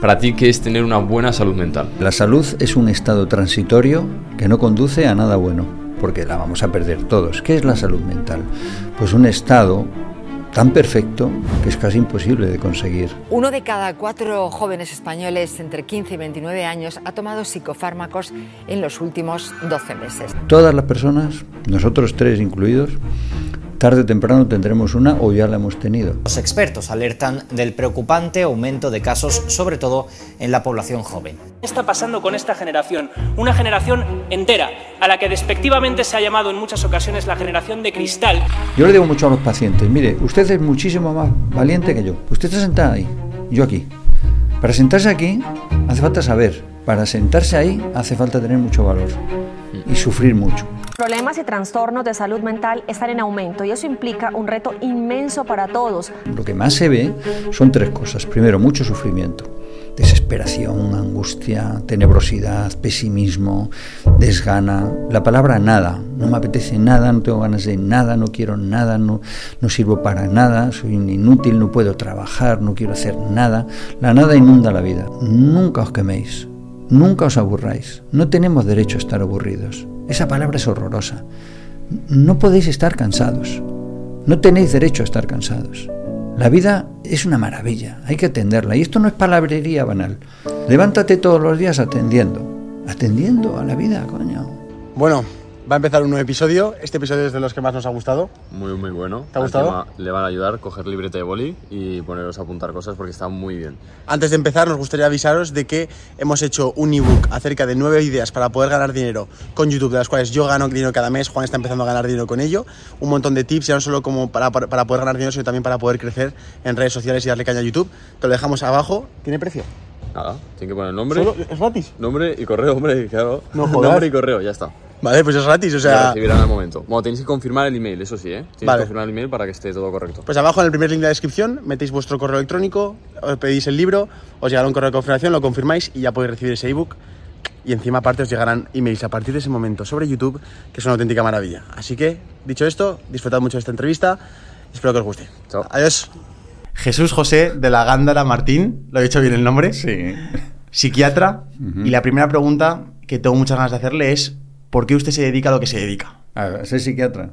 Para ti, ¿qué es tener una buena salud mental? La salud es un estado transitorio que no conduce a nada bueno, porque la vamos a perder todos. ¿Qué es la salud mental? Pues un estado tan perfecto que es casi imposible de conseguir. Uno de cada cuatro jóvenes españoles entre 15 y 29 años ha tomado psicofármacos en los últimos 12 meses. Todas las personas, nosotros tres incluidos, tarde o temprano tendremos una o ya la hemos tenido. Los expertos alertan del preocupante aumento de casos, sobre todo en la población joven. ¿Qué está pasando con esta generación? Una generación entera, a la que despectivamente se ha llamado en muchas ocasiones la generación de cristal. Yo le digo mucho a los pacientes, mire, usted es muchísimo más valiente que yo. Usted está sentada ahí, yo aquí. Para sentarse aquí hace falta saber, para sentarse ahí hace falta tener mucho valor y sufrir mucho. Problemas y trastornos de salud mental están en aumento y eso implica un reto inmenso para todos. Lo que más se ve son tres cosas. Primero, mucho sufrimiento, desesperación, angustia, tenebrosidad, pesimismo, desgana. La palabra nada, no me apetece nada, no tengo ganas de nada, no quiero nada, no, no sirvo para nada, soy inútil, no puedo trabajar, no quiero hacer nada. La nada inunda la vida. Nunca os queméis. Nunca os aburráis. No tenemos derecho a estar aburridos. Esa palabra es horrorosa. No podéis estar cansados. No tenéis derecho a estar cansados. La vida es una maravilla, hay que atenderla. Y esto no es palabrería banal. Levántate todos los días atendiendo. Atendiendo a la vida, coño. Bueno, va a empezar un nuevo episodio. Este episodio es de los que más nos ha gustado. Muy, muy bueno. ¿Te ha gustado? Encima, le van a ayudar a coger libreta de boli y poneros a apuntar cosas porque está muy bien. Antes de empezar, nos gustaría avisaros de que hemos hecho un ebook acerca de nueve ideas para poder ganar dinero con YouTube, de las cuales yo gano dinero cada mes. Juan está empezando a ganar dinero con ello. Un montón de tips, ya no solo como para, para, para poder ganar dinero, sino también para poder crecer en redes sociales y darle caña a YouTube. Te lo dejamos abajo. ¿Tiene precio? Nada, tiene que poner nombre. ¿Solo? ¿Es gratis? Nombre y correo, hombre, claro. No jodas. Nombre y correo, ya está. Vale, pues es gratis, o sea... recibirán al momento. Bueno, tenéis que confirmar el email, eso sí, ¿eh? Tenéis Vale. que confirmar el email para que esté todo correcto. Pues abajo en el primer link de la descripción metéis vuestro correo electrónico, os pedís el libro, os llegará un correo de confirmación, lo confirmáis y ya podéis recibir ese ebook. Y encima aparte os llegarán emails a partir de ese momento sobre YouTube, que es una auténtica maravilla. Así que, dicho esto, disfrutad mucho de esta entrevista, espero que os guste. Chao. Adiós. Jesús José de la Gándara Martín, ¿lo he dicho bien el nombre? Sí. Psiquiatra. Y la primera pregunta que tengo muchas ganas de hacerle es, ¿por qué usted se dedica a lo que se dedica? A ser psiquiatra.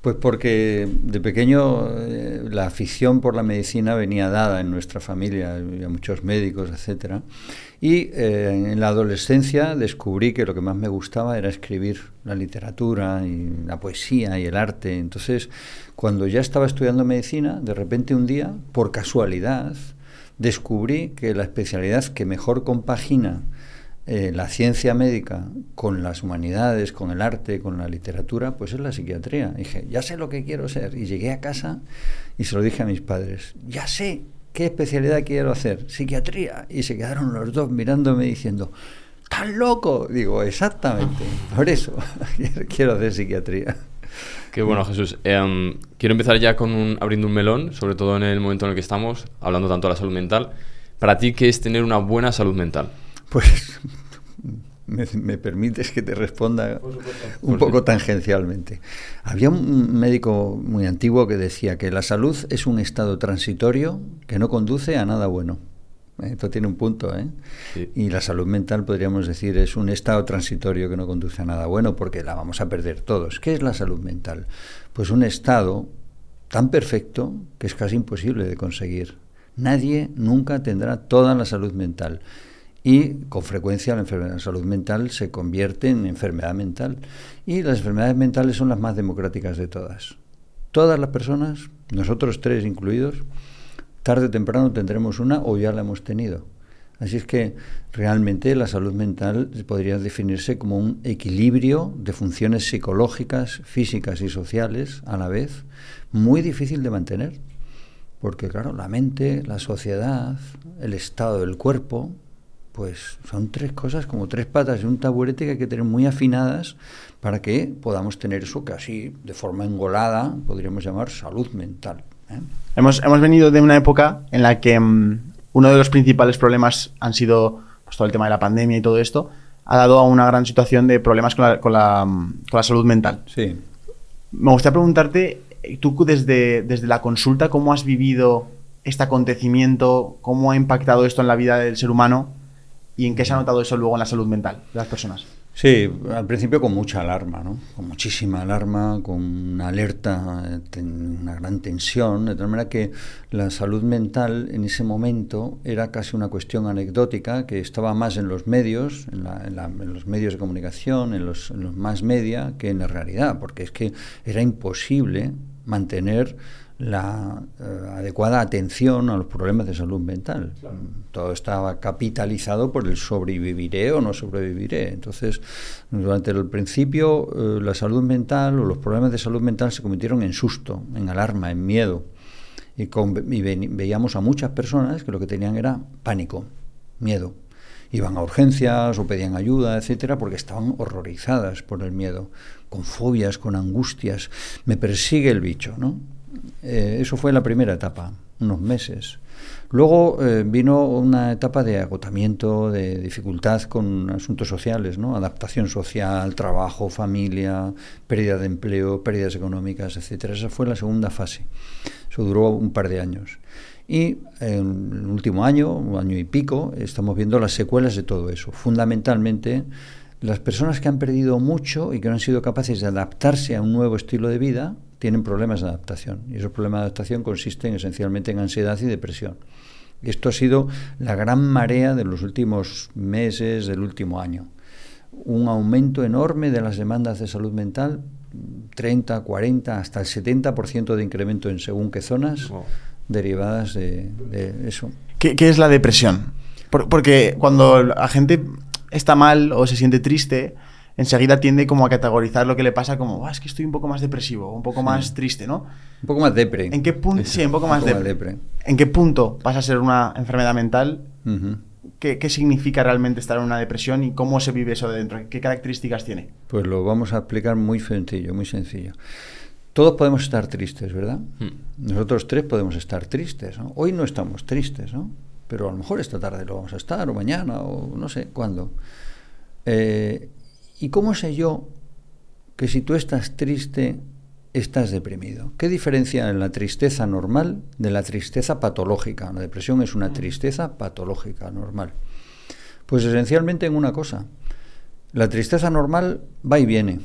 Pues porque de pequeño eh, la afición por la medicina venía dada en nuestra familia, había muchos médicos, etcétera. Y eh, en la adolescencia descubrí que lo que más me gustaba era escribir la literatura y la poesía y el arte. Entonces, cuando ya estaba estudiando medicina, de repente un día, por casualidad, descubrí que la especialidad que mejor compagina eh, la ciencia médica con las humanidades, con el arte, con la literatura, pues es la psiquiatría. Y dije, ya sé lo que quiero ser. Y llegué a casa y se lo dije a mis padres, ya sé qué especialidad quiero hacer, psiquiatría. Y se quedaron los dos mirándome diciendo, ¿estás loco? Digo, exactamente, por eso quiero hacer psiquiatría. Qué bueno, Jesús. Em, quiero empezar ya con un, abriendo un melón, sobre todo en el momento en el que estamos, hablando tanto de la salud mental. Para ti, ¿qué es tener una buena salud mental? Pues me, me permites que te responda un poco tangencialmente. Había un médico muy antiguo que decía que la salud es un estado transitorio que no conduce a nada bueno. Esto tiene un punto, ¿eh? Sí. Y la salud mental, podríamos decir, es un estado transitorio que no conduce a nada bueno porque la vamos a perder todos. ¿Qué es la salud mental? Pues un estado tan perfecto que es casi imposible de conseguir. Nadie nunca tendrá toda la salud mental. Y con frecuencia la enfermedad salud mental se convierte en enfermedad mental. Y las enfermedades mentales son las más democráticas de todas. Todas las personas, nosotros tres incluidos, tarde o temprano tendremos una o ya la hemos tenido. Así es que realmente la salud mental podría definirse como un equilibrio de funciones psicológicas, físicas y sociales a la vez, muy difícil de mantener. Porque claro, la mente, la sociedad, el estado del cuerpo, pues son tres cosas como tres patas de un taburete que hay que tener muy afinadas para que podamos tener eso que así, de forma engolada, podríamos llamar salud mental. ¿eh? Hemos, hemos venido de una época en la que mm, uno de los principales problemas han sido pues, todo el tema de la pandemia y todo esto, ha dado a una gran situación de problemas con la, con la, con la salud mental. Sí. Me gustaría preguntarte, tú desde, desde la consulta, ¿cómo has vivido este acontecimiento? ¿Cómo ha impactado esto en la vida del ser humano? ¿Y en qué se ha notado eso luego en la salud mental de las personas? Sí, al principio con mucha alarma, ¿no? Con muchísima alarma, con una alerta, una gran tensión, de tal manera que la salud mental en ese momento era casi una cuestión anecdótica que estaba más en los medios, en, la, los medios de comunicación, en los, en los más media, que en la realidad, porque es que era imposible mantener la eh, adecuada atención a los problemas de salud mental. Claro. Todo estaba capitalizado por el sobreviviré o no sobreviviré. Entonces, durante el principio, eh, la salud mental o los problemas de salud mental se convirtieron en susto, en alarma, en miedo. Y, con, y ve, veíamos a muchas personas que lo que tenían era pánico, miedo. Iban a urgencias o pedían ayuda, etcétera, porque estaban horrorizadas por el miedo, con fobias, con angustias. Me persigue el bicho, ¿no? Eh, eso fue la primera etapa, unos meses. Luego eh, vino una etapa de agotamiento, de dificultad con asuntos sociales, ¿no? adaptación social, trabajo, familia, pérdida de empleo, pérdidas económicas, etcétera. Esa fue la segunda fase. Eso duró un par de años. Y en el último año, un año y pico, estamos viendo las secuelas de todo eso. Fundamentalmente, las personas que han perdido mucho y que no han sido capaces de adaptarse a un nuevo estilo de vida, tienen problemas de adaptación. Y esos problemas de adaptación consisten esencialmente en ansiedad y depresión. Esto ha sido la gran marea de los últimos meses, del último año. Un aumento enorme de las demandas de salud mental, 30, 40, hasta el 70% de incremento en según qué zonas, wow. derivadas de, de eso. ¿Qué, ¿Qué, es la depresión? Por, porque cuando la gente está mal o se siente triste, enseguida tiende como a categorizar lo que le pasa como, es que estoy un poco más depresivo, un poco sí. más triste, ¿no? Un poco más depre. ¿En qué punto? Sí, un poco más un poco depre. depre. ¿En qué punto pasa a ser una enfermedad mental? Uh -huh. ¿Qué, ¿Qué, significa realmente estar en una depresión y cómo se vive eso de dentro? ¿Qué características tiene? Pues lo vamos a explicar muy sencillo, muy sencillo. Todos podemos estar tristes, ¿verdad? Hmm. Nosotros tres podemos estar tristes. ¿no? Hoy no estamos tristes, ¿no? Pero a lo mejor esta tarde lo vamos a estar, o mañana, o no sé cuándo. Eh, ¿Y cómo sé yo que si tú estás triste, estás deprimido? ¿Qué diferencia en la tristeza normal de la tristeza patológica? La depresión es una tristeza patológica normal. Pues esencialmente en una cosa. La tristeza normal va y viene.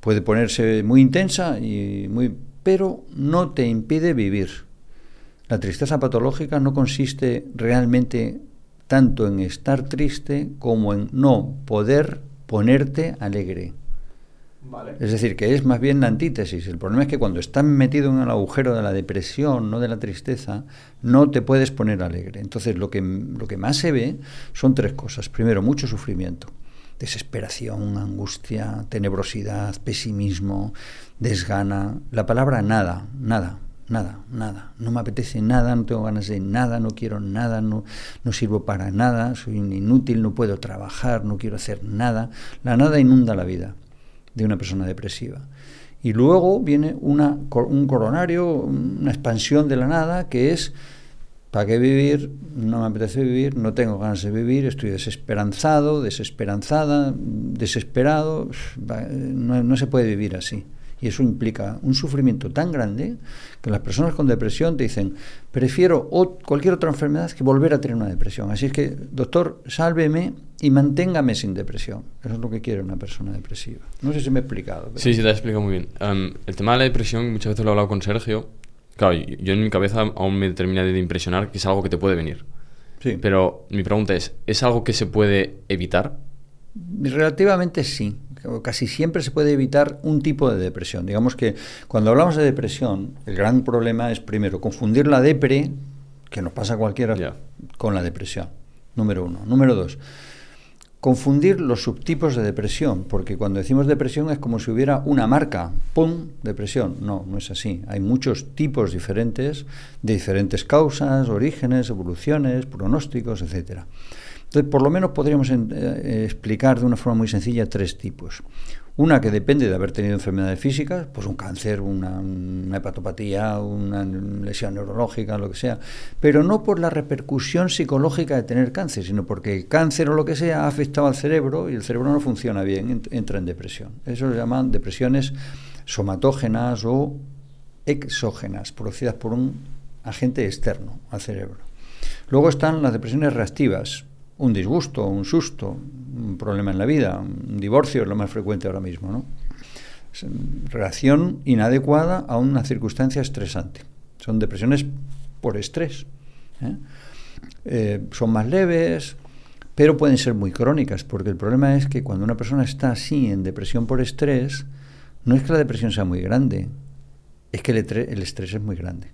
Puede ponerse muy intensa y muy pero no te impide vivir. La tristeza patológica no consiste realmente tanto en estar triste como en no poder ponerte alegre. Vale. Es decir, que es más bien la antítesis. El problema es que cuando estás metido en el agujero de la depresión, no de la tristeza, no te puedes poner alegre. Entonces, lo que, lo que más se ve son tres cosas. Primero, mucho sufrimiento, desesperación, angustia, tenebrosidad, pesimismo, desgana. La palabra nada, nada, nada, nada. No me apetece nada, no tengo ganas de nada, no quiero nada, no, no sirvo para nada, soy inútil, no puedo trabajar, no quiero hacer nada. La nada inunda la vida de una persona depresiva. Y luego viene una, un coronario, una expansión de la nada, que es, ¿para qué vivir? No me apetece vivir, no tengo ganas de vivir, estoy desesperanzado, desesperanzada, desesperado, no, no se puede vivir así. Y eso implica un sufrimiento tan grande que las personas con depresión te dicen, prefiero o cualquier otra enfermedad que volver a tener una depresión. Así es que, doctor, sálveme y manténgame sin depresión. Eso es lo que quiere una persona depresiva. No sé si me he explicado. Pero... Sí, sí, te has explicado muy bien. Um, el tema de la depresión, muchas veces lo he hablado con Sergio. Claro, yo en mi cabeza aún me termina de impresionar que es algo que te puede venir. Sí. Pero mi pregunta es, ¿es algo que se puede evitar? Relativamente sí. Casi siempre se puede evitar un tipo de depresión. Digamos que cuando hablamos de depresión, el gran problema es primero confundir la depre, que nos pasa a cualquiera, con la depresión. Número uno. Número dos. Confundir los subtipos de depresión, porque cuando decimos depresión es como si hubiera una marca, ¡pum!, depresión. No, no es así. Hay muchos tipos diferentes, de diferentes causas, orígenes, evoluciones, pronósticos, etcétera. Entonces, por lo menos podríamos en- eh, explicar de una forma muy sencilla tres tipos. Una que depende de haber tenido enfermedades físicas, pues un cáncer, una, una hepatopatía, una lesión neurológica, lo que sea, pero no por la repercusión psicológica de tener cáncer, sino porque el cáncer o lo que sea ha afectado al cerebro y el cerebro no funciona bien, ent- entra en depresión. Eso se llaman depresiones somatógenas o exógenas, producidas por un agente externo al cerebro. Luego están las depresiones reactivas, un disgusto, un susto, un problema en la vida, un divorcio es lo más frecuente ahora mismo, ¿no? Reacción inadecuada a una circunstancia estresante. Son depresiones por estrés. ¿eh? Eh, son más leves, pero pueden ser muy crónicas, porque el problema es que cuando una persona está así en depresión por estrés, no es que la depresión sea muy grande, es que el, el estrés es muy grande.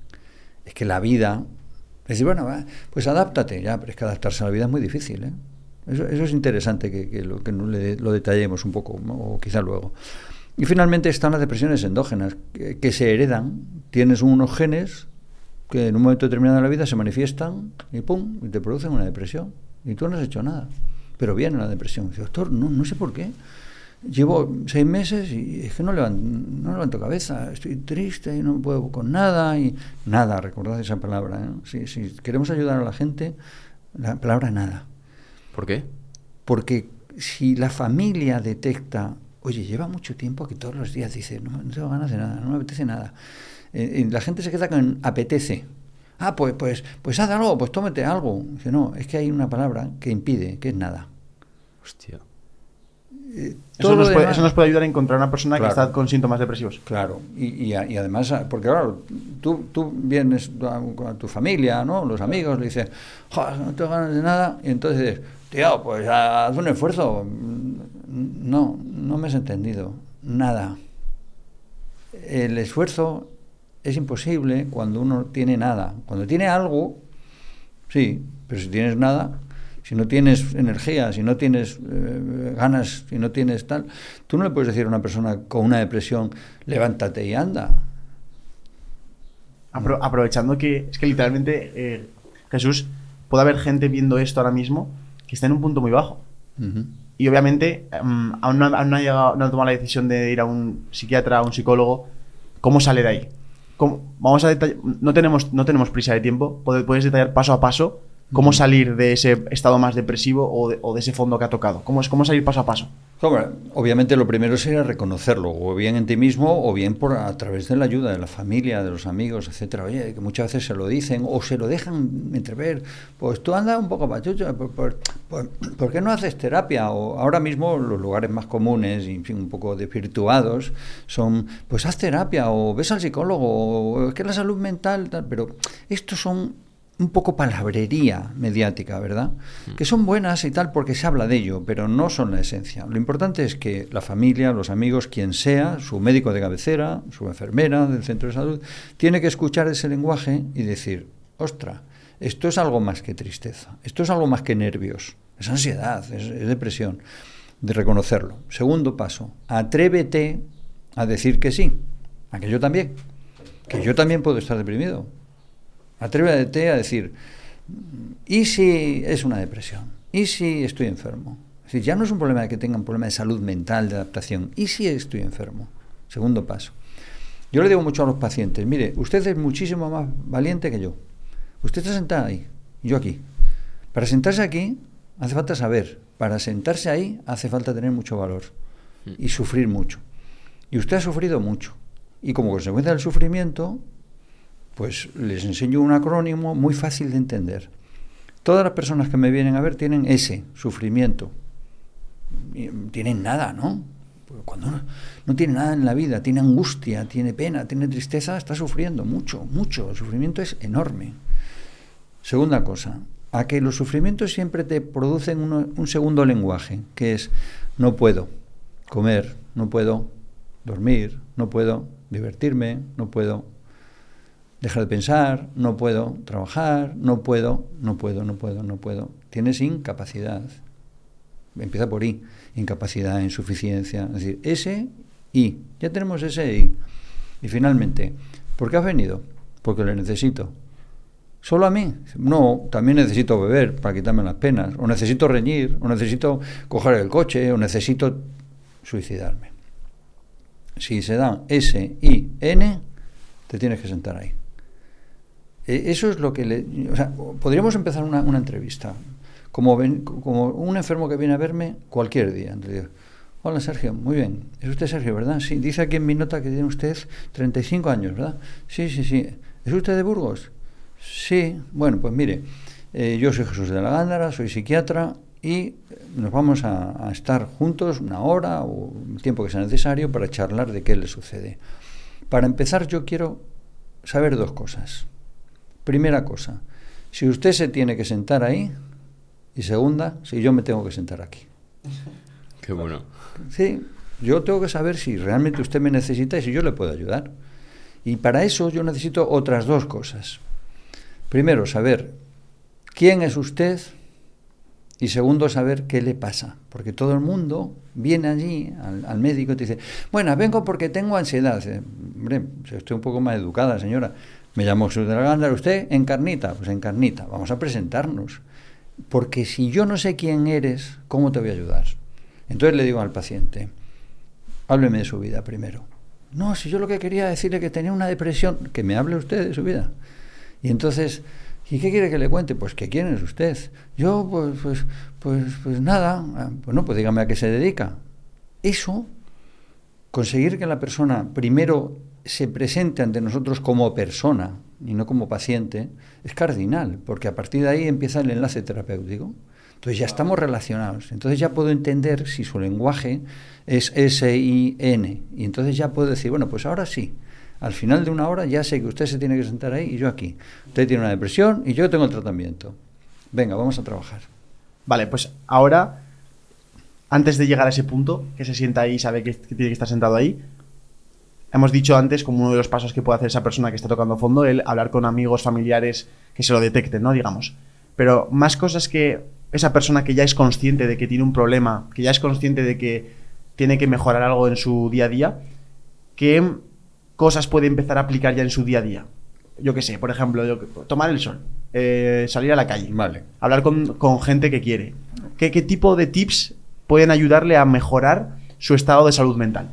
Es que la vida decir, bueno, pues adáptate, ya, pero es que adaptarse a la vida es muy difícil. ¿eh? Eso, eso es interesante que, que lo, que lo detallemos un poco, o quizá luego. Y finalmente están las depresiones endógenas, que, que se heredan. Tienes unos genes que en un momento determinado de la vida se manifiestan y pum, y te producen una depresión. Y tú no has hecho nada. Pero viene la depresión. Dice, doctor, no, no sé por qué. Llevo seis meses y es que no levanto, no levanto cabeza, estoy triste y no puedo con nada y nada, recordad esa palabra. ¿eh? Si, si queremos ayudar a la gente, la palabra nada. ¿Por qué? Porque si la familia detecta, oye, lleva mucho tiempo que todos los días dice, no, no tengo ganas de nada, no me apetece nada. Eh, y la gente se queda con apetece. Ah, pues, pues, pues haz algo, pues tómate algo. Dice, no, es que hay una palabra que impide, que es nada. Hostia. Eh, Eso nos, puede, demás- eso nos puede ayudar a encontrar una persona Claro. que está con síntomas depresivos. Claro, y, y, a- y además, a- porque claro, tú, tú vienes a, a tu familia, ¿no? Los amigos, le dices, "Joder, no tengo ganas de nada, y entonces dices, tío, pues haz un esfuerzo. No, no me has entendido, nada. El esfuerzo es imposible cuando uno tiene nada. Cuando tiene algo, sí, pero si tienes nada, si no tienes energía, si no tienes eh, ganas, si no tienes tal, tú no le puedes decir a una persona con una depresión, levántate y anda. Apro- aprovechando que es que literalmente eh, Jesús puede haber gente viendo esto ahora mismo que está en un punto muy bajo. Y obviamente em, aún, no, aún no ha llegado, no ha tomado la decisión de ir a un psiquiatra a un psicólogo cómo sale de ahí ¿Cómo- vamos a detallar no tenemos no tenemos prisa de tiempo Puede- puedes detallar paso a paso cómo salir de ese estado más depresivo o de, o de ese fondo que ha tocado cómo es cómo salir paso a paso Hombre, obviamente lo primero sería reconocerlo, o bien en ti mismo, o bien por a través de la ayuda de la familia, de los amigos, etcétera. Oye, que muchas veces se lo dicen o se lo dejan entrever. Pues tú andas un poco pachucho, ¿por, por, por- por qué no haces terapia? O ahora mismo los lugares más comunes y en fin, un poco desvirtuados son, pues haz terapia o ves al psicólogo, o es que la salud mental, tal, pero estos son un poco palabrería mediática, ¿verdad? Que son buenas y tal porque se habla de ello, pero no son la esencia. Lo importante es que la familia, los amigos, quien sea, su médico de cabecera, su enfermera del centro de salud, tiene que escuchar ese lenguaje y decir, ostra, esto es algo más que tristeza, esto es algo más que nervios, es ansiedad, es, es depresión, de reconocerlo. Segundo paso, atrévete a decir que sí, a que yo también, que yo también puedo estar deprimido, Atrévete a decir, ¿y si es una depresión? ¿Y si estoy enfermo? Es decir, ya no es un problema de que tenga un problema de salud mental, de adaptación. ¿Y si estoy enfermo? Segundo paso. Yo le digo mucho a los pacientes, mire, usted es muchísimo más valiente que yo. Usted está sentada ahí, y yo aquí. Para sentarse aquí hace falta saber. Para sentarse ahí hace falta tener mucho valor y sufrir mucho. Y usted ha sufrido mucho. Y como consecuencia del sufrimiento, pues les enseño un acrónimo muy fácil de entender. Todas las personas que me vienen a ver tienen ese sufrimiento. Y Tienen nada, ¿no? Porque cuando no tiene nada en la vida, tiene angustia, tiene pena, tiene tristeza, está sufriendo mucho, mucho. El sufrimiento es enorme. Segunda cosa, a que los sufrimientos siempre te producen un segundo lenguaje, que es no puedo comer, no puedo dormir, no puedo divertirme, no puedo dejar de pensar, no puedo trabajar, no puedo, no puedo, no puedo, no puedo. Tienes incapacidad. Empieza por I, incapacidad, insuficiencia, es decir, S, I. Ya tenemos ese I. Y finalmente, ¿por qué has venido? Porque le necesito. ¿Solo a mí? No, también necesito beber para quitarme las penas, o necesito reñir, o necesito coger el coche, o necesito suicidarme. Si se dan S, I, N, te tienes que sentar ahí. E- Eso es lo que le... O sea, podríamos empezar una, una entrevista. Como, ven- como un enfermo que viene a verme cualquier día. Entonces Hola Sergio, muy bien. ¿Es usted Sergio, verdad? Sí, dice aquí en mi nota que tiene usted 35 años, ¿verdad? Sí, sí, sí. ¿Es usted de Burgos? Sí. Bueno, pues mire, eh, yo soy Jesús de la Gándara, soy psiquiatra y nos vamos a, a estar juntos una hora o el tiempo que sea necesario para charlar de qué le sucede. Para empezar, yo quiero saber dos cosas. Primera cosa, si usted se tiene que sentar ahí y segunda, si yo me tengo que sentar aquí. Qué bueno. Sí, yo tengo que saber si realmente usted me necesita y si yo le puedo ayudar. Y para eso yo necesito otras dos cosas. Primero, saber quién es usted y segundo, saber qué le pasa. Porque todo el mundo viene allí al, al médico y te dice, bueno, vengo porque tengo ansiedad. Dice, Hombre, estoy un poco más educada, señora. Me llamo Jesús de la Gándara, ¿usted? Encarnita. Pues encarnita. Vamos a presentarnos. Porque si yo no sé quién eres, ¿cómo te voy a ayudar? Entonces le digo al paciente, hábleme de su vida primero. No, si yo lo que quería decirle que tenía una depresión, que me hable usted de su vida. Y entonces, ¿y qué quiere que le cuente? Pues que quién es usted. Yo, pues, pues, pues, pues nada. Ah, Bueno, pues dígame a qué se dedica. Eso, conseguir que la persona primero se presente ante nosotros como persona y no como paciente, es cardinal, porque a partir de ahí empieza el enlace terapéutico. Entonces ya estamos relacionados. Entonces ya puedo entender si su lenguaje es S-I-N. Y entonces ya puedo decir, bueno, pues ahora sí. Al final de una hora ya sé que usted se tiene que sentar ahí y yo aquí. Usted tiene una depresión y yo tengo el tratamiento. Venga, vamos a trabajar. Vale, pues ahora, antes de llegar a ese punto, que se sienta ahí y sabe que, que tiene que estar sentado ahí, hemos dicho antes, como uno de los pasos que puede hacer esa persona que está tocando fondo, el hablar con amigos, familiares que se lo detecten, ¿no? Digamos. Pero más cosas que esa persona que ya es consciente de que tiene un problema, que ya es consciente de que tiene que mejorar algo en su día a día, ¿qué cosas puede empezar a aplicar ya en su día a día? Yo qué sé, por ejemplo, yo- tomar el sol, eh, salir a la calle, Vale. hablar con, con gente que quiere. ¿Qué, ¿Qué tipo de tips pueden ayudarle a mejorar su estado de salud mental?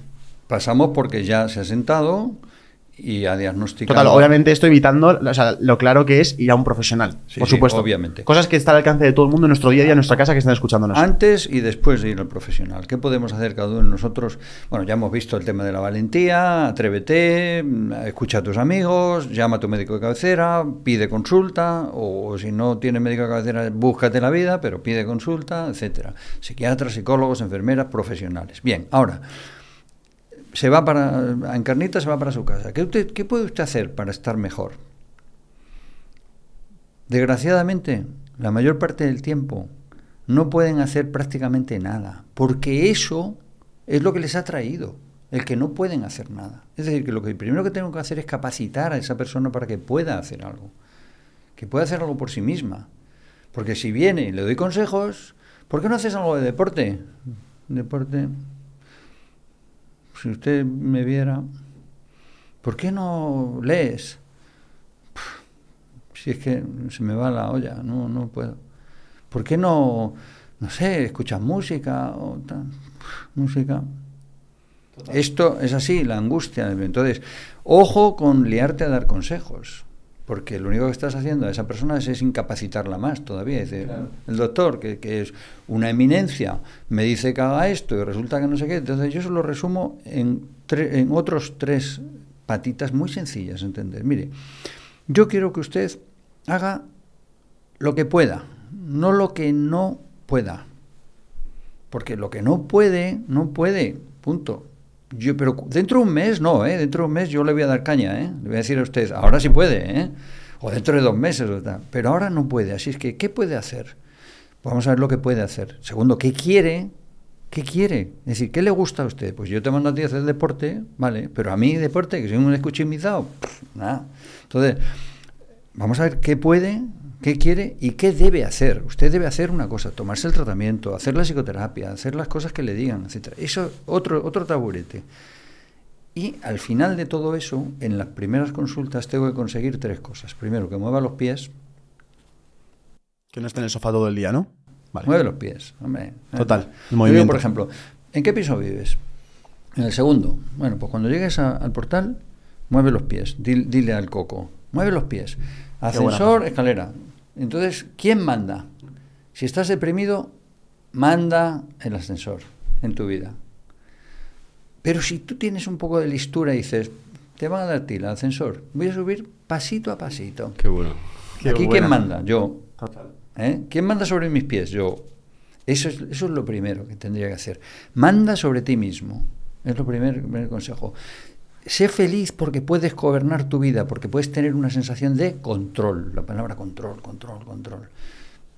Pasamos porque ya se ha sentado y ha diagnosticado. Total, obviamente esto evitando o sea, lo claro que es ir a un profesional, Sí, por sí, supuesto. obviamente. Cosas que está al alcance de todo el mundo en nuestro día a día, en nuestra casa, que están escuchándonos. Antes y después de ir al profesional. ¿Qué podemos hacer cada uno de nosotros? Bueno, ya hemos visto el tema de la valentía, atrévete, mm, escucha a tus amigos, llama a tu médico de cabecera, pide consulta, o si no tienes médico de cabecera, búscate la vida, pero pide consulta, etcétera. Psiquiatras, psicólogos, enfermeras, profesionales. Bien, ahora, se va para, Encarnita se va para su casa. ¿Qué, usted- ¿Qué puede usted hacer para estar mejor? Desgraciadamente, la mayor parte del tiempo no pueden hacer prácticamente nada, porque eso es lo que les ha traído, el que no pueden hacer nada. Es decir, que lo primero que tengo que hacer es capacitar a esa persona para que pueda hacer algo, que pueda hacer algo por sí misma. Porque si viene y le doy consejos, ¿por qué no haces algo de deporte? Deporte. Si usted me viera, ¿por qué no lees? Si es que se me va la olla, no, no puedo. ¿Por qué no, no sé, escuchas música o tal? Música. Esto es así, la angustia. Entonces, ojo con liarte a dar consejos, porque lo único que estás haciendo a esa persona es, es incapacitarla más todavía. Dice, el doctor, que, que es una eminencia, me dice que haga esto y resulta que no sé qué. Entonces, yo eso lo resumo en, tre- en otros tres patitas muy sencillas, ¿entender? Mire, yo quiero que usted haga lo que pueda, no lo que no pueda. Porque lo que no puede, no puede. Punto. Yo, pero dentro de un mes no, ¿eh? Dentro de un mes yo le voy a dar caña, ¿eh? Le voy a decir a usted, ahora sí puede, ¿eh? o dentro de dos meses, o tal. pero ahora no puede. Así es que, ¿qué puede hacer? Vamos a ver lo que puede hacer. Segundo, ¿qué quiere? ¿Qué quiere? Es decir, ¿qué le gusta a usted? Pues yo te mando a ti a hacer deporte, ¿vale? Pero a mí deporte, que soy un escuchimizado, nada. Entonces, vamos a ver qué puede, qué quiere y qué debe hacer. Usted debe hacer una cosa, tomarse el tratamiento, hacer la psicoterapia, hacer las cosas que le digan, etcétera. Eso otro otro taburete. Y al final de todo eso, en las primeras consultas tengo que conseguir tres cosas. Primero, que mueva los pies. Que no esté en el sofá todo el día, ¿no? Vale. Mueve los pies, hombre. Total, el movimiento. por ejemplo, ¿en qué piso vives? En el segundo. Bueno, pues cuando llegues al portal, mueve los pies. Dile, al coco, mueve los pies. Ascensor, escalera. Entonces, ¿quién manda? Si estás deprimido, manda el ascensor en tu vida. Pero si tú tienes un poco de listura y dices, te van a dar ti el ascensor, voy a subir pasito a pasito. Qué bueno. Aquí, ¿quién manda? Yo. ¿Eh? ¿Quién manda sobre mis pies? Yo. Eso es, eso es lo primero que tendría que hacer. Manda sobre ti mismo. Es lo primer, primer consejo. Sé feliz porque puedes gobernar tu vida, porque puedes tener una sensación de control. La palabra control, control, control.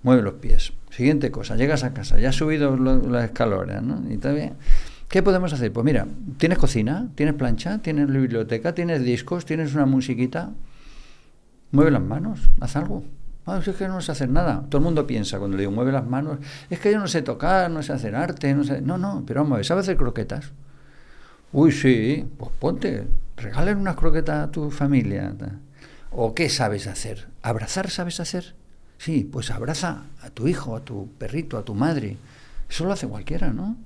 Mueve los pies. Siguiente cosa, llegas a casa, ya has subido las escaleras, ¿no? Y está bien. ¿Qué podemos hacer? Pues mira, ¿tienes cocina? ¿Tienes plancha? ¿Tienes biblioteca? ¿Tienes discos? ¿Tienes una musiquita? Mueve las manos, haz algo. Ah, es que no sé hacer nada. Todo el mundo piensa cuando le digo mueve las manos, es que yo no sé tocar, no sé hacer arte, no sé. No, no, pero vamos a ver, ¿sabes hacer croquetas? Uy, sí, pues ponte, regalen unas croquetas a tu familia. ¿O qué sabes hacer? ¿Abrazar sabes hacer? Sí, pues abraza a tu hijo, a tu perrito, a tu madre. Eso lo hace cualquiera, ¿no?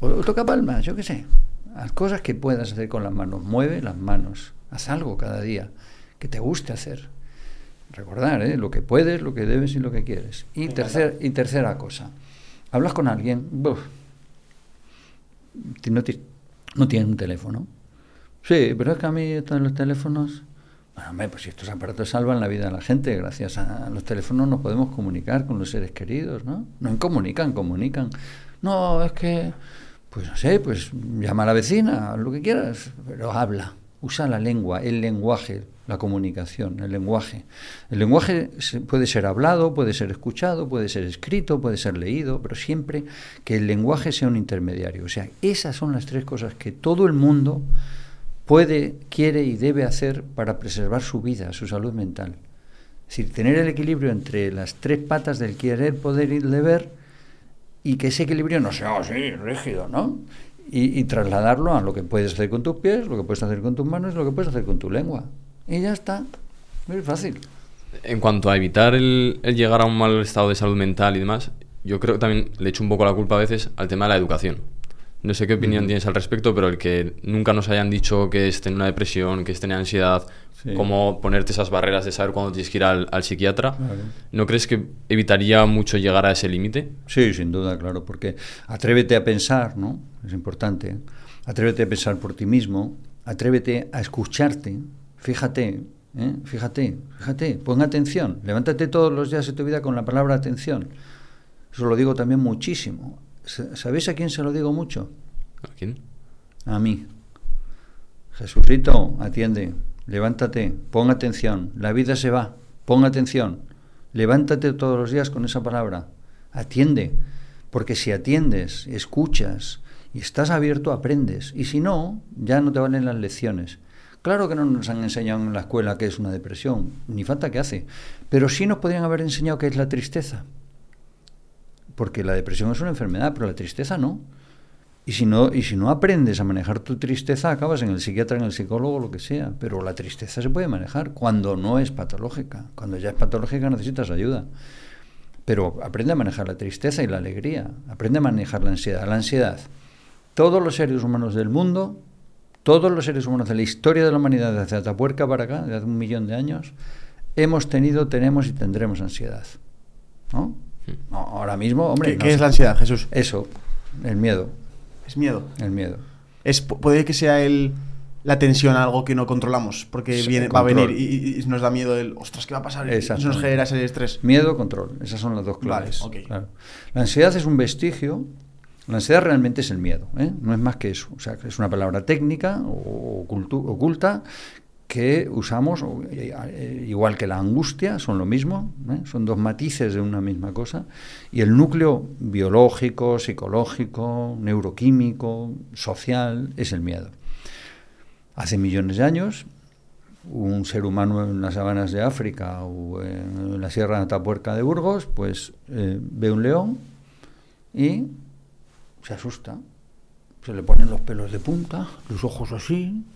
O, toca palmas, yo qué sé. Las cosas que puedas hacer con las manos. Mueve las manos. Haz algo cada día que te guste hacer. Recordar, ¿eh? lo que puedes, lo que debes y lo que quieres. Y, tercer, y tercera cosa. Hablas con alguien. no, no tienes un teléfono. Sí, pero es que a mí están los teléfonos. Bueno, pues si estos aparatos salvan la vida de la gente, gracias a los teléfonos nos podemos comunicar con los seres queridos, ¿no? No comunican, comunican. No, es que pues no sé, pues llama a la vecina, lo que quieras, pero habla, usa la lengua, el lenguaje, la comunicación, el lenguaje. El lenguaje puede ser hablado, puede ser escuchado, puede ser escrito, puede ser leído, pero siempre que el lenguaje sea un intermediario. O sea, esas son las tres cosas que todo el mundo puede, quiere y debe hacer para preservar su vida, su salud mental. Es decir, tener el equilibrio entre las tres patas del querer, poder y deber y que ese equilibrio no sea así, rígido, ¿no? Y, trasladarlo a lo que puedes hacer con tus pies, lo que puedes hacer con tus manos, lo que puedes hacer con tu lengua. Y ya está. Muy fácil. En cuanto a evitar el, llegar a un mal estado de salud mental y demás, yo creo que también le echo un poco la culpa a veces al tema de la educación. No sé qué opinión tienes al respecto, pero el que nunca nos hayan dicho que esté en una depresión, que esté en ansiedad, cómo ponerte esas barreras de saber cuándo tienes que ir al, psiquiatra. ¿No crees que evitaría mucho llegar a ese límite? Sí, sin duda, claro, porque atrévete a pensar, ¿no? Es importante. Atrévete a pensar por ti mismo, atrévete a escucharte, fíjate, ¿eh? fíjate, fíjate, pon atención, levántate todos los días de tu vida con la palabra atención. Eso lo digo también muchísimo. ¿Sabéis a quién se lo digo mucho? ¿A quién? A mí. Jesucristo, atiende. Levántate, pon atención, la vida se va, pon atención. Levántate todos los días con esa palabra. Atiende, porque si atiendes, escuchas y estás abierto, aprendes. Y si no, ya no te valen las lecciones. Claro que no nos han enseñado en la escuela qué es una depresión, ni falta que hace, pero sí nos podrían haber enseñado qué es la tristeza. Porque la depresión es una enfermedad, pero la tristeza no. Y si, no, y si no aprendes a manejar tu tristeza, acabas en el psiquiatra, en el psicólogo, lo que sea. Pero la tristeza se puede manejar cuando no es patológica. Cuando ya es patológica necesitas ayuda. Pero aprende a manejar la tristeza y la alegría. Aprende a manejar la ansiedad. La ansiedad. Todos los seres humanos del mundo, todos los seres humanos de la historia de la humanidad, desde Atapuerca para acá, desde un millón de años, hemos tenido, tenemos y tendremos ansiedad. ¿No? Hmm. ahora mismo, hombre. ¿Qué, es la ansiedad, Jesús? Eso, el miedo. Es miedo. El miedo. Es, puede que sea el, la tensión algo que no controlamos, porque viene, va a venir y, nos da miedo el, ostras, ¿qué va a pasar? Eso nos genera ese estrés. Miedo, control. Esas son las dos claves. La ansiedad es un vestigio. La ansiedad realmente es el miedo, ¿eh? no es más que eso. O sea, es una palabra técnica o oculta que usamos, eh, igual que la angustia, son lo mismo, ¿eh? son dos matices de una misma cosa, y el núcleo biológico, psicológico, neuroquímico, social, es el miedo. Hace millones de años, un ser humano en las sabanas de África o en la Sierra de Atapuerca de Burgos, pues eh, ve un león y se asusta, se le ponen los pelos de punta, los ojos así,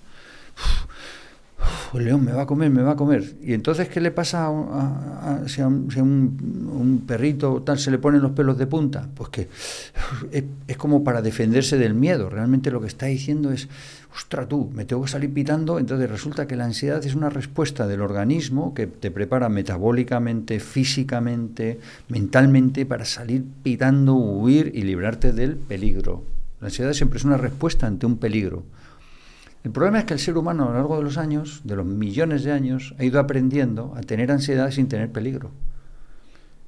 el león me va a comer, me va a comer. Y entonces, ¿qué le pasa a, si a, un, perrito tal se le ponen los pelos de punta? Pues que es, como para defenderse del miedo. Realmente lo que está diciendo es, ostra tú, me tengo que salir pitando. Entonces resulta que la ansiedad es una respuesta del organismo que te prepara metabólicamente, físicamente, mentalmente para salir pitando, huir y librarte del peligro. La ansiedad siempre es una respuesta ante un peligro. El problema es que el ser humano a lo largo de los años, de los millones de años, ha ido aprendiendo a tener ansiedad sin tener peligro,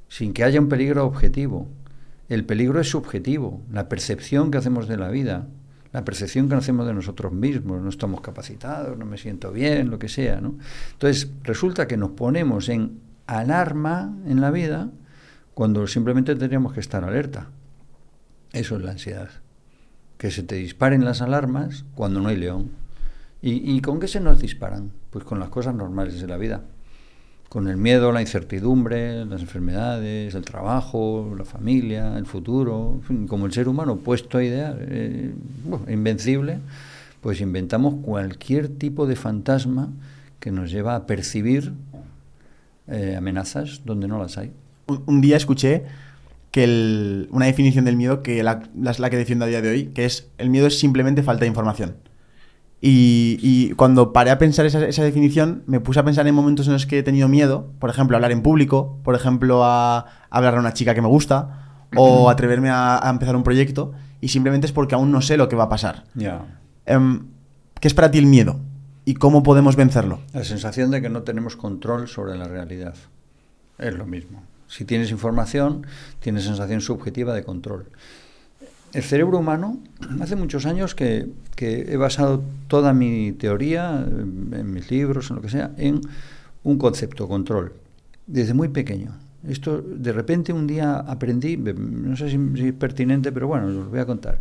sin que haya un peligro objetivo. El peligro es subjetivo, la percepción que hacemos de la vida, la percepción que hacemos de nosotros mismos, no estamos capacitados, no me siento bien, lo que sea. ¿no? Entonces, resulta que nos ponemos en alarma en la vida cuando simplemente tendríamos que estar alerta. Eso es la ansiedad. Que se te disparen las alarmas cuando no hay león. ¿Y, con qué se nos disparan? Pues con las cosas normales de la vida. Con el miedo, la incertidumbre, las enfermedades, el trabajo, la familia, el futuro, como el ser humano puesto a idear, eh, invencible, pues inventamos cualquier tipo de fantasma que nos lleva a percibir eh, amenazas donde no las hay. Un, día escuché que una definición del miedo que la, la que defiendo a día de hoy, que es el miedo es simplemente falta de información. Y, cuando paré a pensar esa, definición, me puse a pensar en momentos en los que he tenido miedo, por ejemplo, a hablar en público, por ejemplo, a, hablar a una chica que me gusta, o atreverme a, empezar un proyecto, y simplemente es porque aún no sé lo que va a pasar. Em, ¿Qué es para ti el miedo? ¿Y cómo podemos vencerlo? La sensación de que no tenemos control sobre la realidad. Es lo mismo. Si tienes información, tienes sensación subjetiva de control el cerebro humano, hace muchos años que, he basado toda mi teoría, en mis libros, en lo que sea, en un concepto, control, desde muy pequeño. Esto de repente un día aprendí, no sé si, es pertinente, pero bueno, os voy a contar.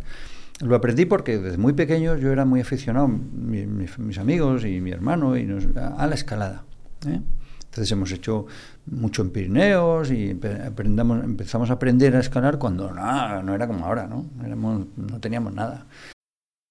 Lo aprendí porque desde muy pequeño yo era muy aficionado, mis amigos y mi hermano, y a la escalada. ¿eh? Entonces hemos hecho mucho en Pirineos y empezamos a aprender a escalar cuando no, no era como ahora, ¿no? Éramos, no teníamos nada.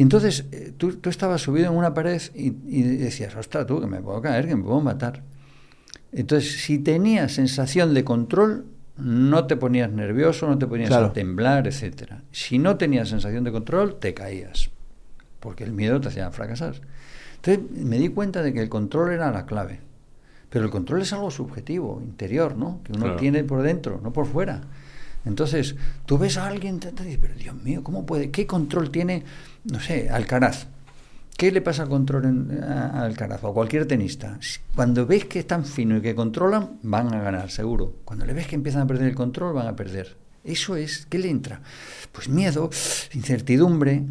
Y entonces eh, tú, tú, estabas subido en una pared y, decías, ostras, tú, que me puedo caer, que me puedo matar. Entonces, si tenías sensación de control, no te ponías nervioso, no te ponías a temblar, etc. Si no tenías sensación de control, te caías, porque el miedo te hacía fracasar. Entonces me di cuenta de que el control era la clave. Pero el control es algo subjetivo, interior, ¿no? Que uno tiene por dentro, no por fuera. Entonces, tú ves a alguien, te, dices, pero Dios mío, ¿cómo puede? ¿Qué control tiene, no sé, Alcaraz? ¿Qué le pasa al control en, a, Alcaraz o a cualquier tenista? Cuando ves que es tan fino y que controlan, van a ganar, seguro. Cuando le ves que empiezan a perder el control, van a perder. Eso es, ¿qué le entra? Pues miedo, incertidumbre,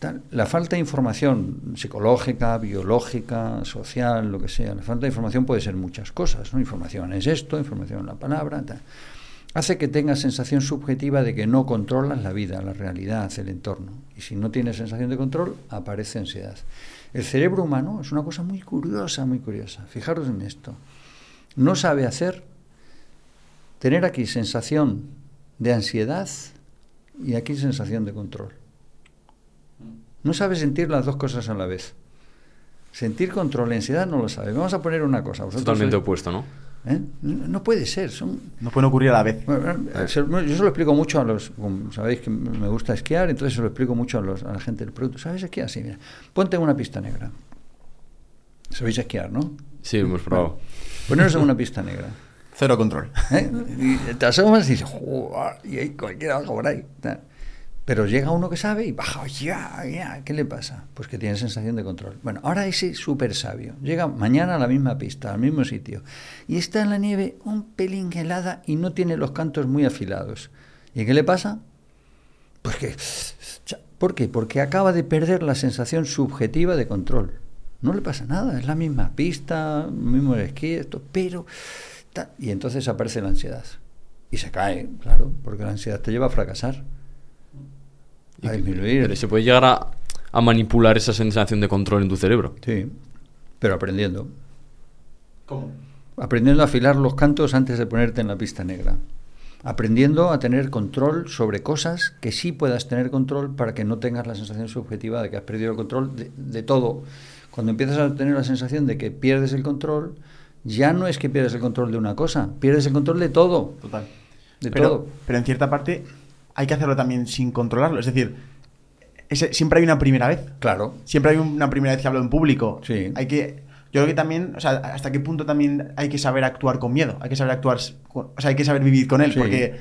tal. la falta de información psicológica, biológica, social, lo que sea. La falta de información puede ser muchas cosas, ¿no? Información es esto, información es la palabra, tal hace que tengas sensación subjetiva de que no controlas la vida, la realidad, el entorno. Y si no tienes sensación de control, aparece ansiedad. El cerebro humano es una cosa muy curiosa, muy curiosa. Fijaros en esto. No sabe hacer tener aquí sensación de ansiedad y aquí sensación de control. No sabe sentir las dos cosas a la vez. Sentir control y ansiedad no lo sabe. Vamos a poner una cosa. Totalmente opuesto, ¿no? ¿Eh? No puede ser. Son... No pueden ocurrir a la vez. Yo se lo explico mucho a los. Sabéis que me gusta esquiar, entonces se lo explico mucho a, los, a la gente del producto. ¿Sabes esquiar? Sí, mira. Ponte una pista negra. Sabéis esquiar, ¿no? Sí, hemos probado. Poneros en una pista negra. Cero control. ¿eh? Y te asomas y dices, "Joder", y hay cualquiera baja por ahí. Pero llega uno que sabe y baja, ya, ya, ¿qué le pasa? Pues que tiene sensación de control. Bueno, ahora ese súper sabio llega mañana a la misma pista, al mismo sitio, y está en la nieve un pelín helada y no tiene los cantos muy afilados. ¿Y qué le pasa? Pues que... ¿Por qué? Porque acaba de perder la sensación subjetiva de control. No le pasa nada, es la misma pista, mismo esquí, esto, pero... Y entonces aparece la ansiedad. Y se cae, claro, porque la ansiedad te lleva a fracasar. A disminuir. Pero se puede llegar a, a manipular esa sensación de control en tu cerebro. Sí, pero aprendiendo. ¿Cómo? Aprendiendo a afilar los cantos antes de ponerte en la pista negra. Aprendiendo a tener control sobre cosas que sí puedas tener control para que no tengas la sensación subjetiva de que has perdido el control de, de todo. Cuando empiezas a tener la sensación de que pierdes el control, ya no es que pierdes el control de una cosa, pierdes el control de todo. Total. De pero, todo. pero en cierta parte hay que hacerlo también sin controlarlo. Es decir, ese- siempre hay una primera vez. Claro. Siempre hay una primera vez que hablo en público. Sí. Hay que. Yo creo que también, o sea, hasta qué punto también hay que saber actuar con miedo. Hay que saber actuar, o sea, hay que saber vivir con él. Sí. Porque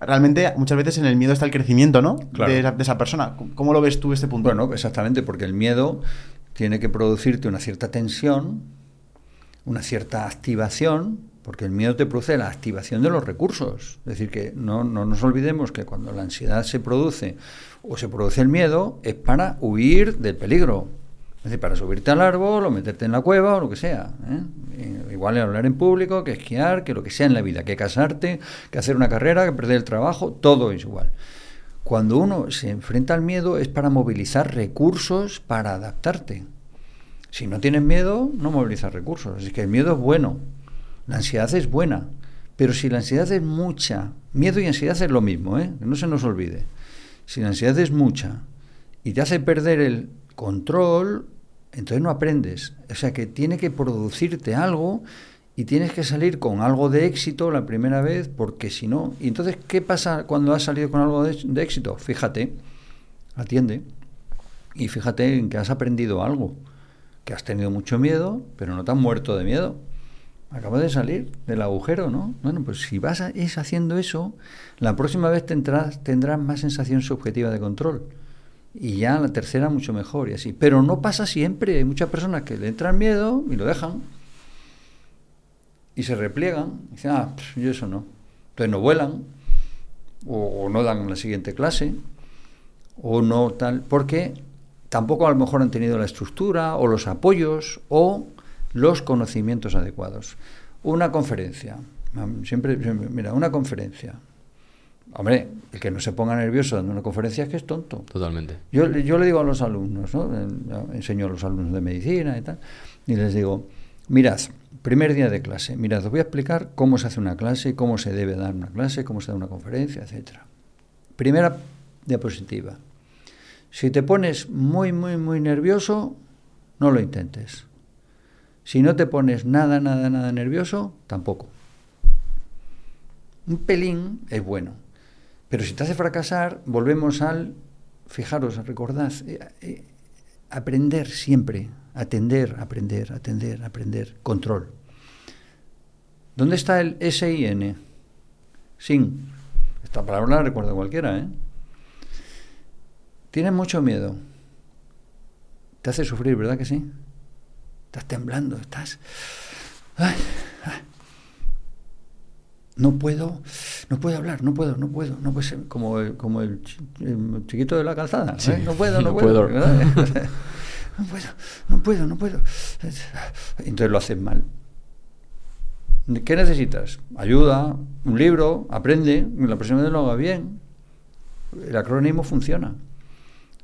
realmente muchas veces en el miedo está el crecimiento, ¿no? Claro. De, esa, de esa persona. ¿Cómo- ¿Cómo lo ves tú este punto? Bueno, exactamente, porque el miedo tiene que producirte una cierta tensión, una cierta activación, porque el miedo te produce la activación de los recursos. Es decir, que no, no nos olvidemos que cuando la ansiedad se produce o se produce el miedo es para huir del peligro. Es decir, para subirte al árbol o meterte en la cueva o lo que sea. ¿eh? Igual es hablar en público, que esquiar, que lo que sea en la vida, que casarte, que hacer una carrera, que perder el trabajo, todo es igual. Cuando uno se enfrenta al miedo es para movilizar recursos para adaptarte. Si no tienes miedo, no movilizas recursos. Así que el miedo es bueno, la ansiedad es buena, pero si la ansiedad es mucha, miedo y ansiedad es lo mismo, ¿eh? que no se nos olvide. Si la ansiedad es mucha y te hace perder el control, entonces no aprendes. O sea que tiene que producirte algo y tienes que salir con algo de éxito la primera vez, porque si no... Y entonces, ¿qué pasa cuando has salido con algo de, de éxito? Fíjate, atiende y fíjate en que has aprendido algo, que has tenido mucho miedo, pero no te has muerto de miedo. Acabas de salir del agujero, ¿no? Bueno, pues si vas es haciendo eso, la próxima vez tendrás, tendrás más sensación subjetiva de control. Y ya la tercera mucho mejor y así. Pero no pasa siempre. Hay muchas personas que le entran miedo y lo dejan. Y se repliegan. Y dicen, ah, yo eso no. Entonces no vuelan. O, o no dan la siguiente clase. O no tal. Porque tampoco a lo mejor han tenido la estructura o los apoyos o los conocimientos adecuados. Una conferencia. Siempre, siempre mira, una conferencia. Hombre, el que no se ponga nervioso dando una conferencia es que es tonto. Totalmente. Yo, yo le digo a los alumnos, ¿no? Yo enseño a los alumnos de medicina y tal, y les digo, mirad, primer día de clase, mirad, os voy a explicar cómo se hace una clase, cómo se debe dar una clase, cómo se da una conferencia, etcétera. Primera diapositiva. Si te pones muy, muy, muy nervioso, no lo intentes. Si no te pones nada, nada, nada nervioso, tampoco. Un pelín es bueno. Pero si te hace fracasar, volvemos al, fijaros, recordad, eh, eh, aprender siempre, atender, aprender, atender, aprender, control. ¿Dónde está el S-I-N? Sin. Esta palabra la recuerda cualquiera, ¿eh? Tienes mucho miedo. Te hace sufrir, ¿verdad que sí? Estás temblando, estás... Ay, ay. No puedo, no puedo hablar, no puedo, no puedo, no puede ser como el, como el, chi- el chiquito de la calzada. Sí, ¿eh? No puedo, no, no puedo. puedo. no puedo, no puedo, no puedo. Entonces lo haces mal. ¿Qué necesitas? Ayuda, un libro, aprende, la próxima vez lo haga bien. El acrónimo funciona.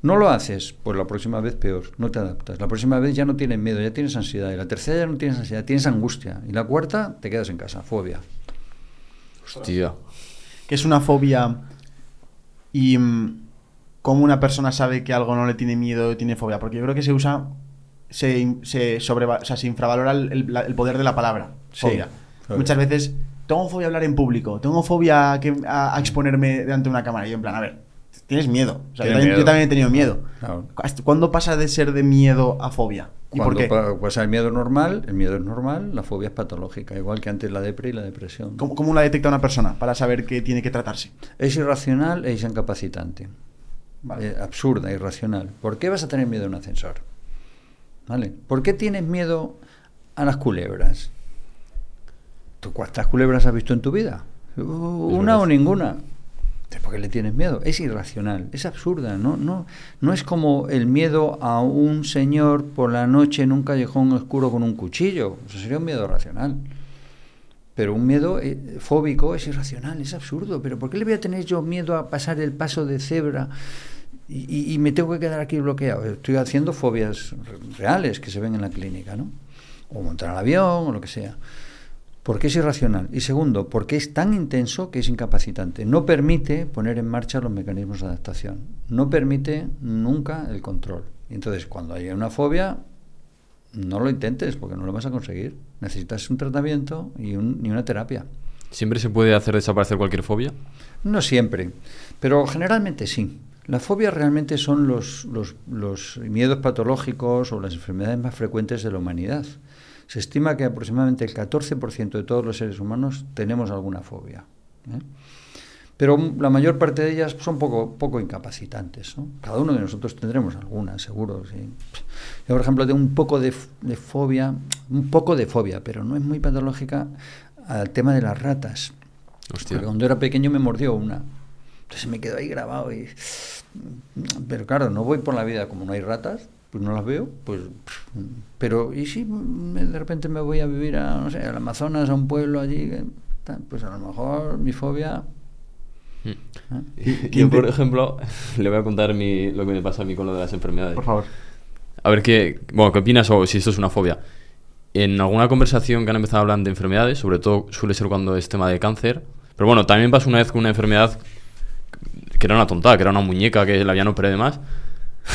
No lo haces, pues la próxima vez peor, no te adaptas. La próxima vez ya no tienes miedo, ya tienes ansiedad. Y la tercera ya no tienes ansiedad, tienes angustia. Y la cuarta, te quedas en casa, fobia. Hostia. que es una fobia y mm, cómo una persona sabe que algo no le tiene miedo tiene fobia. Porque yo creo que se usa, se, se, sobreva- o sea, se infravalora el, el- la- el poder de la palabra. Sí, Fobia. fobia. Muchas veces, tengo fobia a hablar en público, tengo fobia que- a- a exponerme delante de una cámara. Y yo en plan, a ver, tienes miedo. O sea, yo, también, miedo. yo también he tenido miedo. Claro. ¿Hasta ¿Cuándo pasa de ser de miedo a fobia? ¿Y Cuando por qué? pasa el miedo normal, el miedo es normal, la fobia es patológica, igual que antes la depre y la depresión. ¿Cómo, cómo la detecta una persona para saber que tiene que tratarse? Es irracional e incapacitante. Vale. Eh, absurda, irracional. ¿Por qué vas a tener miedo a un ascensor? ¿Vale? ¿Por qué tienes miedo a las culebras? ¿Tú cuántas culebras has visto en tu vida? ¿Una o ninguna? ¿Por qué le tienes miedo? Es irracional, es absurda. No, no, no es como el miedo a un señor por la noche en un callejón oscuro con un cuchillo. Eso sería un miedo racional. Pero un miedo eh, fóbico es irracional, es absurdo. ¿Pero por qué le voy a tener yo miedo a pasar el paso de cebra y, y- me tengo que quedar aquí bloqueado? Estoy haciendo fobias re- reales que se ven en la clínica, ¿no? O montar al avión o lo que sea. Porque es irracional. Y segundo, porque es tan intenso que es incapacitante. No permite poner en marcha los mecanismos de adaptación. No permite nunca el control. Entonces, cuando hay una fobia, no lo intentes porque no lo vas a conseguir. Necesitas un tratamiento y, un- y una terapia. ¿Siempre se puede hacer desaparecer cualquier fobia? No siempre, pero generalmente sí. Las fobias realmente son los, los, los miedos patológicos o las enfermedades más frecuentes de la humanidad. Se estima que aproximadamente el 14% de todos los seres humanos tenemos alguna fobia. ¿eh? Pero la mayor parte de ellas son poco, poco incapacitantes. ¿no? Cada uno de nosotros tendremos alguna, seguro. sí. Yo, por ejemplo, tengo un poco de, de fobia, un poco de fobia, pero no es muy patológica al tema de las ratas. Hostia. Porque cuando era pequeño me mordió una. Entonces me quedó ahí grabado. Y... Pero claro, no voy por la vida como no hay ratas, pues no las veo. pues Pero, ¿y si de repente me voy a vivir a, no sé, al Amazonas, a un pueblo allí? Pues a lo mejor mi fobia. ¿eh? Yo, por ejemplo, le voy a contar mi- lo que me pasa a mí con lo de las enfermedades. Por favor. A ver qué, bueno, qué opinas o si esto es una fobia. En alguna conversación que han empezado a hablar de enfermedades, sobre todo suele ser cuando es tema de cáncer, pero bueno, también pasó una vez con una enfermedad que era una tontada, que era una muñeca que la habían operado y demás.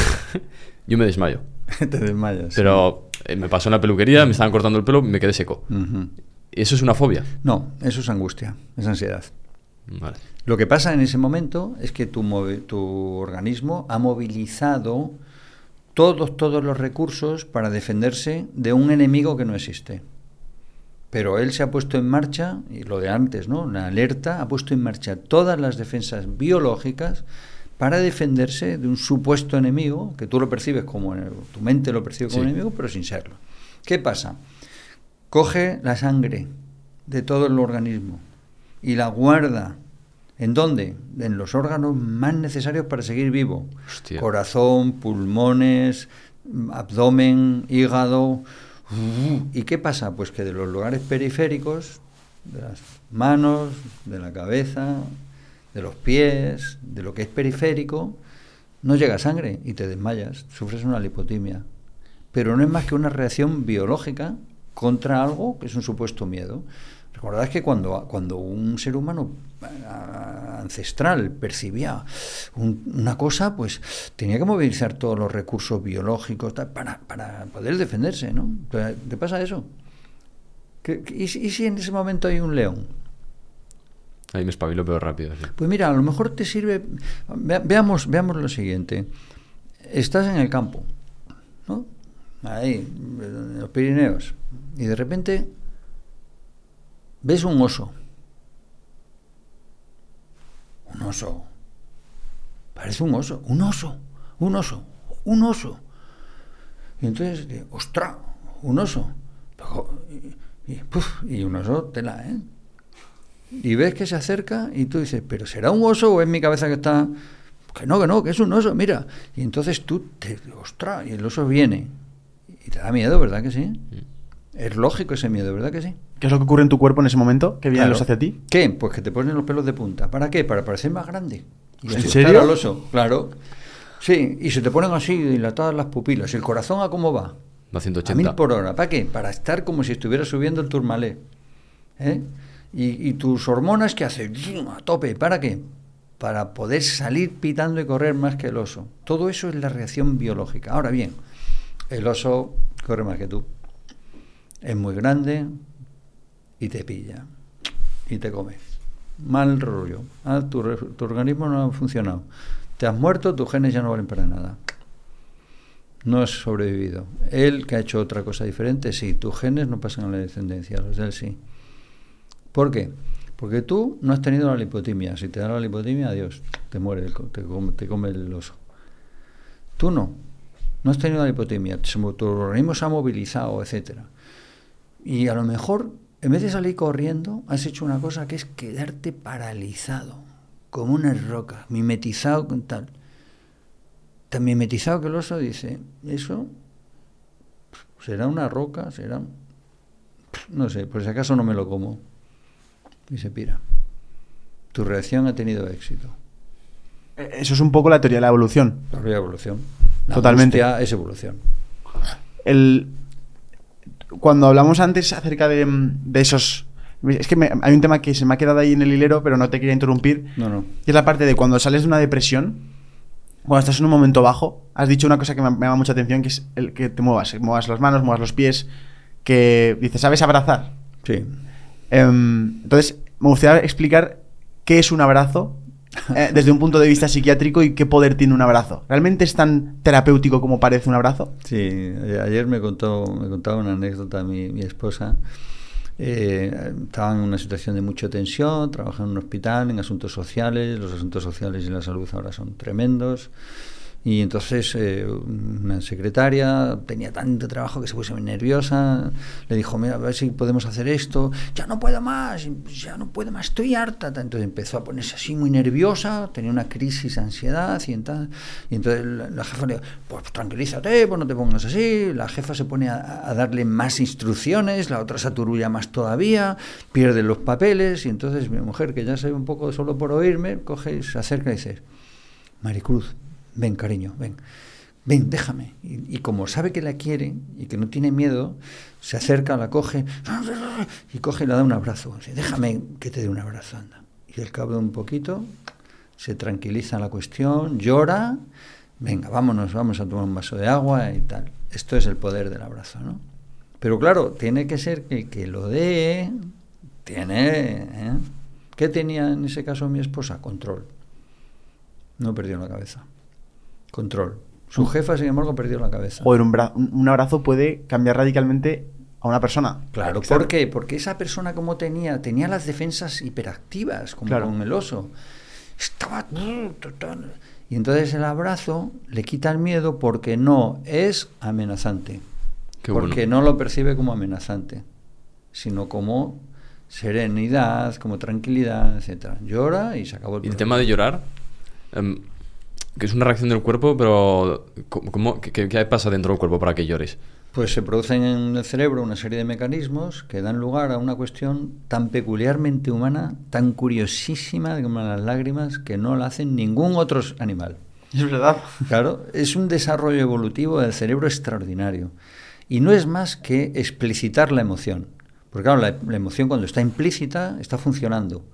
Yo me desmayo. Te desmayas. Pero eh, me pasó en la peluquería, me estaban cortando el pelo y me quedé seco. ¿Eso es una fobia? No, eso es angustia, es ansiedad. Vale. Lo que pasa en ese momento es que tu, tu organismo ha movilizado todos, todos los recursos para defenderse de un enemigo que no existe. Pero él se ha puesto en marcha, y lo de antes, ¿no? La alerta ha puesto en marcha todas las defensas biológicas para defenderse de un supuesto enemigo, que tú lo percibes como, tu mente lo percibe como Sí. enemigo, pero sin serlo. ¿Qué pasa? Coge la sangre de todo el organismo y la guarda. ¿En dónde? En los órganos más necesarios para seguir vivo. Hostia. Corazón, pulmones, abdomen, hígado. ¿Y qué pasa? Pues que de los lugares periféricos, de las manos, de la cabeza, de los pies, de lo que es periférico, no llega sangre y te desmayas, sufres una lipotimia. Pero no es más que una reacción biológica contra algo que es un supuesto miedo. Recordad que cuando, cuando un ser humano ah, ancestral percibía un- una cosa, pues tenía que movilizar todos los recursos biológicos para, para poder defenderse, ¿no? ¿Te, pasa eso? ¿Qué- qué- y, si- y si en ese momento hay un león? Ahí me espabilo pero rápido. Pues mira, a lo mejor te sirve. Ve- veamos, veamos lo siguiente. Estás en el campo, ¿no? Ahí, en los Pirineos, y de repente ves un oso. Un oso. Parece un oso. Un oso. Un oso. Un oso. Y entonces, ¡ostras! Un oso. Y, y un oso, tela, ¿eh? Y ves que se acerca y tú dices, pero ¿será un oso o es mi cabeza que está...? Que no, que no, que es un oso, mira. Y entonces tú te... ¡Ostras! Y el oso viene. Y te da miedo, ¿verdad que sí? Es lógico ese miedo, ¿verdad que sí? ¿Qué es lo que ocurre en tu cuerpo en ese momento que viene Claro. los hacia ti? ¿Qué? Pues que te ponen los pelos de punta. ¿Para qué? Para parecer más grande. Y ¿En serio? al oso, claro. Sí, y se te ponen así dilatadas las pupilas. ¿Y el corazón a cómo va? A A 180. mil por hora. ¿Para qué? Para estar como si estuviera subiendo el turmalé. ¿Eh? Y, tus hormonas que hacen a tope. ¿Para qué? Para poder salir pitando y correr más que el oso. Todo eso es la reacción biológica. Ahora bien, el oso corre más que tú. Es muy grande y te pilla. Y te come. Mal rollo. Ah, tu, tu organismo no ha funcionado. Te has muerto, tus genes ya no valen para nada. No has sobrevivido. Él, que ha hecho otra cosa diferente, sí. Tus genes no pasan a la descendencia, los de él sí. ¿Por qué? Porque tú no has tenido la lipotimia. Si te da la lipotimia, adiós, te muere, te come, el oso. Tú no. No has tenido la lipotimia. Tu organismo se ha movilizado, etcétera. Y a lo mejor, en vez de salir corriendo, has hecho una cosa que es quedarte paralizado, como una roca, mimetizado con tal. Tan mimetizado que el oso dice, eso será una roca, será... No sé, por si acaso no me lo como. Y se pira. Tu reacción ha tenido éxito. Eh, Eso es un poco la teoría de la evolución. La teoría de evolución. La Totalmente. es evolución. El, cuando hablamos antes acerca de, de esos... Es que me- hay un tema que se me ha quedado ahí en el hilero, pero no te quería interrumpir. No, no. Y es la parte de cuando sales de una depresión, cuando estás en un momento bajo, has dicho una cosa que me, me llama mucha atención, que es el que te muevas, que muevas las manos, muevas los pies, que dices, ¿sabes abrazar? Sí. Em, entonces, me gustaría explicar qué es un abrazo eh, desde un punto de vista psiquiátrico y qué poder tiene un abrazo. ¿Realmente es tan terapéutico como parece un abrazo? Sí, a- ayer me contó, me contaba una anécdota mi, mi esposa. Eh, estaba en una situación de mucha tensión, trabajaba en un hospital, en asuntos sociales, los asuntos sociales y la salud ahora son tremendos. Y entonces eh, una secretaria tenía tanto trabajo que se puso muy nerviosa. Le dijo, mira, a ver si podemos hacer esto. Ya no puedo más, ya no puedo más, estoy harta. Entonces empezó a ponerse así muy nerviosa, tenía una crisis de ansiedad. Y, entonces, la, jefa le dijo, pues tranquilízate, pues no te pongas así. La jefa se pone a, darle más instrucciones, la otra se aturulla más todavía, pierde los papeles. Y entonces mi mujer, que ya sabe un poco solo por oírme, coge se acerca y dice, Maricruz, ven cariño, ven, ven, déjame. Y, como sabe que la quiere y que no tiene miedo, se acerca, la coge y coge y le da un abrazo. Dice, déjame que te dé un abrazo, anda. Y al cabo de un poquito se tranquiliza la cuestión, llora, venga, vámonos, vamos a tomar un vaso de agua y tal. Esto es el poder del abrazo, ¿no? Pero claro, tiene que ser que que lo dé, tiene... ¿eh? ¿Qué tenía en ese caso mi esposa? Control. No perdió la cabeza. Control. Su jefa, sin embargo, perdió la cabeza. Joder, un, bra- un- abrazo puede cambiar radicalmente a una persona. Claro, Exacto. ¿por qué? Porque esa persona como tenía, tenía las defensas hiperactivas, como Claro. con el oso. Estaba... Y entonces el abrazo le quita el miedo porque no es amenazante. Qué bueno. porque no lo percibe como amenazante, sino como serenidad, como tranquilidad, etcétera. Llora y se acabó el Y el tema de llorar, em, que es una reacción del cuerpo, pero ¿cómo, cómo- qué, qué pasa dentro del cuerpo para que llores? Pues se producen en el cerebro una serie de mecanismos que dan lugar a una cuestión tan peculiarmente humana, tan curiosísima como las lágrimas, que no la hacen ningún otro animal. Es verdad. Claro, es un desarrollo evolutivo del cerebro extraordinario. Y no es más que explicitar la emoción. Porque claro, la, la emoción cuando está implícita está funcionando.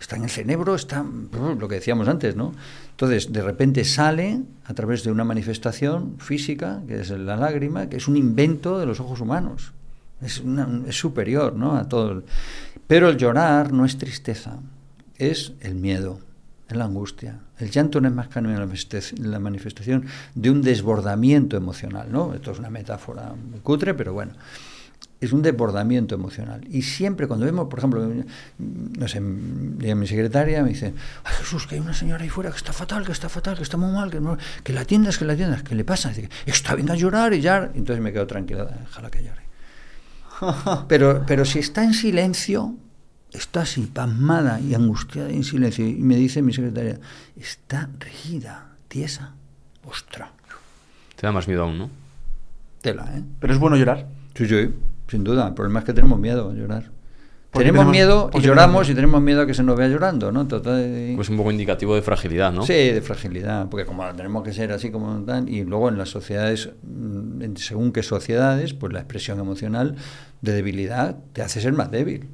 Está en el cerebro, está lo que decíamos antes, ¿no? Entonces, de repente sale a través de una manifestación física, que es la lágrima, que es un invento de los ojos humanos. Es, superior, ¿no? A todo. Pero el llorar no es tristeza, es el miedo, es la angustia. El llanto no es más que la manifestación de un desbordamiento emocional, ¿no? Esto es una metáfora muy cutre, pero bueno. Es un desbordamiento emocional. Y siempre cuando vemos, por ejemplo, no sé, mi secretaria me dice, ay Jesús, que hay una señora ahí fuera que está fatal, que está fatal, que está muy mal, que, no, que la atiendas, que la atiendas, ¿qué le pasa? Dice, está bien a llorar y ya. Entonces me quedo tranquila, déjala que llore. Pero, pero si está en silencio, está así, pasmada y angustiada y en silencio. Y me dice mi secretaria, está rígida, tiesa. Ostra, Te da más miedo aún, ¿no? tela, ¿eh? Pero es bueno llorar. Sí, sí, sin duda. El problema es que tenemos miedo a llorar. ¿Por qué Tenemos, tenemos- miedo y lloramos tenemos y tenemos miedo a que se nos vea llorando, ¿no? Total, Pues un poco indicativo de fragilidad, ¿no? Sí, de fragilidad, porque como tenemos que ser así como tal, y luego en las sociedades, mm, en según qué sociedades, pues la expresión emocional de debilidad te hace ser más débil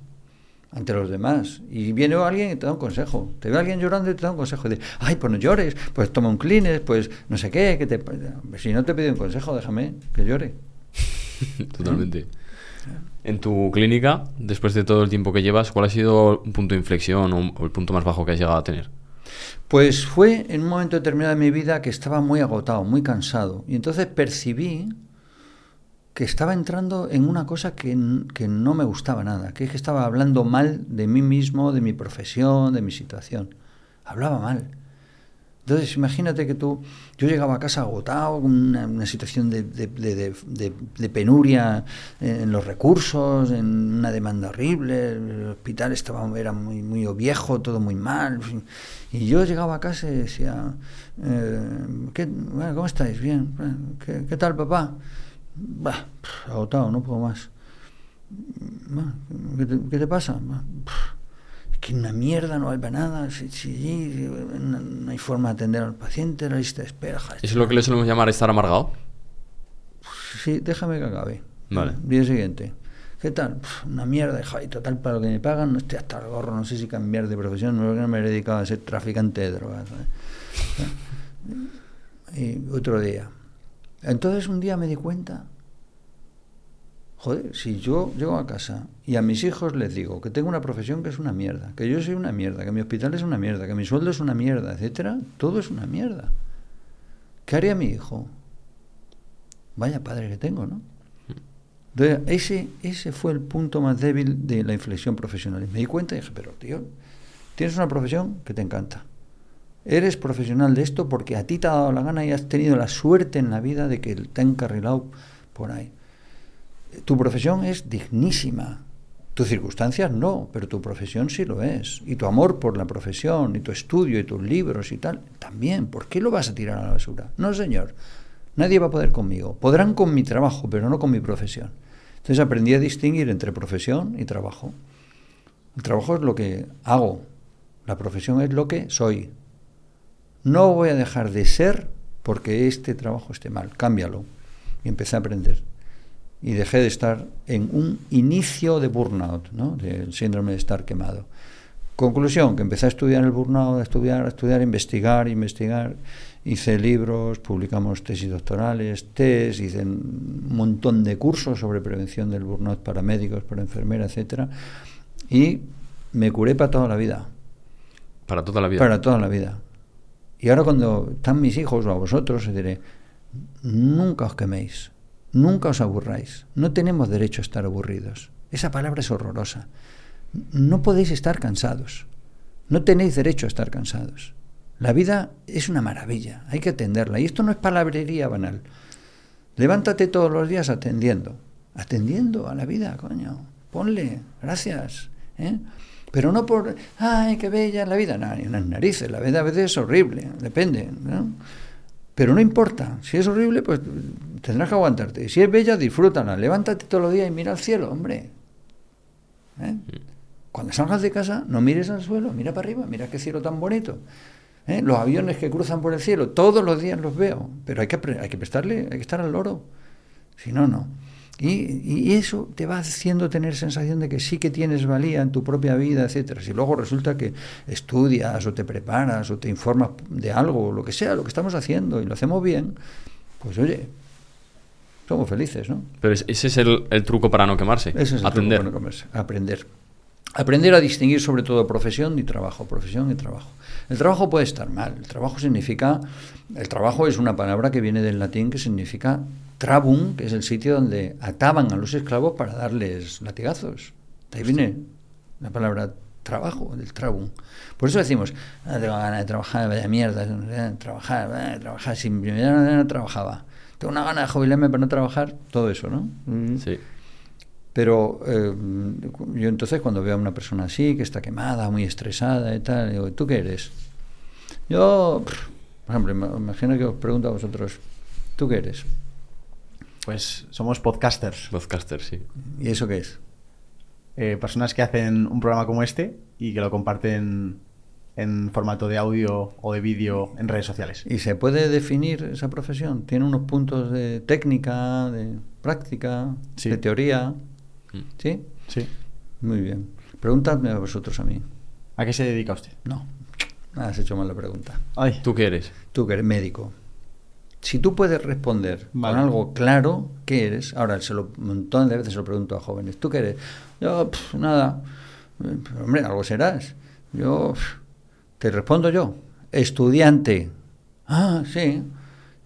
ante los demás. Y viene alguien y te da un consejo. Te ve alguien llorando y te da un consejo. Y dice, ay, pues no llores, pues toma un Kleenex, pues no sé qué, que te... Si no te pide un consejo, déjame que llore. Totalmente. En tu clínica, después de todo el tiempo que llevas, ¿cuál ha sido un punto de inflexión o, el punto más bajo que has llegado a tener? Pues fue en un momento determinado de mi vida que estaba muy agotado, muy cansado. Y entonces percibí que estaba entrando en una cosa que, que, no me gustaba nada, que es que estaba hablando mal de mí mismo, de mi profesión, de mi situación. Hablaba mal. Entonces, imagínate que tú, yo llegaba a casa agotado, con una, una situación de, penuria en los recursos, en una demanda horrible, el hospital estaba, era muy, muy viejo, todo muy mal. Y yo llegaba a casa y decía, eh, ¿qué, bueno, ¿cómo estáis? Bien. ¿Qué, tal, papá? Bah, agotado, no puedo más. ¿Qué te, qué te pasa? Que una mierda, no hay para nada, si, si, no, no, hay forma de atender al paciente, la lista de espera. ¿Eso es lo que le solemos llamar estar amargado? Sí, déjame que acabe. Vale. Día siguiente. ¿Qué tal? Pff, una mierda, y total, para lo que me pagan, no estoy hasta el gorro, no sé si cambiar de profesión, no, no me he dedicado a ser traficante de drogas. ¿eh? Y otro día. Entonces un día me di cuenta Joder, si yo llego a casa y a mis hijos les digo que tengo una profesión que es una mierda, que yo soy una mierda, que mi hospital es una mierda, que mi sueldo es una mierda, etcétera, todo es una mierda. ¿Qué haría mi hijo? Vaya padre que tengo, ¿no? Entonces, ese, ese fue el punto más débil de la inflexión profesional. Y me di cuenta y dije, pero tío, tienes una profesión que te encanta. Eres profesional de esto porque a ti te ha dado la gana y has tenido la suerte en la vida de que te ha encarrilado por ahí tu profesión es dignísima. Tus circunstancias no, pero tu profesión sí lo es. Y tu amor por la profesión, y tu estudio, y tus libros y tal, también. ¿Por qué lo vas a tirar a la basura? No, señor. Nadie va a poder conmigo. Podrán con mi trabajo, pero no con mi profesión. Entonces aprendí a distinguir entre profesión y trabajo. El trabajo es lo que hago. La profesión es lo que soy. No voy a dejar de ser porque este trabajo esté mal. Cámbialo. Y empecé a aprender y dejé de estar en un inicio de burnout, ¿no? del síndrome de estar quemado. Conclusión, que empecé a estudiar el burnout, a estudiar, a estudiar, a investigar, investigar. Hice libros, publicamos tesis doctorales, test, hice un montón de cursos sobre prevención del burnout para médicos, para enfermeras, etcétera, y me curé para toda la vida. Para toda la vida. Para toda la vida. Y ahora cuando están mis hijos o a vosotros, os diré, nunca os queméis Nunca os aburráis. No tenemos derecho a estar aburridos. Esa palabra es horrorosa. No podéis estar cansados. No tenéis derecho a estar cansados. La vida es una maravilla, hay que atenderla. Y esto no es palabrería banal. Levántate todos los días atendiendo. Atendiendo a la vida, coño. Ponle, gracias. ¿eh? Pero no por, ay, qué bella la vida. No, ni unas narices. La vida a veces es horrible, depende. Pero no importa, si es horrible, pues tendrás que aguantarte. Si es bella, disfrútala. Levántate todos los días y mira al cielo, hombre. ¿Eh? Cuando salgas de casa, no mires al suelo, mira para arriba, mira qué cielo tan bonito. ¿Eh? Los aviones que cruzan por el cielo, todos los días los veo, pero hay que, hay que prestarle, hay que estar al loro. Si no, no. Y, y, eso te va haciendo tener sensación de que sí que tienes valía en tu propia vida, etcétera. Si luego resulta que estudias o te preparas o te informas de algo, lo que sea, lo que estamos haciendo y lo hacemos bien, pues oye, somos felices, ¿no? Pero ese es el, el truco para no quemarse. Ese es el Atender. truco para no quemarse. Aprender. Aprender a distinguir sobre todo profesión y trabajo, profesión y trabajo. El trabajo puede estar mal. El trabajo significa, el trabajo es una palabra que viene del latín que significa trabum, que es el sitio donde ataban a los esclavos para darles latigazos. De ahí viene la palabra trabajo, del trabum. Por eso decimos, no tengo ganas de trabajar, vaya mierda, trabajar, vaya, trabajar, si mi no, no trabajaba. Tengo una gana de jubilarme para no trabajar, todo eso, ¿no? Sí. Pero eh, yo entonces cuando veo a una persona así, que está quemada, muy estresada y tal, digo, ¿tú qué eres? Yo, por ejemplo, imagino que os pregunto a vosotros, ¿tú qué eres? Pues somos podcasters. Podcasters, sí. ¿Y eso qué es? Eh, personas que hacen un programa como este y que lo comparten en formato de audio o de vídeo en redes sociales. ¿Y se puede definir esa profesión? ¿Tiene unos puntos de técnica, de práctica, Sí. de teoría? ¿Sí? Sí. Muy bien. Preguntadme a vosotros a mí. ¿A qué se dedica usted? No, has hecho mal la pregunta. Ay. ¿Tú qué eres? Tú que eres médico. Si tú puedes responder Vale. con algo claro, ¿qué eres? Ahora, se lo, un montón de veces se lo pregunto a jóvenes. ¿Tú qué eres? Yo, nada. Hombre, algo serás. Yo Te respondo yo. Estudiante. Ah, sí.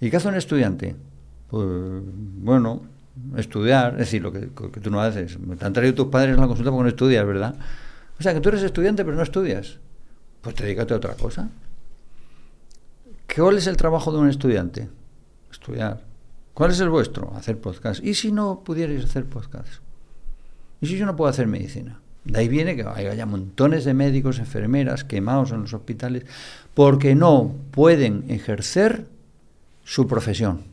¿Y qué hace un estudiante? Pues, bueno, estudiar, es decir, lo que, que tú no haces. Te han traído tus padres a la consulta porque no estudias, ¿verdad? O sea, que tú eres estudiante pero no estudias. Pues te dedícate a otra cosa. ¿Cuál es el trabajo de un estudiante? Estudiar. ¿Cuál es el vuestro? Hacer podcast. ¿Y si no pudierais hacer podcast? ¿Y si yo no puedo hacer medicina? De ahí viene que haya montones de médicos, enfermeras quemados en los hospitales porque no pueden ejercer su profesión.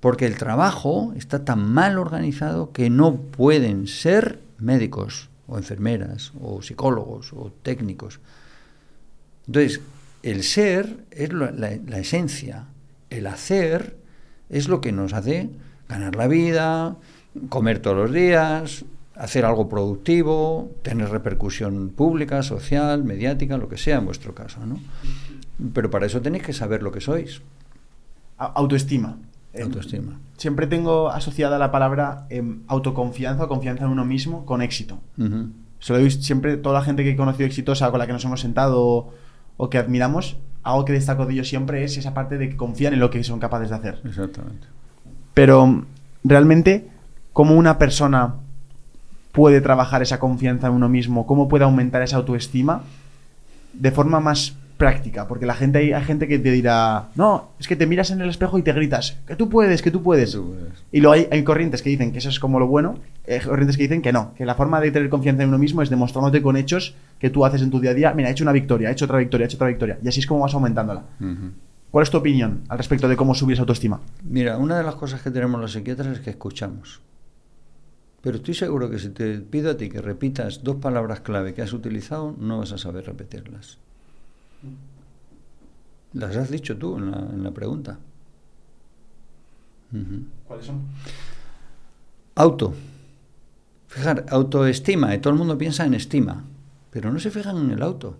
Porque el trabajo está tan mal organizado que no pueden ser médicos o enfermeras o psicólogos o técnicos. Entonces, el ser es la, la, esencia, el hacer es lo que nos hace ganar la vida, comer todos los días, hacer algo productivo, tener repercusión pública, social, mediática, lo que sea en vuestro caso, ¿no? Pero para eso tenéis que saber lo que sois. Autoestima. Em, autoestima. siempre tengo asociada la palabra em, autoconfianza o confianza en uno mismo con éxito. siempre toda la gente que he conocido exitosa, con la que nos hemos sentado o, que admiramos, algo que destaco de ellos siempre es esa parte de que confían en lo que son capaces de hacer. Exactamente. Pero realmente, ¿cómo una persona puede trabajar esa confianza en uno mismo? ¿Cómo puede aumentar esa autoestima de forma más práctica, porque la gente hay, gente que te dirá, no, es que te miras en el espejo y te gritas, que tú puedes, que tú puedes. Y luego hay, hay, corrientes que dicen que eso es como lo bueno, hay corrientes que dicen que no, que la forma de tener confianza en uno mismo es demostrándote con hechos que tú haces en tu día a día, mira, he hecho una victoria, he hecho otra victoria, he hecho otra victoria, y así es como vas aumentándola. ¿Cuál es tu opinión al respecto de cómo subir esa autoestima? Mira, una de las cosas que tenemos los psiquiatras es que escuchamos. Pero estoy seguro que si te pido a ti que repitas dos palabras clave que has utilizado, no vas a saber repetirlas. Las has dicho tú en la, pregunta. ¿Cuáles son? Auto. Fijar, autoestima. Y todo el mundo piensa en estima, pero no se fijan en el auto.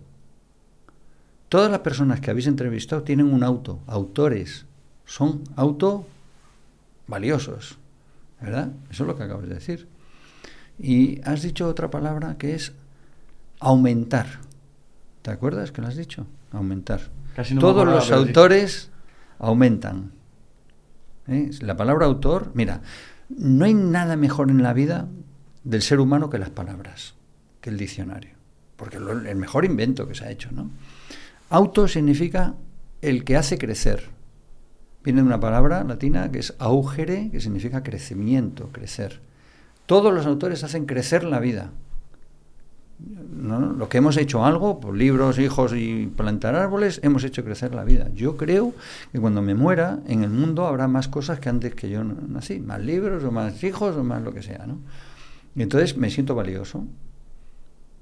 Todas las personas que habéis entrevistado tienen un auto, autores. Son auto valiosos. ¿Verdad? Eso es lo que acabas de decir. Y has dicho otra palabra que es aumentar. ¿Te acuerdas que lo has dicho? Aumentar. Todos los autores aumentan. ¿Eh? La palabra autor, mira, no hay nada mejor en la vida del ser humano que las palabras, que el diccionario. Porque es el mejor invento que se ha hecho, ¿no? Auto significa el que hace crecer. Viene de una palabra latina que es augere, que significa crecimiento, crecer. Todos los autores hacen crecer la vida. ¿No? Lo que hemos hecho algo, por libros, hijos y plantar árboles, hemos hecho crecer la vida. Yo creo que cuando me muera, en el mundo habrá más cosas que antes que yo nací, más libros o más hijos o más lo que sea, ¿no? Y entonces me siento valioso.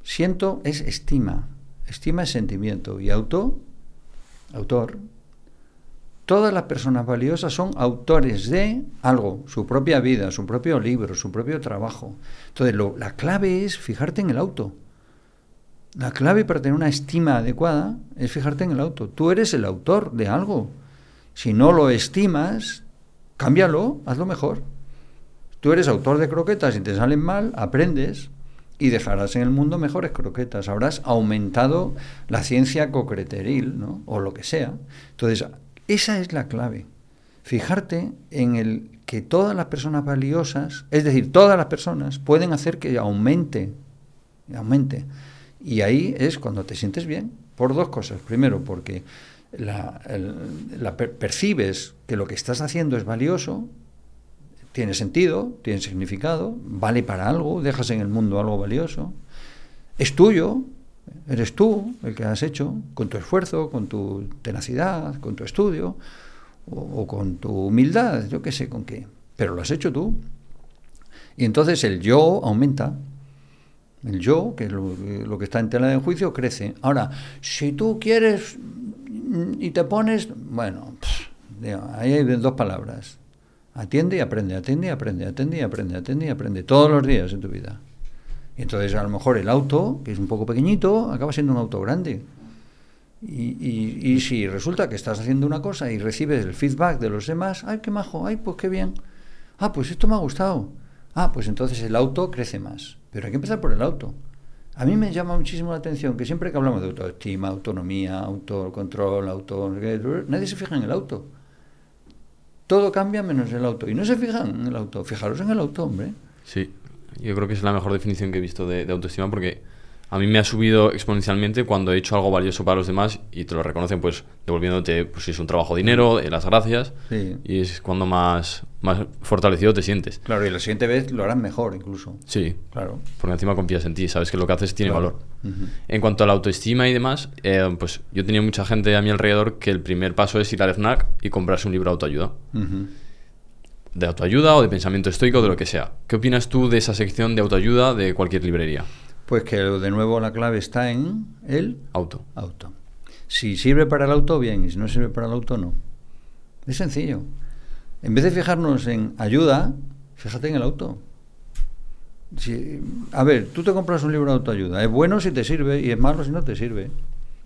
Siento es estima. Estima es sentimiento. Y auto, autor, todas las personas valiosas son autores de algo, su propia vida, su propio libro, su propio trabajo. Entonces, la clave es fijarte en el auto. La clave para tener una estima adecuada es fijarte en el auto. Tú eres el autor de algo. Si no lo estimas, cámbialo, hazlo mejor. Tú eres autor de croquetas y te salen mal, aprendes y dejarás en el mundo mejores croquetas. Habrás aumentado la ciencia cocreteril, ¿no? O lo que sea. Entonces, esa es la clave. Fijarte en el que todas las personas valiosas, es decir, todas las personas, pueden hacer que aumente, aumente. Y ahí es cuando te sientes bien, por dos cosas. Primero, porque la, percibes que lo que estás haciendo es valioso, tiene sentido, tiene significado, vale para algo, dejas en el mundo algo valioso, es tuyo, eres tú el que has hecho, con tu esfuerzo, con tu tenacidad, con tu estudio, o, con tu humildad, yo qué sé con qué, pero lo has hecho tú. Y entonces el yo aumenta, el yo, que es lo, que está en tela de juicio, crece. Ahora, si tú quieres y te pones, bueno, ahí hay dos palabras. Atiende y aprende, atiende y aprende, atiende y aprende, atiende y aprende, todos los días en tu vida. Y entonces a lo mejor el auto, que es un poco pequeñito, acaba siendo un auto grande. Y, y, y, si resulta que estás haciendo una cosa y recibes el feedback de los demás, ay, qué majo, ay, pues qué bien. Ah, pues esto me ha gustado. Ah, pues entonces el auto crece más. Pero hay que empezar por el auto. A mí me llama muchísimo la atención que siempre que hablamos de autoestima, autonomía, autocontrol, auto... Nadie se fija en el auto. Todo cambia menos el auto. Y no se fijan en el auto. Fijaros en el auto, hombre. Sí, yo creo que es la mejor definición que he visto de, de autoestima porque a mí me ha subido exponencialmente cuando he hecho algo valioso para los demás y te lo reconocen pues devolviéndote pues si es un trabajo dinero, las gracias Sí. y es cuando más, más fortalecido te sientes. Claro, y la siguiente vez lo harán mejor incluso. Sí, Claro. porque encima confías en ti, sabes que lo que haces tiene Claro. valor. En cuanto a la autoestima y demás, eh, pues yo tenía mucha gente a mi alrededor que el primer paso es ir al FNAC y comprarse un libro de autoayuda. De autoayuda o de pensamiento estoico, de lo que sea. ¿Qué opinas tú de esa sección de autoayuda de cualquier librería? Pues que de nuevo la clave está en el Auto. auto. Si sirve para el auto, bien, y si no sirve para el auto, no. Es sencillo. En vez de fijarnos en ayuda, fíjate en el auto. Si- a ver, tú te compras un libro de autoayuda. Es bueno si te sirve y es malo si no te sirve.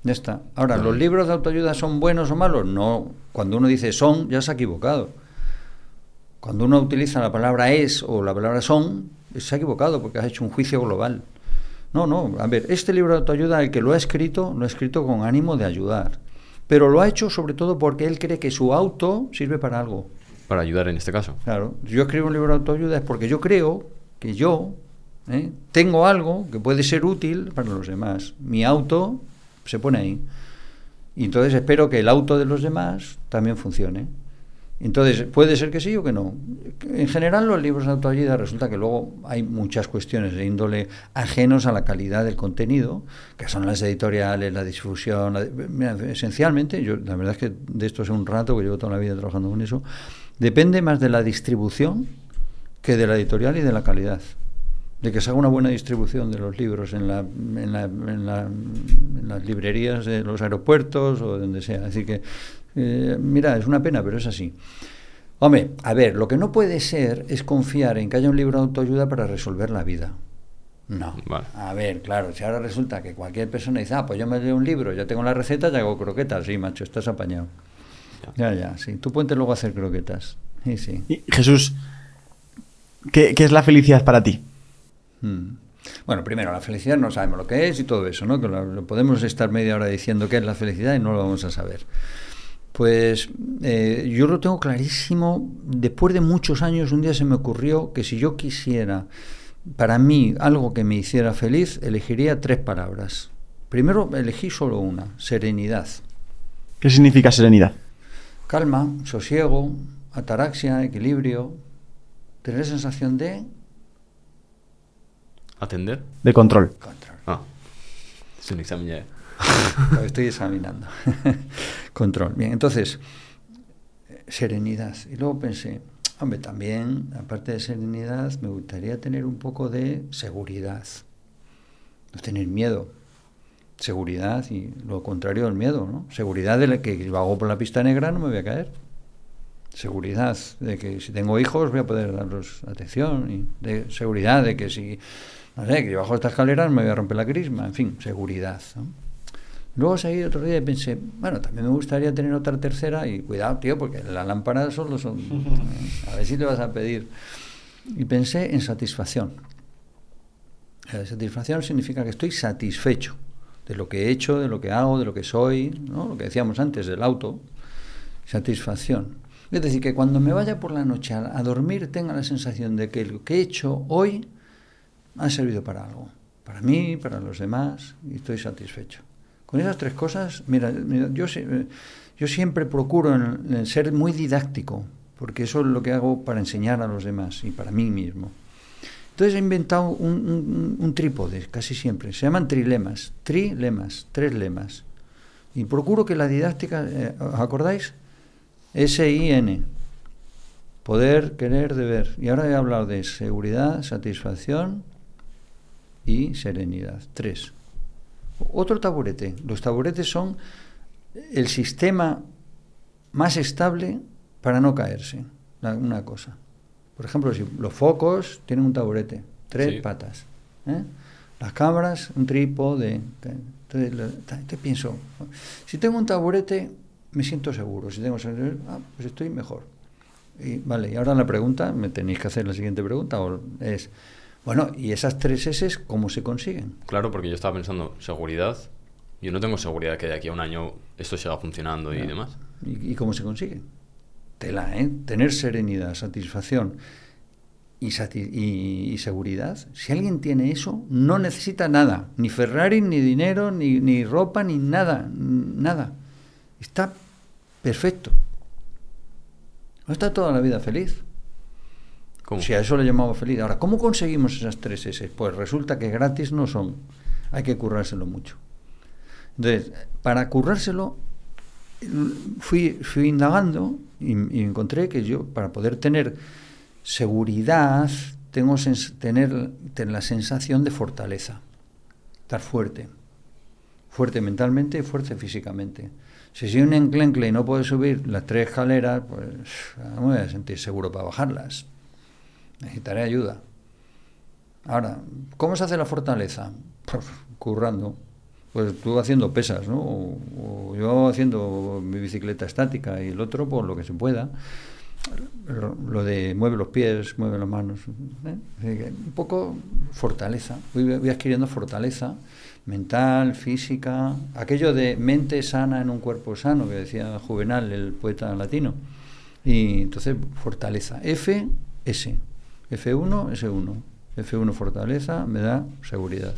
Ya está. Ahora, ¿los libros de autoayuda son buenos o malos? No. Cuando uno dice son, ya se ha equivocado. Cuando uno utiliza la palabra es o la palabra son, se ha equivocado porque has hecho un juicio global. No, no. A ver, este libro de autoayuda, el que lo ha escrito, lo ha escrito con ánimo de ayudar. Pero lo ha hecho sobre todo porque él cree que su auto sirve para algo. Para ayudar en este caso. Claro, yo escribo un libro de autoayuda es porque yo creo que yo ¿eh? tengo algo que puede ser útil para los demás. Mi auto se pone ahí. Y entonces espero que el auto de los demás también funcione. Entonces, puede ser que sí o que no. En general, los libros de autoayuda resulta que luego hay muchas cuestiones de índole ajenos a la calidad del contenido, que son las editoriales, la difusión. la- mira, esencialmente, yo la verdad es que de esto hace un rato, que llevo toda la vida trabajando con eso, depende más de la distribución que de la editorial y de la calidad. De que se haga una buena distribución de los libros en, la, en, la- en la- en las librerías de los aeropuertos o donde sea. Así que, eh, mira, es una pena, pero es así. Hombre, a ver, lo que no puede ser es confiar en que haya un libro de autoayuda para resolver la vida. No. Vale. A ver, claro, si ahora resulta que cualquier persona dice, ah, pues yo me leo un libro, ya tengo la receta, ya hago croquetas. Sí, macho, estás apañado. Ya, ya, sí. Tú ponte luego hacer croquetas. Sí, sí. Y, Jesús, ¿qué, qué es la felicidad para ti? Mm. Bueno, primero, la felicidad no sabemos lo que es y todo eso, ¿no? Que lo, lo podemos estar media hora diciendo qué es la felicidad y no lo vamos a saber. Pues eh, yo lo tengo clarísimo. Después de muchos años, un día se me ocurrió que si yo quisiera, para mí, algo que me hiciera feliz, elegiría tres palabras. Primero, elegí solo una, serenidad. ¿Qué significa serenidad? Calma, sosiego, ataraxia, equilibrio, tener la sensación de ¿Atender? De control. control. Ah. Es un examen ya. ¿eh? Lo estoy examinando. Control. Bien, entonces, serenidad. Y luego pensé, hombre, también, aparte de serenidad, me gustaría tener un poco de seguridad. No tener miedo. Seguridad y lo contrario del miedo, ¿no? Seguridad de la que si hago por la pista negra no me voy a caer. Seguridad de que si tengo hijos voy a poder darlos atención. Y de seguridad de que si, no sé, que bajo esta escalera no me voy a romper la crisma. En fin, seguridad. Luego seguí otro día y pensé, bueno, también me gustaría tener otra tercera y cuidado, tío, porque las lámparas solo son... A ver si te vas a pedir. Y pensé en satisfacción. La satisfacción significa que estoy satisfecho de lo que he hecho, de lo que hago, de lo que soy, ¿no? lo que decíamos antes del auto. Satisfacción. Es decir, que cuando me vaya por la noche a, dormir tenga la sensación de que lo que he hecho hoy ha servido para algo. Para mí, para los demás, y estoy satisfecho. Con esas tres cosas, mira, eh, yo siempre procuro ser muy didáctico, porque eso es lo que hago para enseñar a los demás y para mí mismo. Entonces he inventado un, trípode, casi siempre. Se llaman trilemas. Trilemas, tres lemas. Y procuro que la didáctica, eh, ¿os acordáis? S-I-N. Poder, querer, deber. Y ahora he hablado de seguridad, satisfacción y serenidad. Tres. Otro taburete. Los taburetes son el sistema más estable para no caerse. Una cosa. Por ejemplo, si los focos tienen un taburete, tres Sí. patas. ¿eh? Las cámaras, un trípode. Entonces, te pienso, si tengo un taburete, me siento seguro. Si tengo seguro, ah, pues estoy mejor. Y, vale, y ahora la pregunta, me tenéis que hacer la siguiente pregunta, o es, Bueno, ¿y esas tres S cómo se consiguen? Claro, porque yo estaba pensando, seguridad. Yo no tengo seguridad que de aquí a un año esto siga funcionando y demás. ¿Y, y cómo se consigue? Tela, ¿eh? Tener serenidad, satisfacción y, sati- y- y seguridad. Si alguien tiene eso, no necesita nada. Ni Ferrari, ni dinero, ni, ni ropa, ni nada. Nada. Está perfecto. No está toda la vida feliz. ¿Cómo? Si a eso le llamamos feliz. Ahora, ¿cómo conseguimos esas tres S? Pues resulta que gratis no son. Hay que currárselo mucho. Entonces, para currárselo, fui, fui indagando y, y encontré que yo, para poder tener seguridad, tengo tener, tener la sensación de fortaleza. Estar fuerte. Fuerte mentalmente y fuerte físicamente. Si soy un enclencle y no puedo subir las tres escaleras, pues no me voy a sentir seguro para bajarlas. Necesitaré ayuda. Ahora, ¿cómo se hace la fortaleza? Currando. Pues tú haciendo pesas, ¿no? O, yo haciendo mi bicicleta estática y el otro, por lo que se pueda. Lo, de mueve los pies, mueve las manos. ¿eh? Un poco fortaleza. Voy, voy adquiriendo fortaleza mental, física. Aquello de mente sana en un cuerpo sano, que decía Juvenal, el poeta latino. Y entonces, fortaleza. F, S. F1, S1. F1 fortaleza me da seguridad.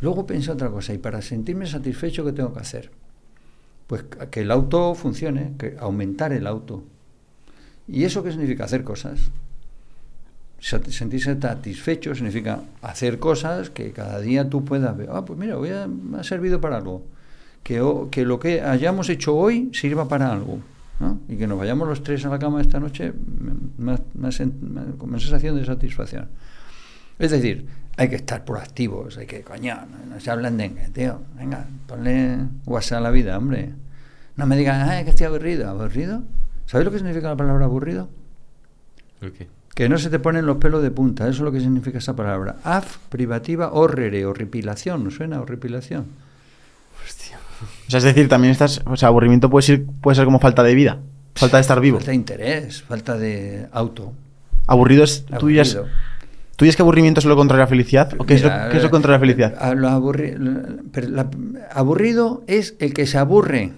Luego pensé otra cosa, y para sentirme satisfecho, ¿qué tengo que hacer? Pues que el auto funcione, que aumentar el auto. ¿Y eso qué significa? Hacer cosas. Sentirse satisfecho significa hacer cosas que cada día tú puedas ver. Ah, pues mira, ha, me ha servido para algo. Que, lo que hayamos hecho hoy sirva para algo. Y que nos vayamos los tres a la cama esta noche una sensación de satisfacción. Es decir, hay que estar proactivos, hay que, coño, no, no se hablan de, tío, venga, ponle WhatsApp a la vida, hombre. No me digan, ay, que estoy aburrido. ¿Aburrido? ¿Sabes lo que significa la palabra aburrido? Que no se te ponen los pelos de punta, eso es lo que significa esa palabra. Af, privativa, horrere, horripilación, ¿no suena? Horripilación. O sea, es decir, también estás. O sea, aburrimiento puede ser, puede ser como falta de vida. Falta de estar vivo. Falta de interés, falta de auto. Aburrido es. ¿Tú dirías, Aburrido. ¿Tú dirías que aburrimiento es lo contrario a felicidad? ¿O qué, es, lo, qué es lo contrario a felicidad? a lo aburri- la- aburrido es el que se aburre.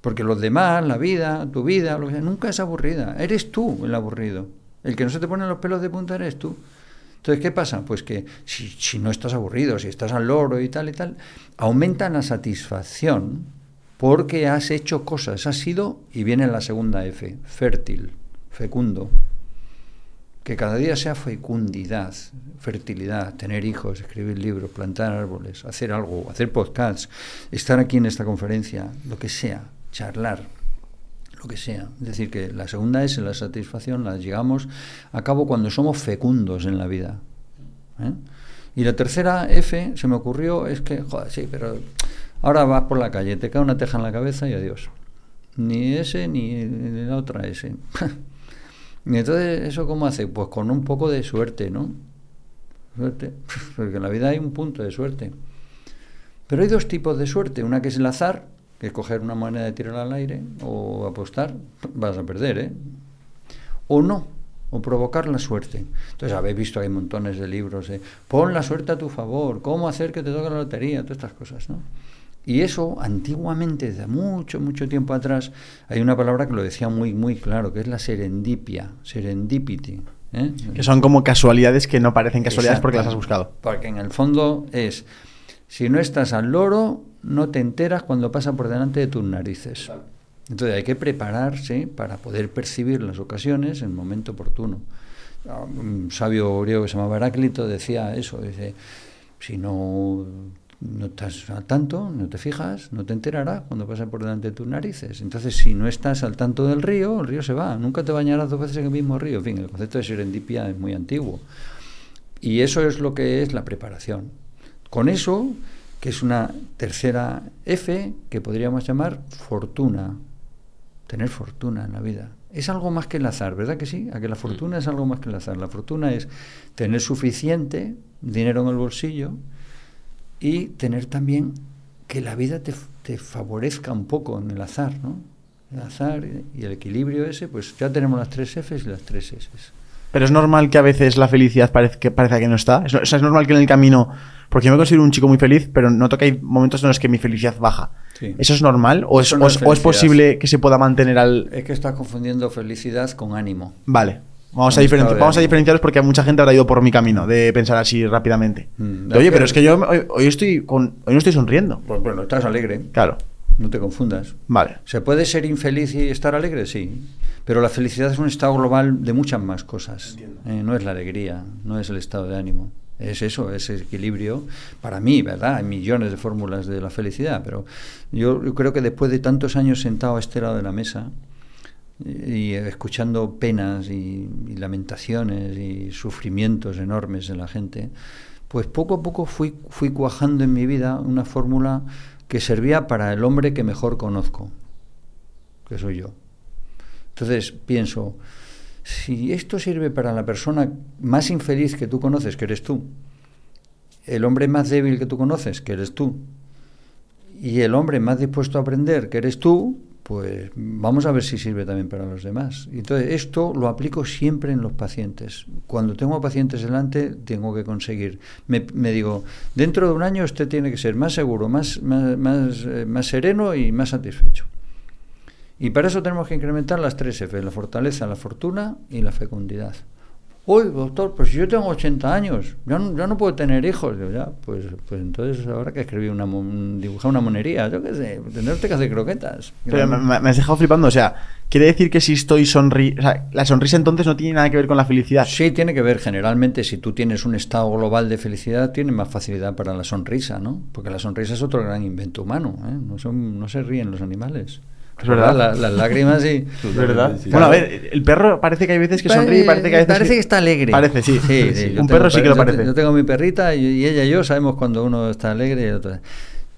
Porque los demás, la vida, tu vida, lo que sea, nunca es aburrida. Eres tú el aburrido. El que no se te pone los pelos de punta eres tú. Entonces, ¿qué pasa? Pues que si, si no estás aburrido, si estás al loro y tal y tal, aumenta la satisfacción porque has hecho cosas, has sido, y viene la segunda F, fértil, fecundo. Que cada día sea fecundidad, fertilidad, tener hijos, escribir libros, plantar árboles, hacer algo, hacer podcasts, estar aquí en esta conferencia, lo que sea, charlar, lo que sea. Es decir, que la segunda es la satisfacción, la llegamos a cabo cuando somos fecundos en la vida. ¿eh? Y la tercera F, se me ocurrió, es que, joder, sí, pero ahora vas por la calle, te cae una teja en la cabeza y adiós. Ni ese ni la otra S. y entonces, ¿eso cómo hace? Pues con un poco de suerte, ¿no? Suerte. Porque en la vida hay un punto de suerte. Pero hay dos tipos de suerte. Una que es el azar, que es coger una moneda y tirarla al aire, o apostar, vas a perder, ¿eh? O no, o provocar la suerte. Entonces habéis visto hay montones de libros de pon la suerte a tu favor, cómo hacer que te toque la lotería, todas estas cosas, ¿no? Y eso antiguamente, desde mucho, mucho tiempo atrás, hay una palabra que lo decía muy, muy claro, que es la serendipia, serendipity. ¿eh? Que son como casualidades que no parecen casualidades porque las has buscado. Porque en el fondo es, si no estás al loro, no te enteras cuando pasa por delante de tus narices. Entonces hay que prepararse para poder percibir las ocasiones en el momento oportuno. Ah, Un sabio griego que se llamaba Heráclito decía eso, dice, si no, no estás al tanto, no te fijas, no te enterarás cuando pase por delante de tus narices. Entonces, si no estás al tanto del río, el río se va, nunca te bañarás dos veces en el mismo río. En fin, el concepto de serendipia es muy antiguo. Y eso es lo que es la preparación. Con eso, que es una tercera F, que podríamos llamar fortuna, tener fortuna en la vida. Es algo más que el azar, ¿verdad que sí? A que la fortuna es algo más que el azar. La fortuna es tener suficiente dinero en el bolsillo y tener también que la vida te, te favorezca un poco en el azar, ¿no? El azar y el equilibrio ese, pues ya tenemos las tres Fs y las tres S. Pero es normal que a veces la felicidad parezca que, parezca que no está. Es, o sea, es normal que en el camino. Porque yo me considero un chico muy feliz, pero noto que hay momentos en los que mi felicidad baja. Sí. ¿Eso es normal? ¿O es, o es o posible que se pueda mantener al.? Es que estás confundiendo felicidad con ánimo. Vale. Vamos, a, Un diferen- estado de vamos a ánimo. diferenciarlos porque mucha gente habrá ido por mi camino de pensar así rápidamente. Mm, De, Oye, es pero es que yo hoy, hoy estoy con, hoy no estoy sonriendo. Pues bueno, estás alegre. Claro. No te confundas. Vale. ¿Se puede ser infeliz y estar alegre? Sí. Pero la felicidad es un estado global de muchas más cosas. Eh, no es la alegría, no es el estado de ánimo. Es eso, ese equilibrio. Para mí, ¿verdad? Hay millones de fórmulas de la felicidad, pero yo, yo creo que después de tantos años sentado a este lado de la mesa y, escuchando penas y, y lamentaciones y sufrimientos enormes de la gente, pues poco a poco fui, fui cuajando en mi vida una fórmula que servía para el hombre que mejor conozco, que soy yo. Entonces pienso, si esto sirve para la persona más infeliz que tú conoces, que eres tú, el hombre más débil que tú conoces, que eres tú, y el hombre más dispuesto a aprender, que eres tú, pues vamos a ver si sirve también para los demás. Entonces, esto lo aplico siempre en los pacientes. Cuando tengo pacientes delante, tengo que conseguir. Me, digo, dentro de un año usted tiene que ser más seguro, más, más, más, eh, más sereno y más satisfecho. Y para eso tenemos que incrementar las tres F, la fortaleza, la fortuna y la fecundidad. Uy, doctor, pues si yo tengo 80 años, ya no, ya no puedo tener hijos. Digo, ya, pues, pues entonces habrá que escribir una, dibujar una monería, yo qué sé, tendré que hacer croquetas. Pero me, has dejado flipando. O sea, quiere decir que si estoy sonri... O sea, la sonrisa entonces no tiene nada que ver con la felicidad. Sí, tiene que ver generalmente si tú tienes un estado global de felicidad, tienes más facilidad para la sonrisa, ¿no? Porque la sonrisa es otro gran invento humano, ¿eh? No, son, no se ríen los animales. Es verdad. La- las lágrimas sí. Es verdad. Bueno, a ver, el perro parece que hay veces que sonríe y parece que a veces. Parece que está alegre. Parece, sí. Sí, sí, Un perro sí que lo yo parece. Yo tengo mi perrita y, y ella y yo sabemos cuando uno está alegre y otro.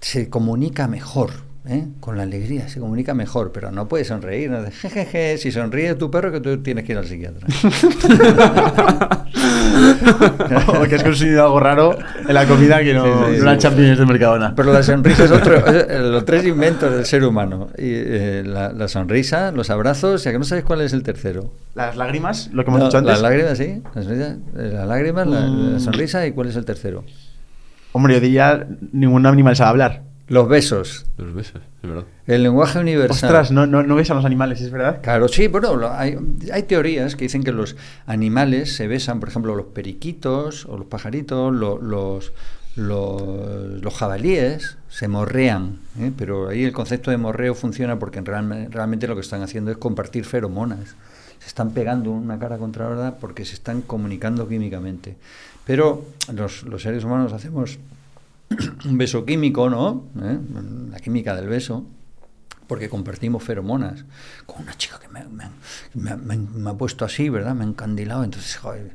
Se comunica mejor. ¿Eh? Con la alegría se comunica mejor, pero no puede sonreír. no jejeje, si sonríe tu perro, que tú tienes que ir al psiquiatra. o que has consumido algo raro en la comida que no, Sí, sí, no sí. eran champiñones de Mercadona. Pero la sonrisa es otro, es, eh, los tres inventos del ser humano. Y, eh, la, la sonrisa, los abrazos, ya que no sabes cuál es el tercero. Las lágrimas, lo que hemos No, dicho antes. Las lágrimas, sí. Las lágrimas, la, la Mm. sonrisa y cuál es el tercero. Hombre, yo diría ningún animal sabe hablar. Los besos. Los besos, es verdad. El lenguaje universal. Ostras, no, no, no besan los animales, ¿es verdad? Claro, sí, bueno, hay, hay teorías que dicen que los animales se besan, por ejemplo, los periquitos o los pajaritos, lo- los, los, los jabalíes se morrean, ¿eh? pero ahí el concepto de morreo funciona porque realme- realmente lo que están haciendo es compartir feromonas. Se están pegando una cara contra la otra porque se están comunicando químicamente. Pero los, los seres humanos hacemos un beso químico, ¿no? ¿Eh? La química del beso porque compartimos feromonas con una chica que me, me- me ha- me puesto así, ¿verdad? Me ha encandilado, entonces, joder,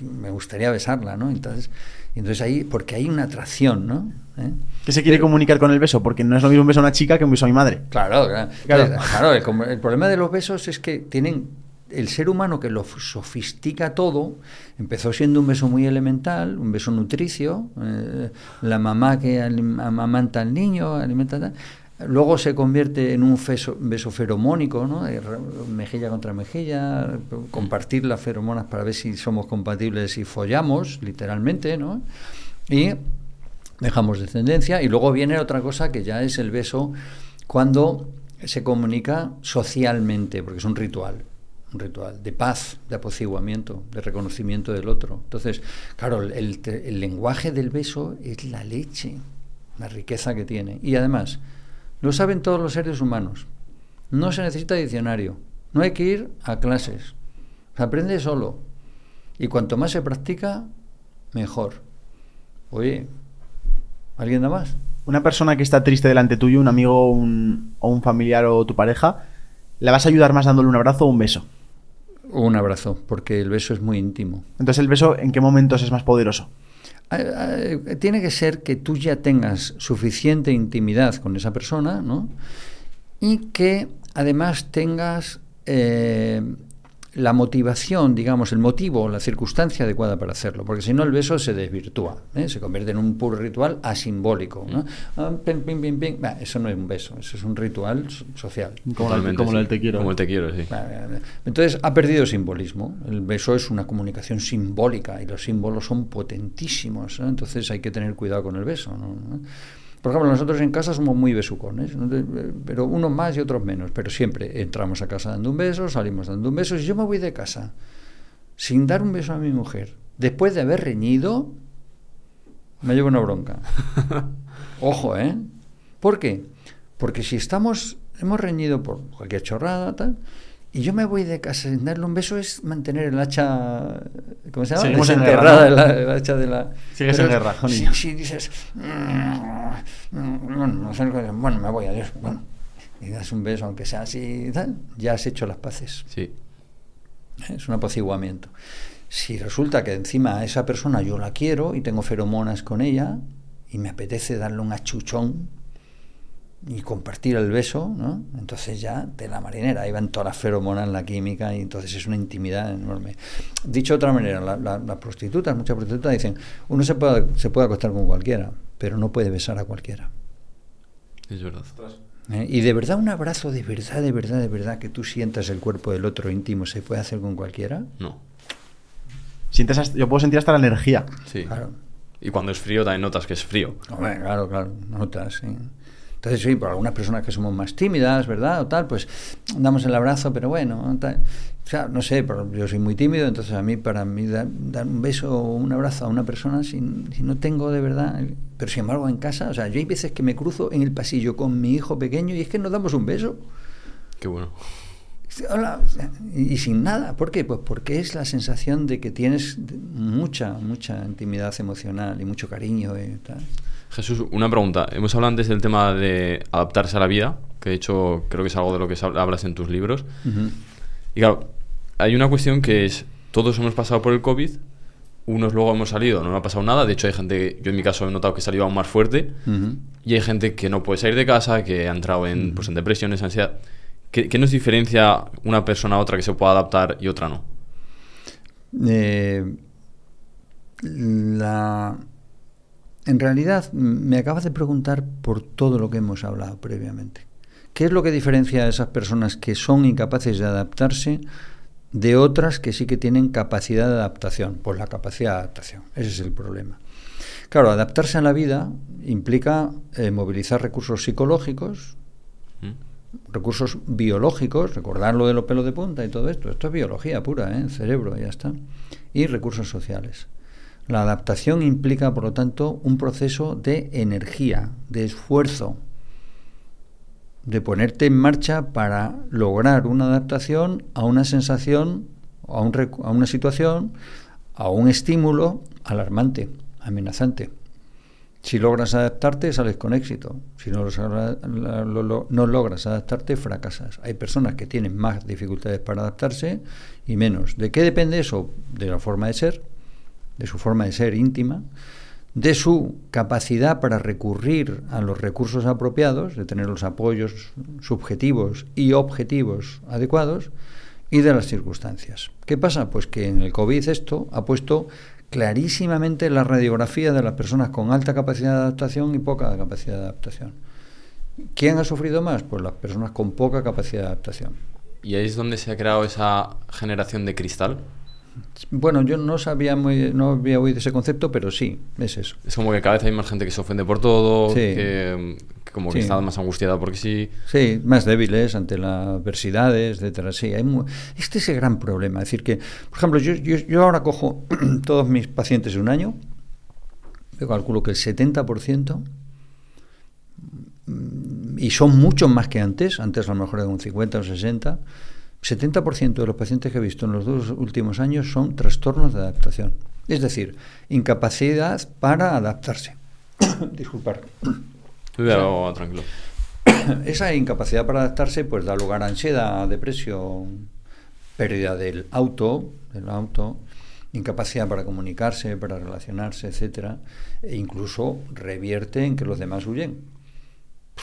me gustaría besarla, ¿no? Entonces, entonces ahí, porque hay una atracción, ¿no? ¿Eh? ¿Qué se quiere comunicar con el beso? Porque no es lo mismo un beso a una chica que un beso a mi madre. Claro, claro. Claro. El problema de los besos es que tienen el ser humano que lo sofistica todo, empezó siendo un beso muy elemental, un beso nutricio, eh, la mamá que amamanta al niño, alimenta tal. Luego se convierte en un feso- beso feromónico, ¿no? Mejilla contra mejilla, compartir las feromonas para ver si somos compatibles y follamos, literalmente, ¿no? Y dejamos descendencia y luego viene otra cosa que ya es el beso cuando se comunica socialmente, porque es un ritual, un ritual de paz, de apaciguamiento, de reconocimiento del otro. Entonces, claro, el, el lenguaje del beso es la leche, la riqueza que tiene. Y además, lo saben todos los seres humanos. No se necesita diccionario, no hay que ir a clases, se aprende solo. Y cuanto más se practica, mejor. Oye, ¿alguien da más? Una persona que está triste delante tuyo, un amigo un- o un familiar o tu pareja, ¿le vas a ayudar más dándole un abrazo o un beso? Un abrazo, porque el beso es muy íntimo. Entonces, ¿el beso en qué momentos es más poderoso? Ah, ah, Tiene que ser que tú ya tengas suficiente intimidad con esa persona, ¿no? Y que además tengas eh, la motivación, digamos, el motivo, la circunstancia adecuada para hacerlo, porque si no el beso se desvirtúa, ¿eh? se convierte en un puro ritual asimbólico. ¿no? Ah, pim, pim, pim, pim. Bah, eso no es un beso, eso es un ritual so- social. Como, como sí. el te quiero. Como el te quiero, sí. Entonces ha perdido simbolismo. El beso es una comunicación simbólica y los símbolos son potentísimos. ¿no? Entonces hay que tener cuidado con el beso. ¿no? Por ejemplo, nosotros en casa somos muy besucones, pero unos más y otros menos. Pero siempre entramos a casa dando un beso, salimos dando un beso. Si yo me voy de casa sin dar un beso a mi mujer, después de haber reñido, me llevo una bronca. Ojo, ¿eh? ¿Por qué? Porque si estamos, hemos reñido por cualquier chorrada, tal, y yo me voy de casa sin darle un beso, es mantener el hacha, ¿cómo se llama? Seguimos en Desenterrada, guerra, ¿no? el, hacha de la... Sigues en guerra, si dices, "Mm, mm, bueno, me voy, adiós, bueno, y das un beso, aunque sea así, y tal, ya has hecho las paces. Sí. Es un apaciguamiento. Si resulta que encima a esa persona yo la quiero y tengo feromonas con ella y me apetece darle un achuchón y compartir el beso, ¿no? entonces ya de la marinera, ahí van todas las feromonas, la química y entonces es una intimidad enorme. Dicho de otra manera, la- la- las prostitutas, muchas prostitutas dicen, uno se puede, se puede acostar con cualquiera, pero no puede besar a cualquiera. Es verdad. ¿eh? Y de verdad un abrazo, de verdad, de verdad, de verdad, que tú sientas el cuerpo del otro íntimo, ¿se puede hacer con cualquiera? No. Sientes hasta- yo puedo sentir hasta la energía. Sí. Claro. Y cuando es frío también notas que es frío. Hombre, claro, claro, notas, sí. Entonces, sí, por algunas personas que somos más tímidas, ¿verdad? O tal, pues damos el abrazo, pero bueno, tal. O sea, no sé, pero yo soy muy tímido, entonces a mí, para mí, dar, dar un beso o un abrazo a una persona, si, si no tengo de verdad. Pero sin embargo, en casa, o sea, yo hay veces que me cruzo en el pasillo con mi hijo pequeño y es que nos damos un beso. Qué bueno. Hola, y sin nada. ¿Por qué? Pues porque es la sensación de que tienes mucha, mucha intimidad emocional y mucho cariño y tal. Jesús, una pregunta. Hemos hablado antes del tema de adaptarse a la vida, que de hecho creo que es algo de lo que hablas en tus libros. Y claro, hay una cuestión que es, todos hemos pasado por el COVID, unos luego hemos salido, no me ha pasado nada, de hecho hay gente, yo en mi caso he notado que he salido aún más fuerte, y hay gente que no puede salir de casa, que ha entrado en, pues, en depresiones, ansiedad. ¿Qué, qué nos diferencia una persona a otra que se pueda adaptar y otra no? Eh, la, en realidad, me acabas de preguntar por todo lo que hemos hablado previamente. ¿Qué es lo que diferencia a esas personas que son incapaces de adaptarse de otras que sí que tienen capacidad de adaptación? Pues la capacidad de adaptación, ese es el problema. Claro, adaptarse a la vida implica eh, movilizar recursos psicológicos, ¿Mm? recursos biológicos, recordar lo de los pelos de punta y todo esto, esto es biología pura, ¿eh? cerebro, ya está, y recursos sociales. La adaptación implica, por lo tanto, un proceso de energía, de esfuerzo, de ponerte en marcha para lograr una adaptación a una sensación, a, un a una situación, a un estímulo alarmante, amenazante. Si logras adaptarte, sales con éxito. Si no, no logras adaptarte, fracasas. Hay personas que tienen más dificultades para adaptarse y menos. ¿De qué depende eso? De la forma de ser, de su forma de ser íntima, de su capacidad para recurrir a los recursos apropiados, de tener los apoyos subjetivos y objetivos adecuados, y de las circunstancias. ¿Qué pasa? Pues que en el COVID esto ha puesto clarísimamente la radiografía de las personas con alta capacidad de adaptación y poca capacidad de adaptación. ¿Quién ha sufrido más? Pues las personas con poca capacidad de adaptación. Y ahí es donde se ha creado esa generación de cristal. Bueno, yo no sabía muy, no había oído ese concepto, pero sí, es eso. Es como que cada vez hay más gente que se ofende por todo, Sí. que, que como que Sí. está más angustiada porque sí. Sí, más débiles ante las adversidades, etcétera. Sí, hay mu- este es el gran problema. Es decir, que, por ejemplo, yo, yo, yo ahora cojo todos mis pacientes de un año, yo calculo que el 70%, mm, y son muchos más que antes, antes a lo mejor era un 50 o 60, 70% de los pacientes que he visto en los dos últimos años son trastornos de adaptación. Es decir, incapacidad para adaptarse. Disculpar. Cuidado, tranquilo. Esa incapacidad para adaptarse pues da lugar a ansiedad, depresión, pérdida del auto, del auto, incapacidad para comunicarse, para relacionarse, etcétera, e incluso revierte en que los demás huyen.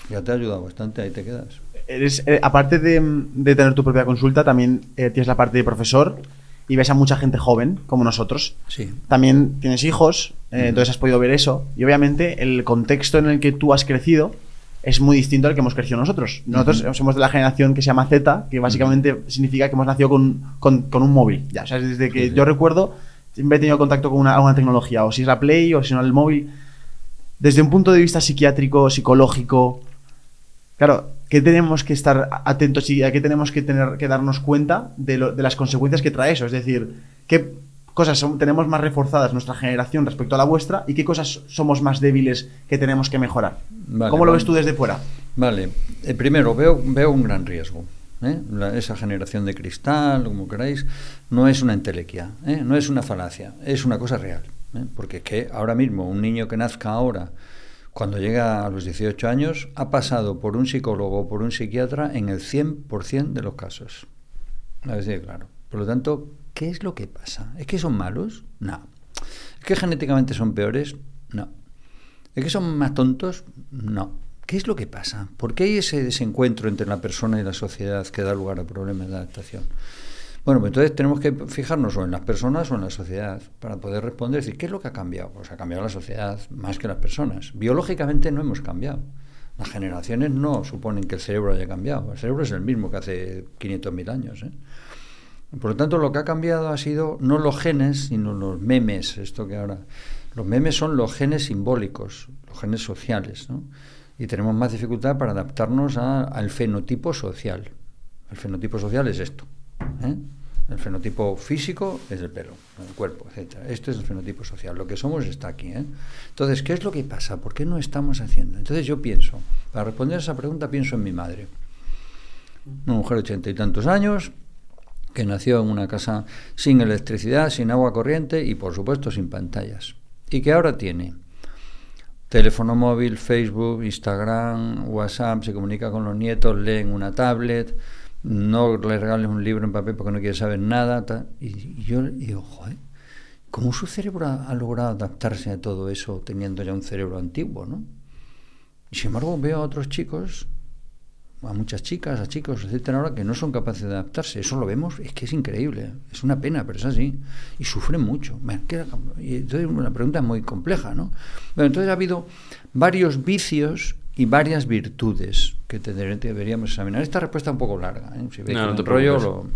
Ya te ha ayudado bastante, ahí te quedas. Eres, eh, aparte de, de tener tu propia consulta, también eh, tienes la parte de profesor y ves a mucha gente joven, como nosotros. Sí. También tienes hijos, eh, entonces has podido ver eso. Y obviamente el contexto en el que tú has crecido es muy distinto al que hemos crecido nosotros. Nosotros somos de la generación que se llama Z, que básicamente significa que hemos nacido con, con- con un móvil. Ya, o sea, desde que yo recuerdo, siempre he tenido contacto con una, alguna tecnología, o si es la Play, o si no el móvil. Desde un punto de vista psiquiátrico, psicológico, claro, ¿qué tenemos que estar atentos y a qué tenemos que tener que darnos cuenta de, lo- de las consecuencias que trae eso? Es decir, ¿qué cosas son- tenemos más reforzadas nuestra generación respecto a la vuestra y qué cosas somos más débiles que tenemos que mejorar? Vale, ¿Cómo lo ves tú desde fuera? Vale, Eh, primero veo, veo un gran riesgo. ¿eh? La- esa generación de cristal, como queráis, no es una entelequia, ¿eh? no es una falacia, es una cosa real. ¿eh? Porque que ahora mismo un niño que nazca ahora, cuando llega a los 18 años, ha pasado por un psicólogo o por un psiquiatra en el 100% de los casos. Claro. Por lo tanto, ¿qué es lo que pasa? ¿Es que son malos? No. ¿Es que genéticamente son peores? No. ¿Es que son más tontos? No. ¿Qué es lo que pasa? ¿Por qué hay ese desencuentro entre la persona y la sociedad que da lugar a problemas de adaptación? Bueno, pues entonces tenemos que fijarnos o en las personas o en la sociedad para poder responder, decir, ¿qué es lo que ha cambiado? Pues ha cambiado la sociedad más que las personas. Biológicamente no hemos cambiado. Las generaciones no suponen que el cerebro haya cambiado. El cerebro es el mismo que hace 500.000 años. ¿eh? Por lo tanto, lo que ha cambiado ha sido no los genes, sino los memes. Esto que ahora. Los memes son los genes simbólicos, los genes sociales, ¿no? Y tenemos más dificultad para adaptarnos a- al fenotipo social. El fenotipo social es esto. ¿eh? El fenotipo físico es el pelo, el cuerpo, etcétera. Este es el fenotipo social. Lo que somos está aquí. ¿eh? Entonces, ¿qué es lo que pasa? ¿Por qué no estamos haciendo? Entonces yo pienso, para responder a esa pregunta, pienso en mi madre. Una mujer de ochenta y tantos años, que nació en una casa sin electricidad, sin agua corriente y por supuesto sin pantallas. Y que ahora tiene teléfono móvil, Facebook, Instagram, WhatsApp, se comunica con los nietos, lee en una tablet, no le regales un libro en papel porque no quiere saber nada. tal. Y, yo digo, joder, ¿cómo su cerebro ha, logrado adaptarse a todo eso teniendo ya un cerebro antiguo, no? Y sin embargo veo a otros chicos a muchas chicas, a chicos, etcétera, ahora que no son capaces de adaptarse. Eso lo vemos, es que es increíble, es una pena, pero es así. Y sufren mucho. Bueno, ¿qué- y entonces la pregunta es muy compleja, ¿no? Bueno, entonces ha habido varios vicios y varias virtudes que deberíamos examinar. Esta respuesta es un poco larga, ¿eh? Si veis No, no me te enrollo, preocupes.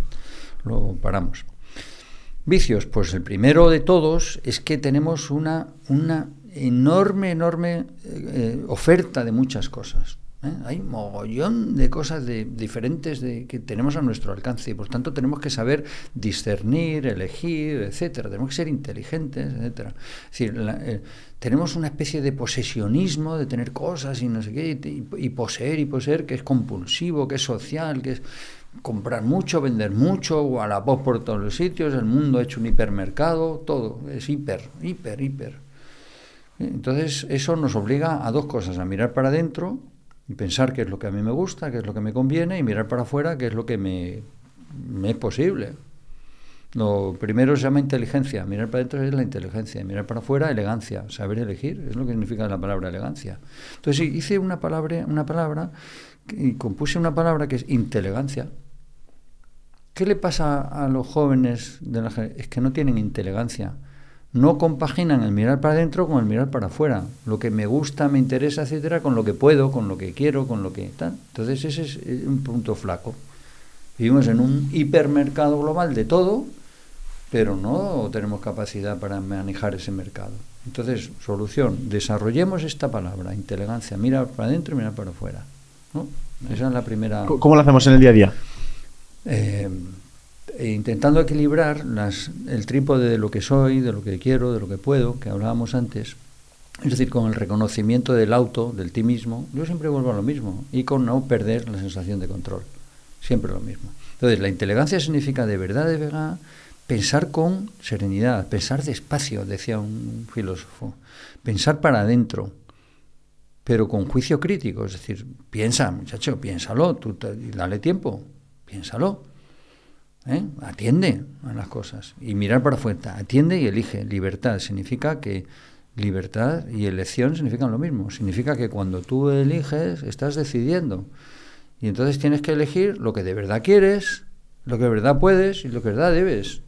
lo, lo paramos. Vicios, pues el primero de todos es que tenemos una, una enorme, enorme eh, eh, oferta de muchas cosas. ¿Eh? Hay mogollón de cosas de, diferentes de, que tenemos a nuestro alcance y por tanto tenemos que saber discernir, elegir, etcétera. Tenemos que ser inteligentes, etcétera. Eh, tenemos una especie de posesionismo de tener cosas y no sé qué, y, y poseer y poseer que es compulsivo, que es social, que es comprar mucho, vender mucho, o a la voz por todos los sitios, el mundo ha hecho un hipermercado, todo es hiper, hiper, hiper. Entonces eso nos obliga a dos cosas, a mirar para adentro y pensar qué es lo que a mí me gusta, qué es lo que me conviene, y mirar para afuera qué es lo que me, es posible. Lo primero se llama inteligencia, mirar para adentro es la inteligencia, mirar para afuera elegancia, saber elegir, es lo que significa la palabra elegancia. Entonces hice una palabra, una palabra y compuse una palabra que es inteligencia. ¿Qué le pasa a los jóvenes de la Es que no tienen inteligencia. No compaginan el mirar para adentro con el mirar para afuera. Lo que me gusta, me interesa, etcétera, con lo que puedo, con lo que quiero, con lo que tal. Entonces ese es un punto flaco. Vivimos en un hipermercado global de todo, pero no tenemos capacidad para manejar ese mercado. Entonces, solución, desarrollemos esta palabra, inteligencia, mirar para adentro y mirar para afuera. ¿no? Esa es la primera. ¿Cómo- ¿Cómo lo hacemos en el día a día? Eh, e intentando equilibrar las, el trípode de lo que soy, de lo que quiero, de lo que puedo, que hablábamos antes, es decir, con el reconocimiento del auto, del ti mismo, yo siempre vuelvo a lo mismo, y con no perder la sensación de control, siempre lo mismo. Entonces, la inteligencia significa de verdad, de verdad, pensar con serenidad, pensar despacio, decía un filósofo, pensar para adentro, pero con juicio crítico, es decir, piensa, muchacho, piénsalo, dale tiempo, piénsalo. ¿Eh? Atiende a las cosas y mirar para afuera. Atiende y elige. Libertad significa que libertad y elección significan lo mismo. Significa que cuando tú eliges estás decidiendo Y entonces tienes que elegir lo que de verdad quieres, lo que de verdad puedes y lo que de verdad debes.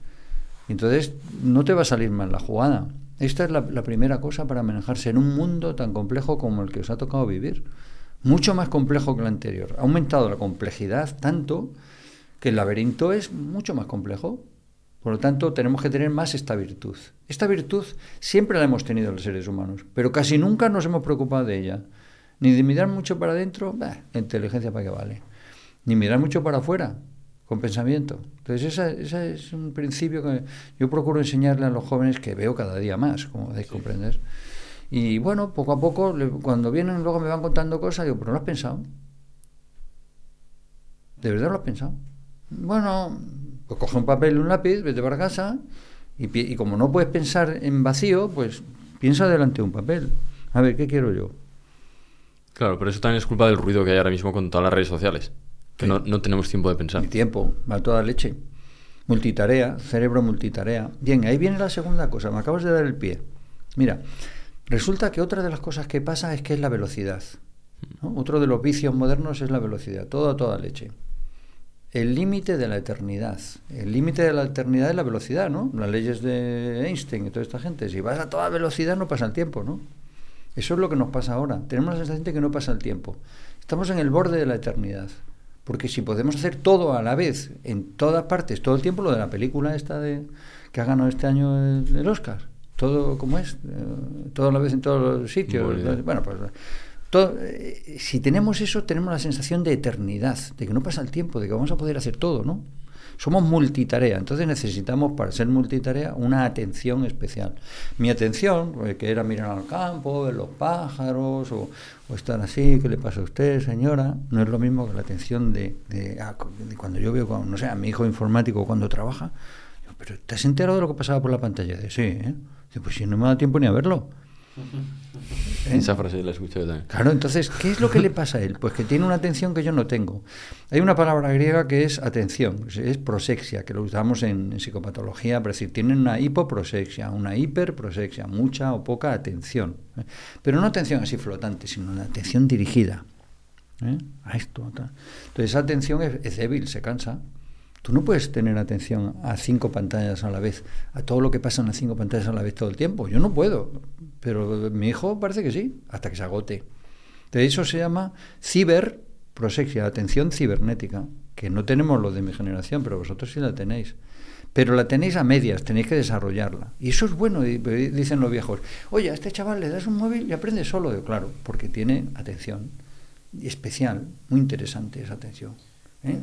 Y entonces no te va a salir mal la jugada. Esta es la primera cosa para manejarse en un mundo tan complejo como el que os ha tocado vivir. Mucho más complejo que el anterior. Ha aumentado la complejidad tanto que el laberinto es mucho más complejo. Por lo tanto, tenemos que tener más esta virtud. Esta virtud siempre la hemos tenido los seres humanos, pero casi nunca nos hemos preocupado de ella. Ni de mirar mucho para adentro, bah, la inteligencia para qué vale. Ni mirar mucho para afuera, con pensamiento. Entonces, ese es un principio que yo procuro enseñarle a los jóvenes que veo cada día más, como podéis comprender. Y bueno, poco a poco, cuando vienen, luego me van contando cosas, digo, pero no lo has pensado. ¿De verdad lo has pensado? Bueno, pues coge un papel y un lápiz, vete para casa, y, y como no puedes pensar en vacío, pues piensa delante de un papel. A ver, ¿qué quiero yo? Claro, pero eso también es culpa del ruido que hay ahora mismo con todas las redes sociales. Que no, no, tenemos tiempo de pensar. Ni tiempo, va toda leche. Multitarea, cerebro multitarea. Bien, ahí viene la segunda cosa, me acabas de dar el pie. Mira, resulta que otra de las cosas que pasa es que es la velocidad. ¿no? Otro de los vicios modernos es la velocidad, todo a toda leche. El límite de la eternidad. El límite de la eternidad es la velocidad, ¿no? Las leyes de Einstein y toda esta gente. Si vas a toda velocidad no pasa el tiempo, ¿no? Eso es lo que nos pasa ahora. Tenemos la sensación de que no pasa el tiempo. Estamos en el borde de la eternidad. Porque si podemos hacer todo a la vez, en todas partes, todo el tiempo, lo de la película esta de que ha ganado este año el, el Oscar, todo como es, eh, todo a la vez en todos los sitios. Bueno, Bueno, pues eh, si tenemos eso, tenemos la sensación de eternidad, de que no pasa el tiempo, de que vamos a poder hacer todo, ¿no? Somos multitarea, entonces necesitamos para ser multitarea una atención especial. Mi atención, eh, que era mirar al campo, ver los pájaros, o, estar así, ¿qué le pasa a usted, señora? No es lo mismo que la atención de, ah, cuando yo veo, no sé, a mi hijo informático cuando trabaja, pero ¿te has enterado de lo que pasaba por la pantalla? De, sí, ¿eh? Pues si no me da tiempo ni a verlo. Esa frase la escuché yo también. Claro, entonces, ¿qué es lo que le pasa a él? Pues que tiene una atención que yo no tengo. Hay una palabra griega que es atención, es prosexia, que lo usamos en, psicopatología, para decir, tienen una hipoprosexia, una hiperprosexia, mucha o poca atención. ¿eh? Pero no atención así flotante, sino una atención dirigida. ¿eh? A esto. Entonces, esa atención es, es débil, se cansa. Tú no puedes tener atención a cinco pantallas a la vez, a todo lo que pasa en las cinco pantallas a la vez todo el tiempo. Yo no puedo, pero mi hijo parece que sí, hasta que se agote. De eso se llama ciberprosexia, atención cibernética, que no tenemos lo de mi generación, pero vosotros sí la tenéis. Pero la tenéis a medias, tenéis que desarrollarla. Y eso es bueno, dicen los viejos. Oye, a este chaval le das un móvil y aprende solo. Claro, porque tiene atención especial, muy interesante esa atención. ¿Eh?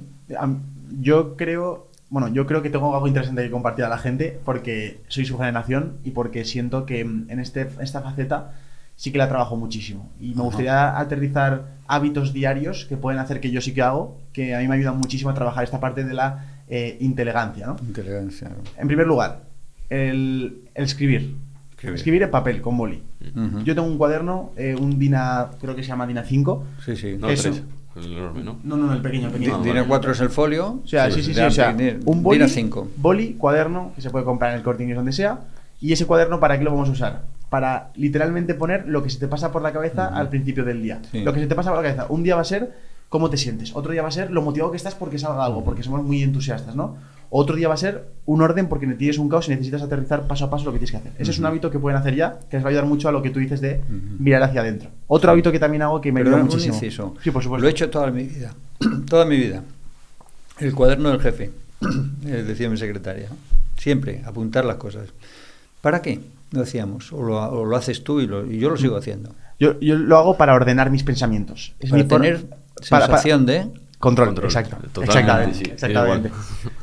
Yo creo, bueno, yo creo que tengo algo interesante que compartir a la gente porque soy su generación y porque siento que en este, esta faceta sí que la trabajo muchísimo. Y me gustaría aterrizar hábitos diarios que pueden hacer que yo sí que hago, que a mí me ayudan muchísimo a trabajar esta parte de la eh, inteligencia, ¿no? Inteligencia. En primer lugar, el, el escribir. Escribir. escribir. en papel, con boli. Uh -huh. Yo tengo un cuaderno, eh, un DINA, creo que se llama DINA 5. Sí, sí. No, es. El enorme, ¿no? No, no, el pequeño, el pequeño. DINA 4 es el folio. O sea, sí, sí, sí. O sea, un boli, DINA 5. boli, cuaderno, que se puede comprar en el corte inglés donde sea. Y ese cuaderno, ¿para qué lo vamos a usar? Para literalmente poner lo que se te pasa por la cabeza uh -huh. al principio del día. Sí. Lo que se te pasa por la cabeza. Un día va a ser cómo te sientes. Otro día va a ser lo motivado que estás porque salga algo, porque somos muy entusiastas, ¿no? Otro día va a ser un orden porque tienes un caos y necesitas aterrizar paso a paso lo que tienes que hacer. Ese uh -huh. es un hábito que pueden hacer ya, que les va a ayudar mucho a lo que tú dices de uh -huh. mirar hacia adentro. Otro hábito que también hago que me ayuda muchísimo. Inciso. Sí, por supuesto. Lo he hecho toda mi vida. toda mi vida. El cuaderno del jefe, decía mi secretaria. Siempre, apuntar las cosas. ¿Para qué? Lo hacíamos. O lo, o lo haces tú y, lo, y, yo lo sigo haciendo. Yo, yo, lo hago para ordenar mis pensamientos. Es para mi tener sensación para, de Control, Control, exacto. totalmente, exactamente. sí, exactamente.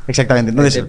exactamente. Entonces.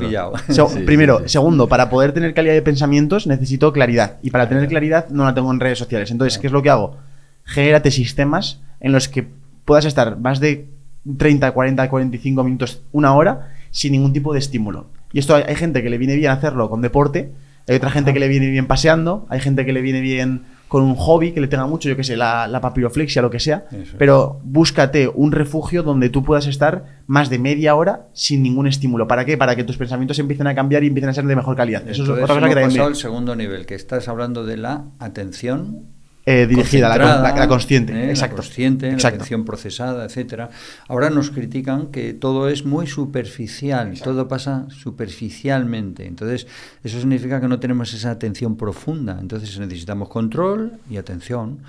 So, Sí, primero, sí. segundo, para poder tener calidad de pensamientos necesito claridad. Y para tener claridad no la tengo en redes sociales. Entonces, ¿qué es lo que hago? Genérate sistemas en los que puedas estar más de 30, 40, 45 minutos, una hora, sin ningún tipo de estímulo. Y esto hay, hay gente que le viene bien hacerlo con deporte, hay otra gente que le viene bien paseando, hay gente que le viene bien con un hobby que le tenga mucho, yo que sé, la, la papiroflexia, lo que sea, Eso. pero búscate un refugio donde tú puedas estar más de media hora sin ningún estímulo. ¿Para qué? Para que tus pensamientos empiecen a cambiar y empiecen a ser de mejor calidad. Eso Entonces, es otra cosa que también al segundo nivel, que estás hablando de la atención eh, dirigida, la, la- la consciente. ¿eh? Exacto. La consciente, Exacto. la atención procesada, etcétera. Ahora nos critican que todo es muy superficial, todo pasa superficialmente. Entonces, eso significa que no tenemos esa atención profunda. Entonces, necesitamos control y atención.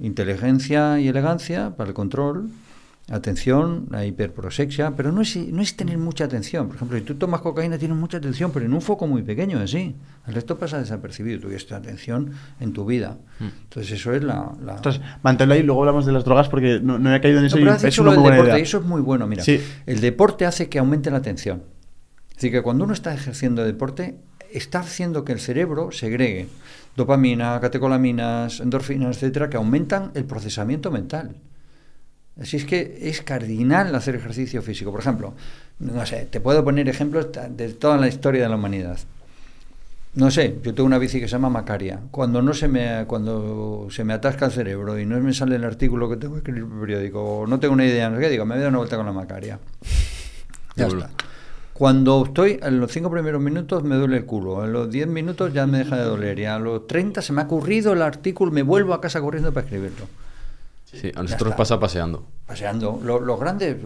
Inteligencia y elegancia para el control. Atención, la hiperprosexia, pero no es, no es tener mucha atención. Por ejemplo, si tú tomas cocaína tienes mucha atención, pero en un foco muy pequeño, así. El resto pasa desapercibido. Tú tienes atención en tu vida. Entonces, eso es la. la- Entonces, manténlo ahí, luego hablamos de las drogas porque no, no he caído en eso no, pero has dicho lo muy del buena deporte, y eso es muy bueno. Mira, Sí. el deporte hace que aumente la atención. Es decir, que cuando uno está ejerciendo deporte, está haciendo que el cerebro segregue dopamina, catecolaminas, endorfinas, etcétera, que aumentan el procesamiento mental. Así es que es cardinal hacer ejercicio físico. Por ejemplo, no sé, te puedo poner ejemplos de toda la historia de la humanidad. No sé, yo tengo una bici que se llama Macaria. Cuando no se me cuando se me atasca el cerebro y no me sale el artículo que tengo que escribir en el periódico, o no tengo una idea, no sé qué, digo, me voy a dar una vuelta con la Macaria. Ya está. Cuando estoy, en los cinco primeros minutos me duele el culo, en los 10 minutos ya me deja de doler, y a los 30 se me ha ocurrido el artículo, me vuelvo a casa corriendo para escribirlo. Sí, a nosotros pasa paseando. Paseando. Los, los grandes,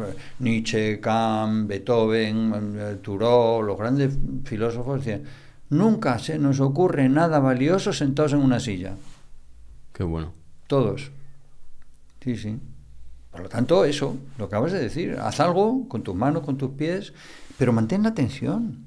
Nietzsche, Kant, Beethoven, Thoreau, los grandes filósofos decían, nunca se nos ocurre nada valioso sentados en una silla. Qué bueno. Todos. Sí, sí. Por lo tanto, eso, lo acabas de decir, haz algo con tus manos, con tus pies, pero mantén la atención.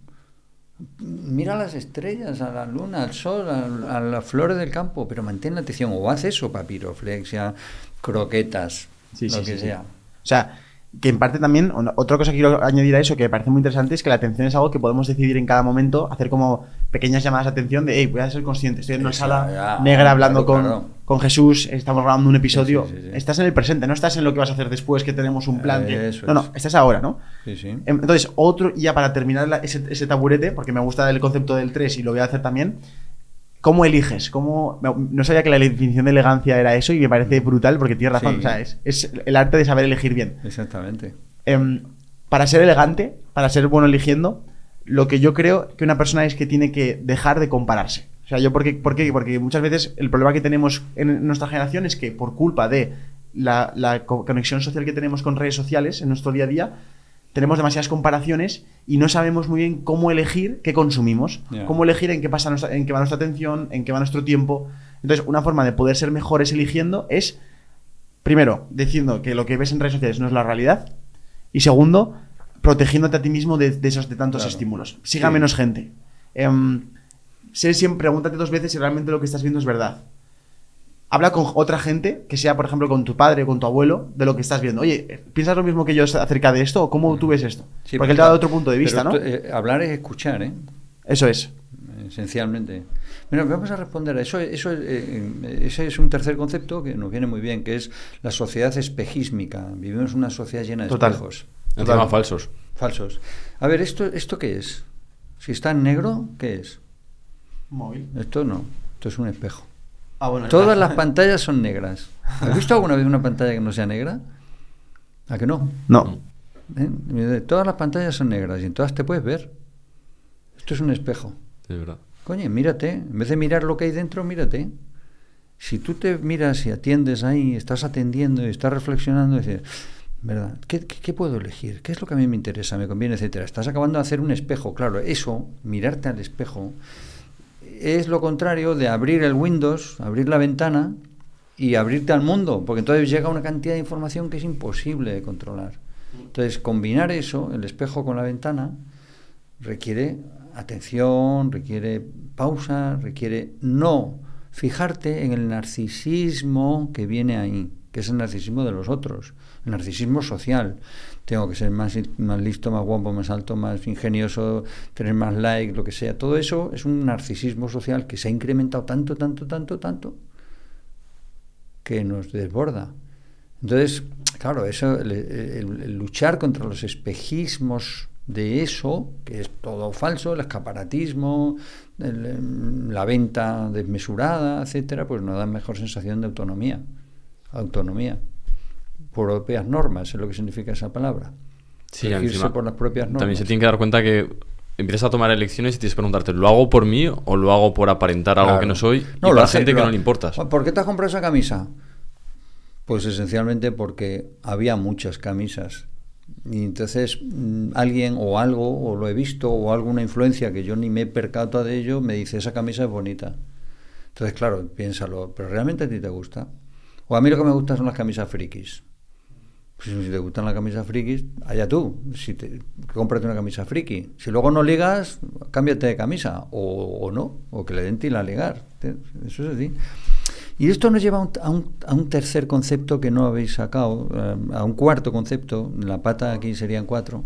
Mira las estrellas, a la luna, al sol, a, a las flores del campo, pero mantén la atención. O haz eso, papiroflexia, croquetas, Sí, lo sí, que sí, sí. sea. O sea, que en parte también, otra cosa que quiero añadir a eso que me parece muy interesante es que la atención es algo que podemos decidir en cada momento, hacer como pequeñas llamadas de atención de, hey, voy a ser consciente, estoy en una sala ya, negra hablando claro, con, claro. con Jesús, estamos grabando un episodio, Sí, sí, sí, sí. estás en el presente, no estás en lo que vas a hacer después, que tenemos un plan. que- no, no, es. estás ahora, ¿no? Sí, sí. Em, Entonces, otro, ya para terminar la- ese, ese taburete, porque me gusta el concepto del 3 y lo voy a hacer también, ¿cómo eliges? ¿Cómo, no sabía que la definición de elegancia era eso y me parece brutal porque tienes razón, Sí. o sea, es, es el arte de saber elegir bien. Exactamente. Em, para ser elegante, para ser bueno eligiendo, lo que yo creo que una persona es que tiene que dejar de compararse. O sea, yo porque, ¿por qué? Porque muchas veces el problema que tenemos en nuestra generación es que por culpa de la, la co- conexión social que tenemos con redes sociales en nuestro día a día, tenemos demasiadas comparaciones y no sabemos muy bien cómo elegir qué consumimos, cómo elegir en qué, pasa nuestra- en qué va nuestra atención, en qué va nuestro tiempo. Entonces, una forma de poder ser mejores eligiendo es, primero, diciendo que lo que ves en redes sociales no es la realidad, y segundo, protegiéndote a ti mismo de, de esos de tantos Claro. estímulos. Siga Sí. menos gente. Em, sé siempre, pregúntate dos veces si realmente lo que estás viendo es verdad. Habla con otra gente, que sea, por ejemplo, con tu padre o con tu abuelo, de lo que estás viendo. Oye, ¿piensas lo mismo que yo acerca de esto? ¿O cómo tú ves esto? Sí, Porque él te ha dado otro punto de vista, pero ¿no? eh, hablar es escuchar, ¿eh? Eso es. Esencialmente. Mira, vamos a responder a eso. Eso es, eh, ese es un tercer concepto que nos viene muy bien, que es la sociedad espejismica. Vivimos en una sociedad llena de Total. espejos. Total. falsos. Falsos. A ver, ¿esto, ¿esto qué es? Si está en negro, ¿qué es? Móvil. Esto no. Esto es un espejo. Ah, bueno, Todas las pantallas son negras. ¿Has visto alguna vez una pantalla que no sea negra? ¿A que no? No. ¿Eh? Todas las pantallas son negras y en todas te puedes ver. Esto es un espejo. Es verdad. Coño, mírate. En vez de mirar lo que hay dentro, mírate. Si tú te miras y atiendes ahí, estás atendiendo y estás reflexionando, y dices, ¿verdad? ¿Qué, qué, qué puedo elegir? ¿Qué es lo que a mí me interesa, me conviene, etcétera? Estás acabando de hacer un espejo. Claro, eso, mirarte al espejo, es lo contrario de abrir el Windows, abrir la ventana y abrirte al mundo, porque entonces llega una cantidad de información que es imposible de controlar. Entonces, combinar eso, el espejo con la ventana, requiere atención, requiere pausa, requiere no fijarte en el narcisismo que viene ahí, que es el narcisismo de los otros, el narcisismo social. Tengo que ser más, más listo, más guapo, más alto, más ingenioso, tener más like, lo que sea. Todo eso es un narcisismo social que se ha incrementado tanto, tanto, tanto, tanto, que nos desborda. Entonces, claro, eso, el, el- el luchar contra los espejismos de eso, que es todo falso, el escaparatismo, el- la venta desmesurada, etcétera, pues nos da mejor sensación de autonomía. Autonomía. Propias normas, es lo que significa esa palabra. Sí, encima por las propias normas. También se tiene que dar cuenta que empiezas a tomar elecciones y tienes que preguntarte, ¿lo hago por mí o lo hago por aparentar algo Claro. que no soy? No, y lo para hace- gente que no le importas. ¿Por qué te has comprado esa camisa? Pues esencialmente porque había muchas camisas. Y entonces mm, alguien o algo, o lo he visto, o alguna influencia que yo ni me he percatado de ello, me dice, esa camisa es bonita. Entonces, claro, piénsalo, ¿pero realmente a ti te gusta? O a mí lo que me gusta son las camisas frikis. Pues si te gustan las camisas frikis, allá tú. Si te, cómprate una camisa friki. Si luego no ligas, cámbiate de camisa. O, o no. O que le den tila a ligar. Eso es así. Y esto nos lleva a un, a un- a un tercer concepto que no habéis sacado, eh, a un cuarto concepto, la pata aquí serían cuatro,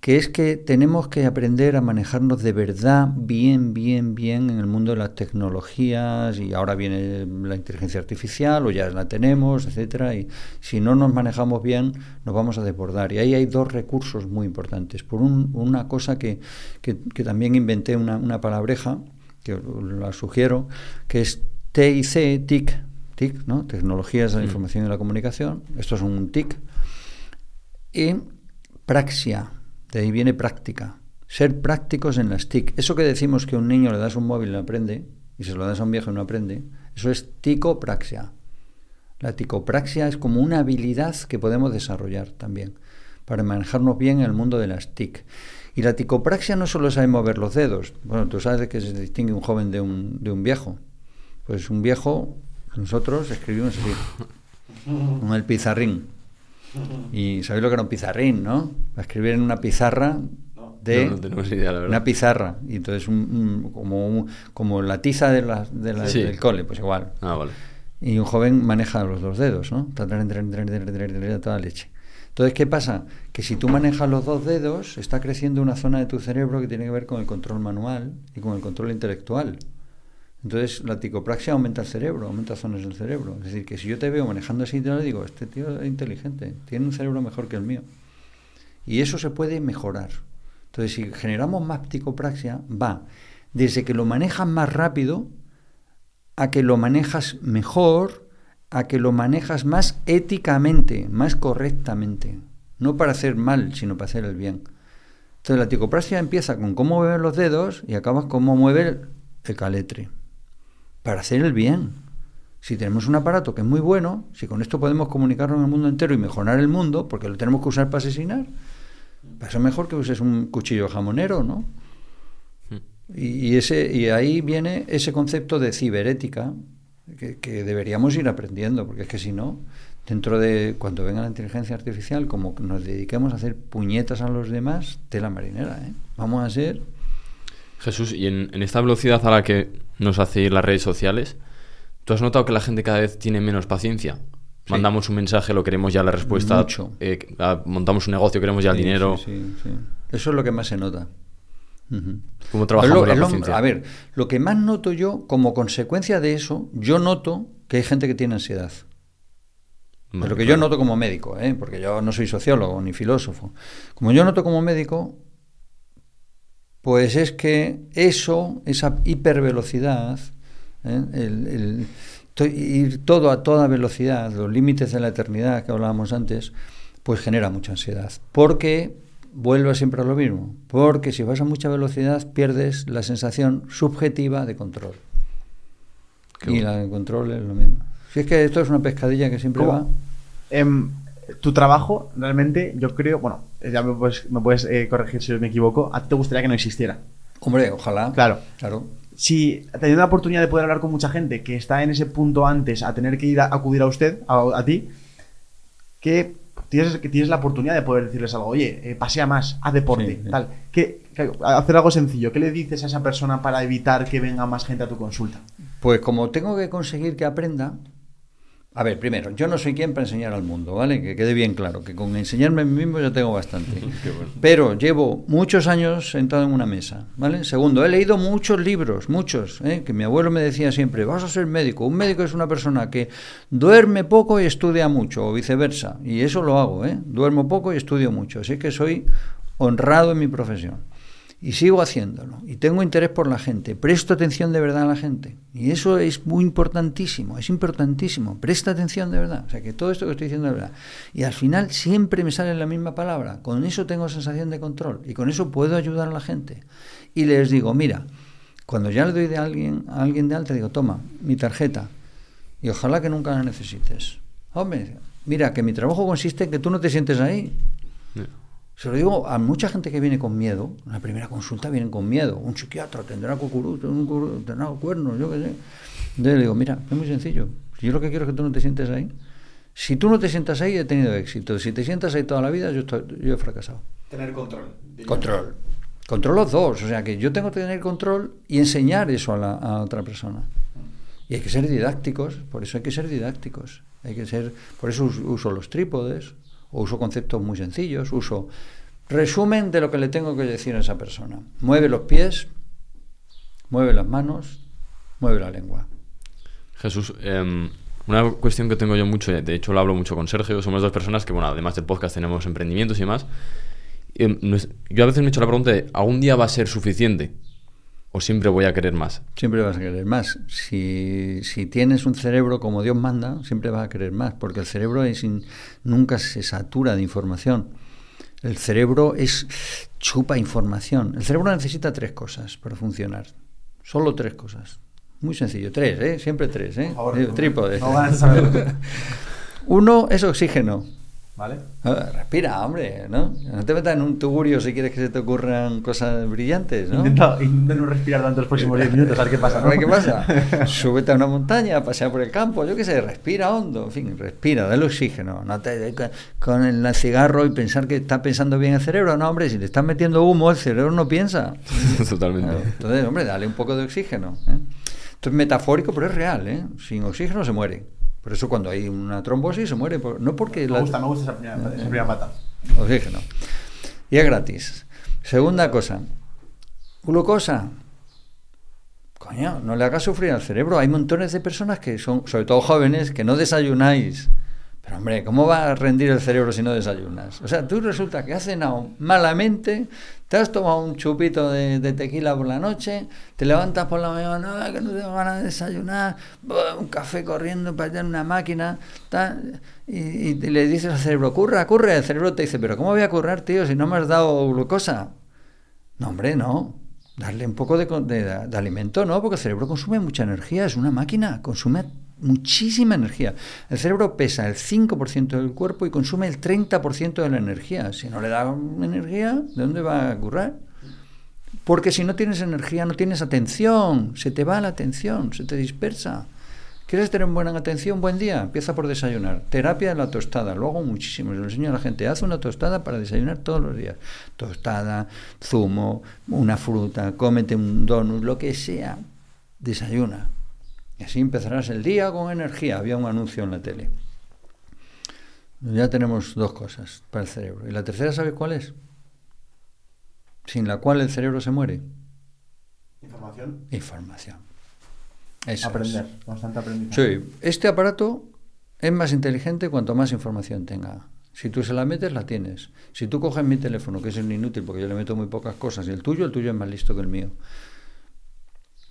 que es que tenemos que aprender a manejarnos de verdad bien, bien, bien en el mundo de las tecnologías y ahora viene la inteligencia artificial o ya la tenemos, etcétera, y si no nos manejamos bien nos vamos a desbordar. Y ahí hay dos recursos muy importantes. Por un- una cosa que, que- que también inventé, una, una palabreja, que la sugiero, que es TIC, TIC, TIC, ¿no? Tecnologías de la Mm. Información y la Comunicación. Esto es un TIC. Y praxia, de ahí viene práctica. Ser prácticos en las TIC. Eso que decimos que un niño le das un móvil y no aprende, y se lo das a un viejo y no aprende, eso es ticopraxia. La ticopraxia es como una habilidad que podemos desarrollar también para manejarnos bien en el mundo de las TIC. Y la ticopraxia no solo sabe mover los dedos. Bueno, tú sabes que se distingue un joven de un, de un viejo. Pues un viejo, nosotros escribimos así, con el pizarrín. Y sabéis lo que era un pizarrín, ¿no? Para escribir en una pizarra de No, no tenemos idea, la verdad. una pizarra y entonces un- un- como un- como la tiza de la, de la- Sí. del cole, pues igual. Ah, vale. Y un joven maneja los dos dedos, ¿no? Toda leche. Entonces, ¿qué pasa? Que si tú manejas los dos dedos, está creciendo una zona de tu cerebro que tiene que ver con el control manual y con el control intelectual. Entonces, la ticopraxia aumenta el cerebro, aumenta zonas del cerebro. Es decir, que si yo te veo manejando te lo digo, este tío es inteligente, tiene un cerebro mejor que el mío. Y eso se puede mejorar. Entonces, si generamos más ticopraxia, va desde que lo manejas más rápido a que lo manejas mejor, a que lo manejas más éticamente, más correctamente. No para hacer mal, sino para hacer el bien. Entonces la ticopraxia empieza con cómo mueven los dedos y acabas cómo mueve el caletre. Para hacer el bien. Si tenemos un aparato que es muy bueno, si con esto podemos comunicarnos en el mundo entero y mejorar el mundo, porque lo tenemos que usar para asesinar, para eso es mejor que uses un cuchillo jamonero, ¿no? Y, y ese, y ahí viene ese concepto de ciberética que, que deberíamos ir aprendiendo, porque es que si no, dentro de cuando venga la inteligencia artificial, como nos dediquemos a hacer puñetas a los demás, tela marinera, ¿eh? Vamos a ser... Jesús, y en, en esta velocidad a la que nos hace ir las redes sociales, ¿tú has notado que la gente cada vez tiene menos paciencia? Sí. Mandamos un mensaje, lo queremos ya la respuesta. Mucho. eh, montamos un negocio, queremos ya el dinero. sí, sí, sí. Eso es lo que más se nota. Ujú. ¿Cómo trabajamos Es lo- la es lo- paciencia? a ver, lo que más noto yo, como consecuencia de eso, yo noto que hay gente que tiene ansiedad. Vale, lo que yo noto como médico, ¿eh? porque yo no soy sociólogo ni filósofo. Como yo noto como médico, pues es que eso, esa hipervelocidad, ¿eh? el, el to- ir todo a toda velocidad, los límites de la eternidad que hablábamos antes, pues genera mucha ansiedad. Porque vuelvo siempre a lo mismo. Porque si vas a mucha velocidad pierdes la sensación subjetiva de control. Qué y bueno. la de control es lo mismo. Si es que esto es una pescadilla que siempre ¿Cómo? va. Em, tu trabajo, realmente, yo creo, bueno, ya me puedes, me puedes eh, corregir si me equivoco, a ti te gustaría que no existiera. Hombre, ojalá. Claro. Claro. Si teniendo la oportunidad de poder hablar con mucha gente que está en ese punto antes a tener que ir a acudir a usted, a, a ti, que tienes, que tienes la oportunidad de poder decirles algo, oye, eh, pasea más, haz deporte, Sí, sí. tal. Que, que- hacer algo sencillo, ¿qué le dices a esa persona para evitar que venga más gente a tu consulta? Pues como tengo que conseguir que aprenda, a ver, primero, yo no soy quien para enseñar al mundo, ¿vale? Que quede bien claro, que con enseñarme a mí mismo ya tengo bastante. Pero llevo muchos años sentado en una mesa, ¿vale? Segundo, he leído muchos libros, muchos, ¿eh? que mi abuelo me decía siempre, vas a ser médico. Un médico es una persona que duerme poco y estudia mucho, o viceversa. Y eso lo hago, ¿eh? Duermo poco y estudio mucho. Así que soy honrado en mi profesión. Y sigo haciéndolo y tengo interés por la gente, presto atención de verdad a la gente y eso es muy importantísimo, es importantísimo, presta atención de verdad, o sea que todo esto que estoy diciendo es verdad y al final siempre me sale la misma palabra, con eso tengo sensación de control y con eso puedo ayudar a la gente y les digo, mira, cuando ya le doy de alguien, a alguien de alta, digo, toma, mi tarjeta y ojalá que nunca la necesites. Hombre, mira, que mi trabajo consiste en que tú no te sientes ahí. Se lo digo a mucha gente que viene con miedo. En la primera consulta vienen con miedo. Un psiquiatra tendrá cucuruto, un tendrá cuernos, yo qué sé. Entonces le digo, mira, es muy sencillo. Yo lo que quiero es que tú no te sientes ahí. Si tú no te sientas ahí, he tenido éxito. Si te sientas ahí toda la vida, yo, estoy, yo he fracasado. Tener control. Control. Control los dos. O sea, que yo tengo que tener control y enseñar eso a, la, a otra persona. Y hay que ser didácticos. Por eso hay que ser didácticos. Hay que ser, por eso uso los trípodes, o uso conceptos muy sencillos, uso resumen de lo que le tengo que decir a esa persona. Mueve los pies, mueve las manos, mueve la lengua. Jesús, eh, una cuestión que tengo yo mucho, de hecho lo hablo mucho con Sergio, somos dos personas que, bueno, además del podcast tenemos emprendimientos y demás. Eh, yo a veces me he hecho la pregunta de, ¿algún día va a ser suficiente? ¿O siempre voy a querer más? Siempre vas a querer más. Si, si tienes un cerebro como Dios manda, siempre vas a querer más, porque el cerebro es nunca se satura de información. El cerebro es chupa información. El cerebro necesita tres cosas para funcionar. Solo tres cosas. Muy sencillo. Tres, ¿eh? Siempre tres, ¿eh? Trípode. Uno es oxígeno. ¿Vale? Ah, respira, hombre, ¿no? No te metas en un tugurio si quieres que se te ocurran cosas brillantes, ¿no? Intenta, no respirar durante los próximos 10 minutos, a ver qué pasa. ¿no? A ver qué pasa. Súbete a una montaña, pasea por el campo, yo qué sé, respira hondo, en fin, respira, dale oxígeno. No te con el cigarro y pensar que está pensando bien el cerebro. No, hombre, si le estás metiendo humo, el cerebro no piensa. Totalmente. Entonces, hombre, dale un poco de oxígeno. ¿eh? Esto es metafórico, pero es real, ¿eh? Sin oxígeno se muere. Por eso cuando hay una trombosis se muere, no porque... Me gusta, me gusta esa primera, esa primera pata. Oxígeno. Y es gratis. Segunda cosa, glucosa. Coño, no le hagas sufrir al cerebro. Hay montones de personas que son, sobre todo jóvenes, que no desayunáis. Pero hombre, ¿cómo va a rendir el cerebro si no desayunas? O sea, tú resulta que has cenado malamente, te has tomado un chupito de, tequila por la noche, te levantas por la mañana, que no te van a desayunar, un café corriendo para allá en una máquina, y, le dices al cerebro, curra, curre, el cerebro te dice, pero ¿cómo voy a currar, tío, si no me has dado glucosa? No, hombre, no. Darle un poco de, de alimento, no, porque el cerebro consume mucha energía, es una máquina, consume muchísima energía. El cerebro pesa el 5% del cuerpo y consume el 30% de la energía. Si no le da energía, ¿de dónde va a currar? Porque si no tienes energía, no tienes atención, se te va la atención, se te dispersa. ¿Quieres tener buena atención? Buen día, empieza por desayunar. Terapia de la tostada, lo hago muchísimo, le enseño a la gente, haz una tostada para desayunar todos los días. Tostada, zumo, una fruta, cómete un donut, lo que sea, desayuna. Y así empezarás el día con energía. Había un anuncio en la tele. Ya tenemos dos cosas para el cerebro. ¿Y la tercera sabe cuál es? Sin la cual el cerebro se muere. Información. Información. Aprender, constante aprendizaje. Sí, este aparato es más inteligente cuanto más información tenga. Si tú se la metes, la tienes. Si tú coges mi teléfono, que es un inútil porque yo le meto muy pocas cosas, y el tuyo, el tuyo es más listo que el mío.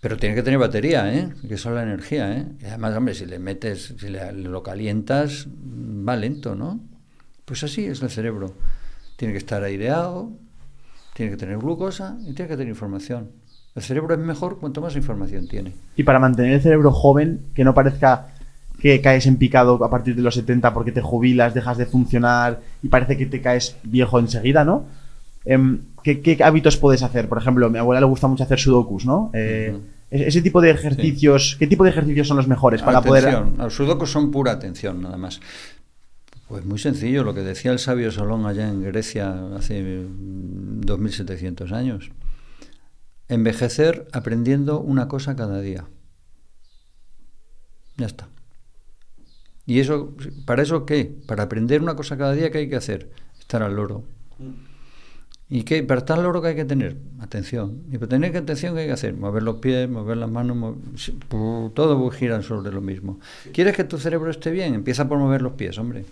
Pero tiene que tener batería, ¿eh? que es la energía. ¿eh? Y además, hombre, si le metes, si le, lo calientas, va lento, ¿no? Pues así es el cerebro. Tiene que estar aireado, tiene que tener glucosa y tiene que tener información. El cerebro es mejor cuanto más información tiene. Y para mantener el cerebro joven, que no parezca que caes en picado a partir de los 70 porque te jubilas, dejas de funcionar y parece que te caes viejo enseguida, ¿no? Em, ¿qué, hábitos puedes hacer? Por ejemplo, a mi abuela le gusta mucho hacer sudokus, ¿no? Eh, ese tipo de ejercicios, ¿qué tipo de ejercicios son los mejores para atención. Los sudokus son pura atención, nada más. Pues muy sencillo, lo que decía el sabio Solón allá en Grecia hace 2700 años. Envejecer aprendiendo una cosa cada día. Ya está. ¿Y eso, para eso qué? Para aprender una cosa cada día, ¿qué hay que hacer? Estar al loro. ¿Y qué? Para estar loro que hay que tener atención. Y para tener atención, ¿qué hay que hacer? Mover los pies, mover las manos, todo gira sobre lo mismo. ¿Quieres que tu cerebro esté bien? Empieza por mover los pies, hombre.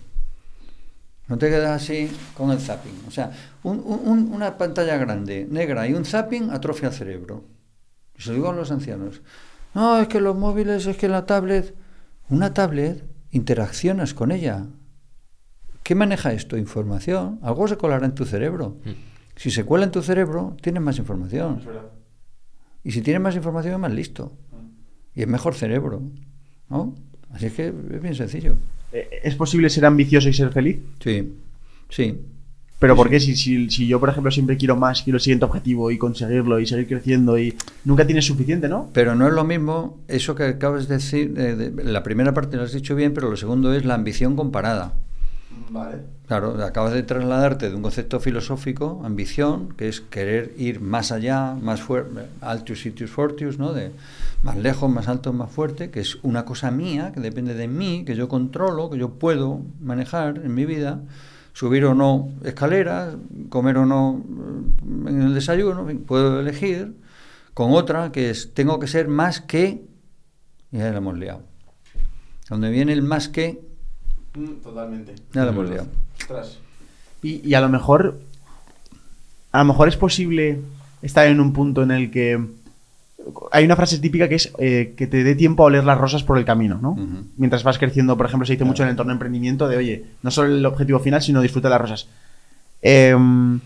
No te quedas así con el zapping. O sea, un- un- una pantalla grande, negra y un zapping atrofia el cerebro. Y se lo digo a los ancianos. No, es que los móviles, es que la tablet. Una tablet, interaccionas con ella. ¿Qué maneja esto? Información. Algo se colará en tu cerebro. Si se cuela en tu cerebro, tienes más información. Y si tienes más información, es más listo. Y es mejor cerebro. ¿No? Así es que es bien sencillo. Eh, ¿Es posible ser ambicioso y ser feliz? Sí, sí. Pero Sí, ¿por sí. qué? Si, si, si yo, por ejemplo, siempre quiero más, quiero el siguiente objetivo y conseguirlo y seguir creciendo y nunca tienes suficiente, ¿no? Pero no es lo mismo eso que acabas de decir. de- de- la primera parte lo has dicho bien, pero lo segundo es la ambición comparada. Claro, acabas de trasladarte de un concepto filosófico, ambición, que es querer ir más allá, más fuerte, altus situs fortius, ¿no? De más lejos, más alto, más fuerte, que es una cosa mía, que depende de mí, que yo controlo, que yo puedo manejar en mi vida, subir o no escaleras, comer o no eh, en el desayuno, puedo elegir, con otra que es tengo que ser más que, y ya la hemos liado. Donde viene el más que, Totalmente. ya la hemos liado. Y, y a lo mejor. A lo mejor es posible estar en un punto en el que. Hay una frase típica que es eh, que te dé tiempo a oler las rosas por el camino, ¿no? Mientras vas creciendo, por ejemplo, se dice mucho en el entorno de emprendimiento de, oye, no solo el objetivo final, sino disfruta de las rosas. Em,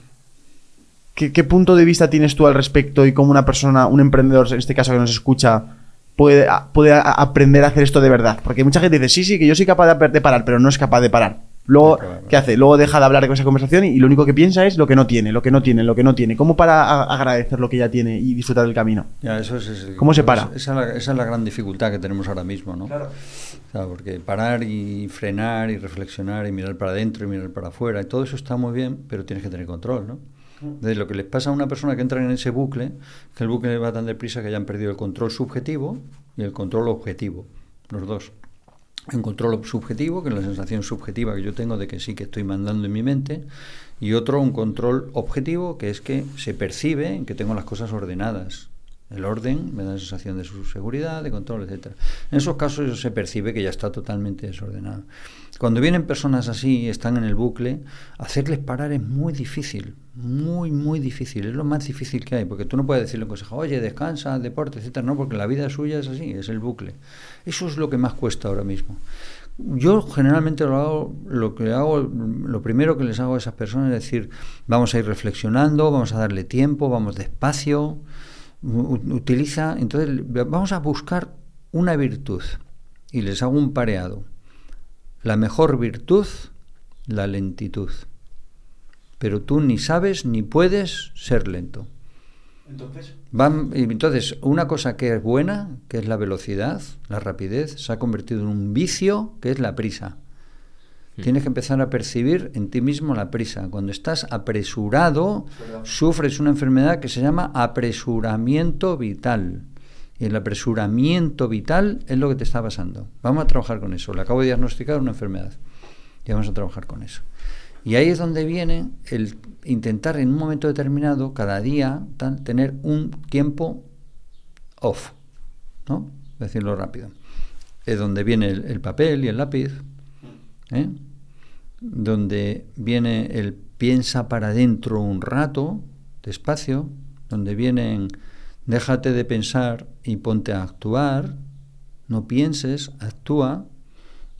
¿qué, qué punto de vista tienes tú al respecto y cómo una persona, un emprendedor, en este caso que nos escucha, puede, puede aprender a hacer esto de verdad? Porque mucha gente dice, sí, sí, que yo soy capaz de, parar, pero no es capaz de parar. Luego, ¿qué hace? Luego deja de hablar con esa conversación y, y lo único que piensa es lo que no tiene, lo que no tiene, lo que no tiene. ¿Cómo para agradecer lo que ya tiene y disfrutar del camino? Ya, eso es, es- ¿Cómo se para? Esa es, la, esa es la gran dificultad que tenemos ahora mismo, ¿no? Claro. O sea, porque parar y frenar y reflexionar y mirar para adentro y mirar para afuera, y todo eso está muy bien, pero tienes que tener control, ¿no? De lo que les pasa a una persona que entra en ese bucle, que el bucle va tan deprisa que ya han perdido el control subjetivo y el control objetivo, los dos. Un control subjetivo, que es la sensación subjetiva que yo tengo de que sí que estoy mandando en mi mente, y otro, un control objetivo, que es que se percibe que tengo las cosas ordenadas. El orden me da la sensación de su seguridad, de control, etcétera. En esos casos se percibe que ya está totalmente desordenado. Cuando vienen personas así y están en el bucle, hacerles parar es muy difícil, muy, muy difícil. Es lo más difícil que hay, porque tú no puedes decirle un consejo, oye, descansa, deporte, etcétera, no, porque la vida suya es así, es el bucle. Eso es lo que más cuesta ahora mismo. Yo generalmente lo hago, lo que hago, lo primero que les hago a esas personas es decir, vamos a ir reflexionando, vamos a darle tiempo, vamos despacio, utiliza, entonces vamos a buscar una virtud y les hago un pareado. La mejor virtud, la lentitud. Pero tú ni sabes ni puedes ser lento. Entonces. Van- y entonces, una cosa que es buena, que es la velocidad, la rapidez, se ha convertido en un vicio, que es la prisa. Tienes que empezar a percibir en ti mismo la prisa. Cuando estás apresurado, sufres una enfermedad que se llama apresuramiento vital. El apresuramiento vital es lo que te está pasando. Vamos a trabajar con eso. Le acabo de diagnosticar una enfermedad. Y vamos a trabajar con eso. Y ahí es donde viene el intentar en un momento determinado, cada día, tener un tiempo off, ¿no? Decirlo rápido. Es donde viene el, el papel y el lápiz, ¿eh? donde viene el piensa para adentro un rato, despacio, donde vienen déjate de pensar y ponte a actuar, no pienses, actúa,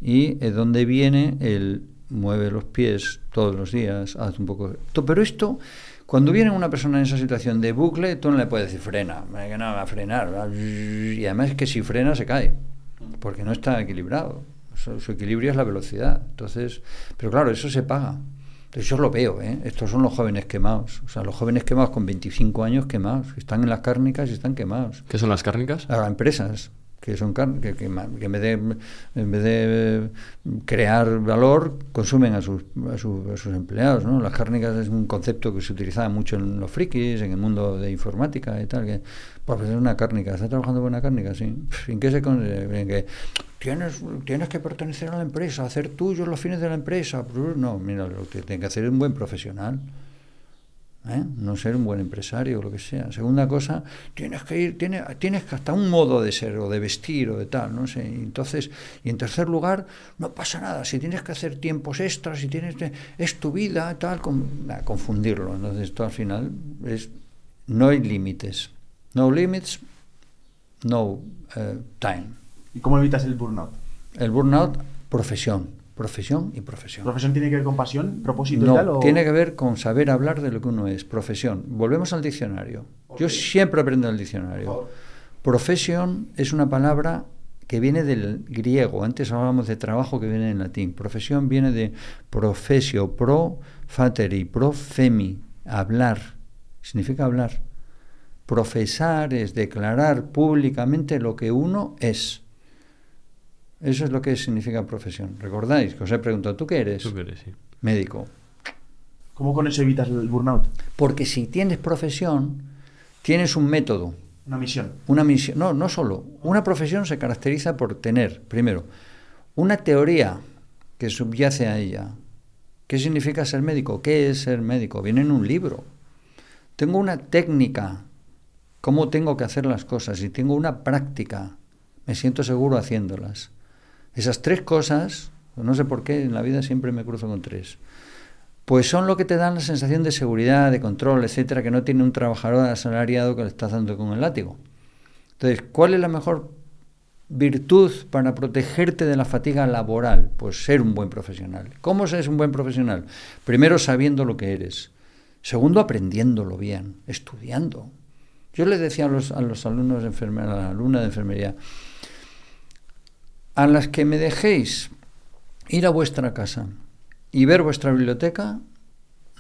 y es donde viene el mueve los pies todos los días, haz un poco... Pero esto, cuando viene una persona en esa situación de bucle, tú no le puedes decir frena, "Eh, que no va a frenar, va", y además es que si frena se cae, porque no está equilibrado. Su, su equilibrio es la velocidad. Entonces, pero claro, eso se paga. Entonces, yo lo veo, ¿eh? Estos son los jóvenes quemados. O sea, los jóvenes quemados con 25 años quemados. Están en las cárnicas y están quemados. ¿Qué son las cárnicas? A empresas que son que, que que en vez de en vez de crear valor consumen a sus, a, su- a sus empleados ¿no? las cárnicas es un concepto que se utilizaba mucho en los frikis en el mundo de informática y tal que pues es una cárnica. Está trabajando con una cárnica sí. En qué se en que tienes tienes que pertenecer a la empresa hacer tuyos los fines de la empresa. No mira lo que tiene que hacer es un buen profesional ¿eh? no ser un buen empresario o lo que sea. Segunda cosa, tienes que ir, tienes, tienes que hasta un modo de ser o de vestir o de tal, no sé. Entonces, y en tercer lugar, no pasa nada. Si tienes que hacer tiempos extras, si tienes es tu vida, tal, con, nah, confundirlo. Entonces, esto al final es no hay límites, no limits, no eh, time. ¿Y cómo evitas el burnout? El burnout, profesión profesión y profesión. ¿Profesión tiene que ver con pasión, propósito no, y tal? O... tiene que ver con saber hablar de lo que uno es, profesión. Volvemos al diccionario. Yo siempre aprendo el diccionario. Profesión es una palabra que viene del griego. Antes hablábamos de trabajo que viene en latín. Profesión viene de profesio, pro fateri, pro femi, hablar. Significa hablar. Profesar es declarar públicamente lo que uno es. Eso es lo que significa profesión. ¿Recordáis? Que os he preguntado, ¿tú qué eres? ¿Tú qué eres? Sí. Médico. ¿Cómo con eso evitas el burnout? Porque si tienes profesión, tienes un método. Una misión. Una misión. No, no solo. Una profesión se caracteriza por tener, primero, una teoría que subyace a ella. ¿Qué significa ser médico? ¿Qué es ser médico? Viene en un libro. Tengo una técnica, cómo tengo que hacer las cosas, y tengo una práctica. Me siento seguro haciéndolas. Esas tres cosas, no sé por qué en la vida siempre me cruzo con tres, pues son lo que te dan la sensación de seguridad, de control, etcétera, que no tiene un trabajador asalariado que le está dando con el látigo. Entonces, ¿cuál es la mejor virtud para protegerte de la fatiga laboral? Pues ser un buen profesional. ¿Cómo ser un buen profesional? Primero sabiendo lo que eres. Segundo, aprendiéndolo bien, estudiando. Yo les decía a los, a los alumnos de enfermería, a la alumna de enfermería, a las que me dejéis ir a vuestra casa y ver vuestra biblioteca,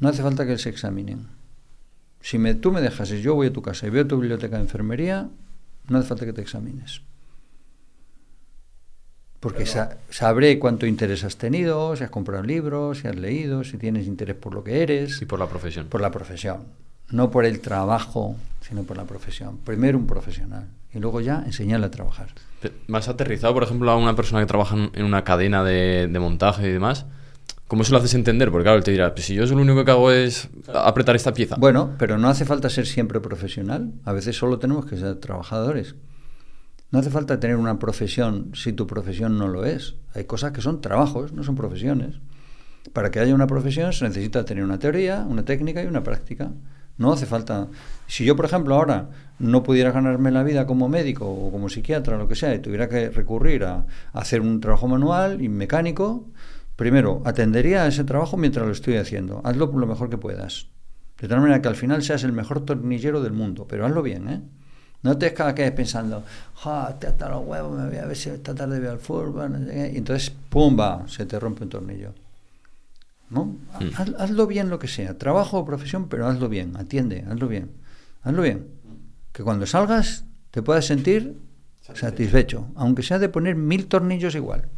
no hace falta que se examinen. Si me, tú me dejas y yo voy a tu casa y veo tu biblioteca de enfermería, no hace falta que te examines. Porque sa sabré cuánto interés has tenido, si has comprado libros, si has leído, si tienes interés por lo que eres. Y por la profesión. Por la profesión. No por el trabajo, sino por la profesión. Primero un profesional y luego ya enseñarle a trabajar. ¿Más aterrizado, por ejemplo, a una persona que trabaja en una cadena de, de montaje y demás? ¿Cómo se lo haces entender? Porque claro, él te dirá, pues si yo lo único que hago es apretar esta pieza. Bueno, pero no hace falta ser siempre profesional. A veces solo tenemos que ser trabajadores. No hace falta tener una profesión si tu profesión no lo es. Hay cosas que son trabajos, no son profesiones. Para que haya una profesión se necesita tener una teoría, una técnica y una práctica. No hace falta. Si yo, por ejemplo, ahora no pudiera ganarme la vida como médico o como psiquiatra lo que sea y tuviera que recurrir a, hacer un trabajo manual y mecánico, primero atendería a ese trabajo mientras lo estoy haciendo. Hazlo lo mejor que puedas. De tal manera que al final seas el mejor tornillero del mundo, pero hazlo bien, ¿eh? No te quedes pensando, ja, te hasta los huevos, me voy a ver si esta tarde veo al fútbol, no sé qué", y entonces, ¡pum! va, se te rompe un tornillo. ¿No? Mm. Haz- hazlo bien lo que sea, trabajo o profesión, pero hazlo bien, atiende, hazlo bien, hazlo bien. Que cuando salgas te puedas sentir satisfecho, aunque sea de poner mil tornillos igual.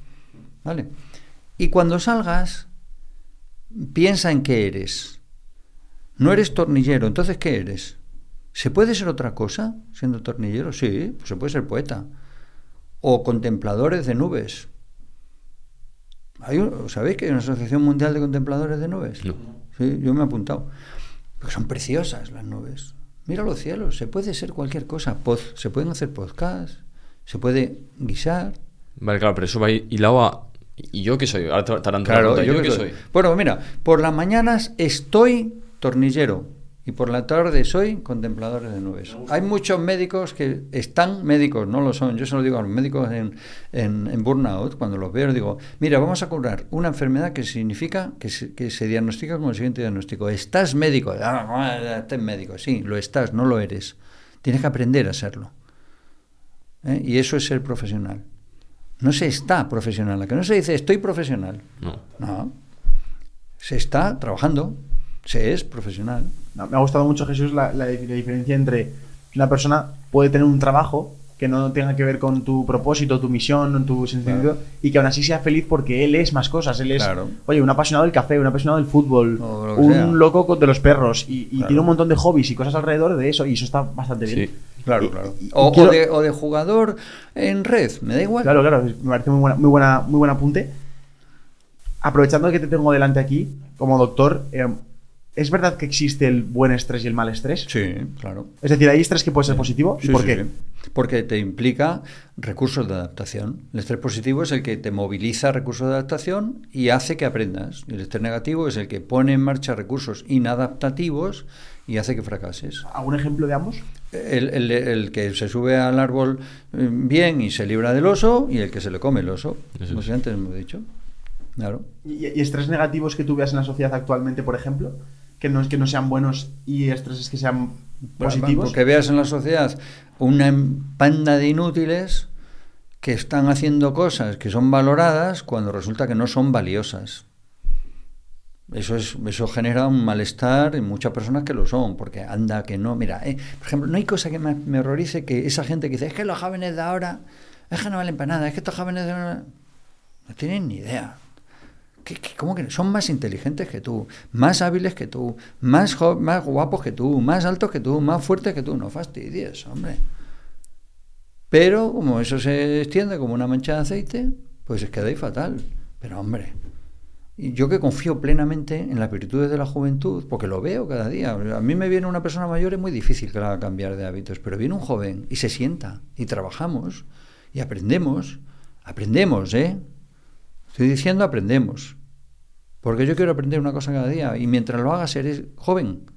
¿Vale? Y cuando salgas, piensa en qué eres. No eres tornillero, entonces ¿qué eres? ¿Se puede ser otra cosa siendo tornillero? Sí, pues se puede ser poeta. O contempladores de nubes. Hay un- ¿Sabéis que hay una Asociación Mundial de Contempladores de Nubes? No. Sí, yo me he apuntado. Porque son preciosas las nubes. Mira los cielos, se puede ser cualquier cosa. Pod- se pueden hacer podcasts, se puede guisar. Vale, claro, pero eso va hilado a... ¿Y yo qué soy? Ahora te te harán pregunta, ¿Yo, qué soy? Bueno, mira, por las mañanas estoy tornillero y por la tarde soy contemplador de nubes. Hay muchos médicos que están médicos, no lo son. Yo se lo digo a los médicos en, en, en burnout, cuando los veo, digo, mira, vamos a curar una enfermedad que significa que se, que se diagnostica con el siguiente diagnóstico. ¿Estás médico? Ah, estás médico. Sí, lo estás, no lo eres. Tienes que aprender a serlo. ¿Eh? Y eso es ser profesional. No se está profesional, a que no se dice estoy profesional. No. No. Se está trabajando, se es profesional. No, me ha gustado mucho, Jesús, la, la- la diferencia entre que una persona puede tener un trabajo que no tenga que ver con tu propósito, tu misión, tu sentido, y que aún así sea feliz porque él es más cosas. Él es, Claro. oye, un apasionado del café, un apasionado del fútbol, lo un sea. loco de los perros, y, y Claro. tiene un montón de hobbies y cosas alrededor de eso, y eso está bastante bien. Sí. Claro, claro. de, o de jugador en red, me da igual. Claro, claro, me parece muy, buena, muy, buena, muy buen apunte. Aprovechando que te tengo delante aquí, como doctor, eh, ¿Es verdad que existe el buen estrés y el mal estrés? Sí, claro. Es decir, ¿hay estrés que puede ser positivo? ¿Y Sí, por sí, qué? sí. Porque te implica recursos de adaptación. El estrés positivo es el que te moviliza recursos de adaptación y hace que aprendas. Y el estrés negativo es el que pone en marcha recursos inadaptativos y hace que fracases. ¿Algún ejemplo de ambos? El, el- el que se sube al árbol eh, bien y se libra del oso y el que se le come el oso. Como antes hemos dicho. Claro. ¿Y, y estrés negativos que tú veas en la sociedad actualmente, por ejemplo? Que no, que no sean buenos y estreses que sean positivos. Porque veas en la sociedad una panda de inútiles que están haciendo cosas que son valoradas cuando resulta que no son valiosas. Eso, es, eso genera un malestar en muchas personas que lo son, porque anda que no. Mira, eh, por ejemplo, no hay cosa que me, me horrorice que esa gente que dice, es que los jóvenes de ahora, es que no valen para nada, es que estos jóvenes de ahora no tienen ni idea. ¿Qué- qué- ¿Cómo que son más inteligentes que tú, más hábiles que tú, más, más guapos que tú, más altos que tú, más fuertes que tú? No fastidies, hombre. Pero como eso se extiende como una mancha de aceite, pues es quedáis fatal. Pero hombre, yo que confío plenamente en las virtudes de la juventud, porque lo veo cada día. A mí me viene una persona mayor, es muy difícil que la haga cambiar de hábitos, pero viene un joven y se sienta y trabajamos y aprendemos. Aprendemos, ¿eh? Estoy diciendo aprendemos. Porque yo quiero aprender una cosa cada día y mientras lo hagas eres joven.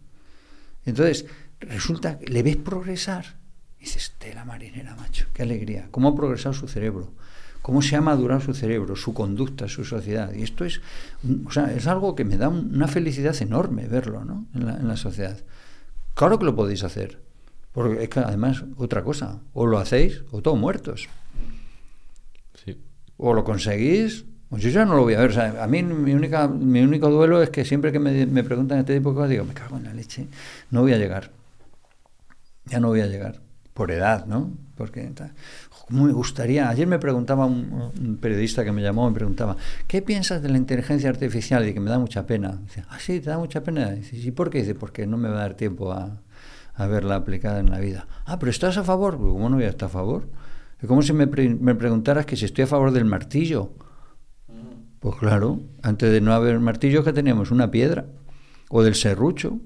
Entonces, resulta que le ves progresar. Y dices, tela marinera, macho, qué alegría. ¿Cómo ha progresado su cerebro? ¿Cómo se ha madurado su cerebro, su conducta, su sociedad? Y esto es, o sea, es algo que me da un- una felicidad enorme verlo ¿no? en, la, en la sociedad. Claro que lo podéis hacer. Porque es que además, otra cosa, o lo hacéis o todos muertos. Sí. O lo conseguís, pues yo ya no lo voy a ver. O sea, a mí mi, única, mi único duelo es que siempre que me, me preguntan este tipo de cosas, digo, me cago en la leche, no voy a llegar. Ya no voy a llegar. Por edad, ¿no? Porque tal. ¿Cómo me gustaría? Ayer me preguntaba un, periodista que me llamó, me preguntaba, ¿qué piensas de la inteligencia artificial? Y que me da mucha pena. Dice, ah, sí, te da mucha pena. Dice, ¿y por qué? Dice, porque no me va a dar tiempo a, a verla aplicada en la vida. Ah, pero ¿estás a favor? ¿Cómo no voy a estar a favor? Es como si me, me preguntaras que si estoy a favor del martillo. Pues claro, antes de no haber martillo, que teníamos? Una piedra. O del serrucho.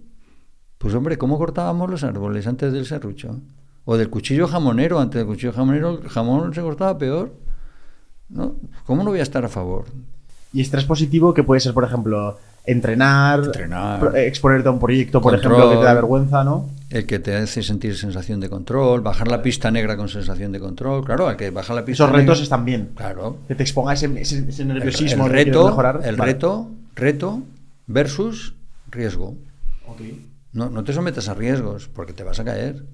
Pues hombre, ¿cómo cortábamos los árboles antes del serrucho? O del cuchillo jamonero, antes del cuchillo jamonero, el jamón se cortaba peor. ¿No? ¿Cómo no voy a estar a favor? Y estrés positivo que puede ser, por ejemplo, entrenar, exponerte a un proyecto, por Control. ejemplo, que te da vergüenza, ¿no? El que te hace sentir sensación de control, bajar la pista negra con sensación de control. Claro, al que baja la pista Esos retos negra- están bien. Claro. Que te exponga ese, ese- ese El, nerviosismo el reto, mejorar. el Vale. reto, reto versus riesgo. Ok. No, no te sometas a riesgos porque te vas a caer.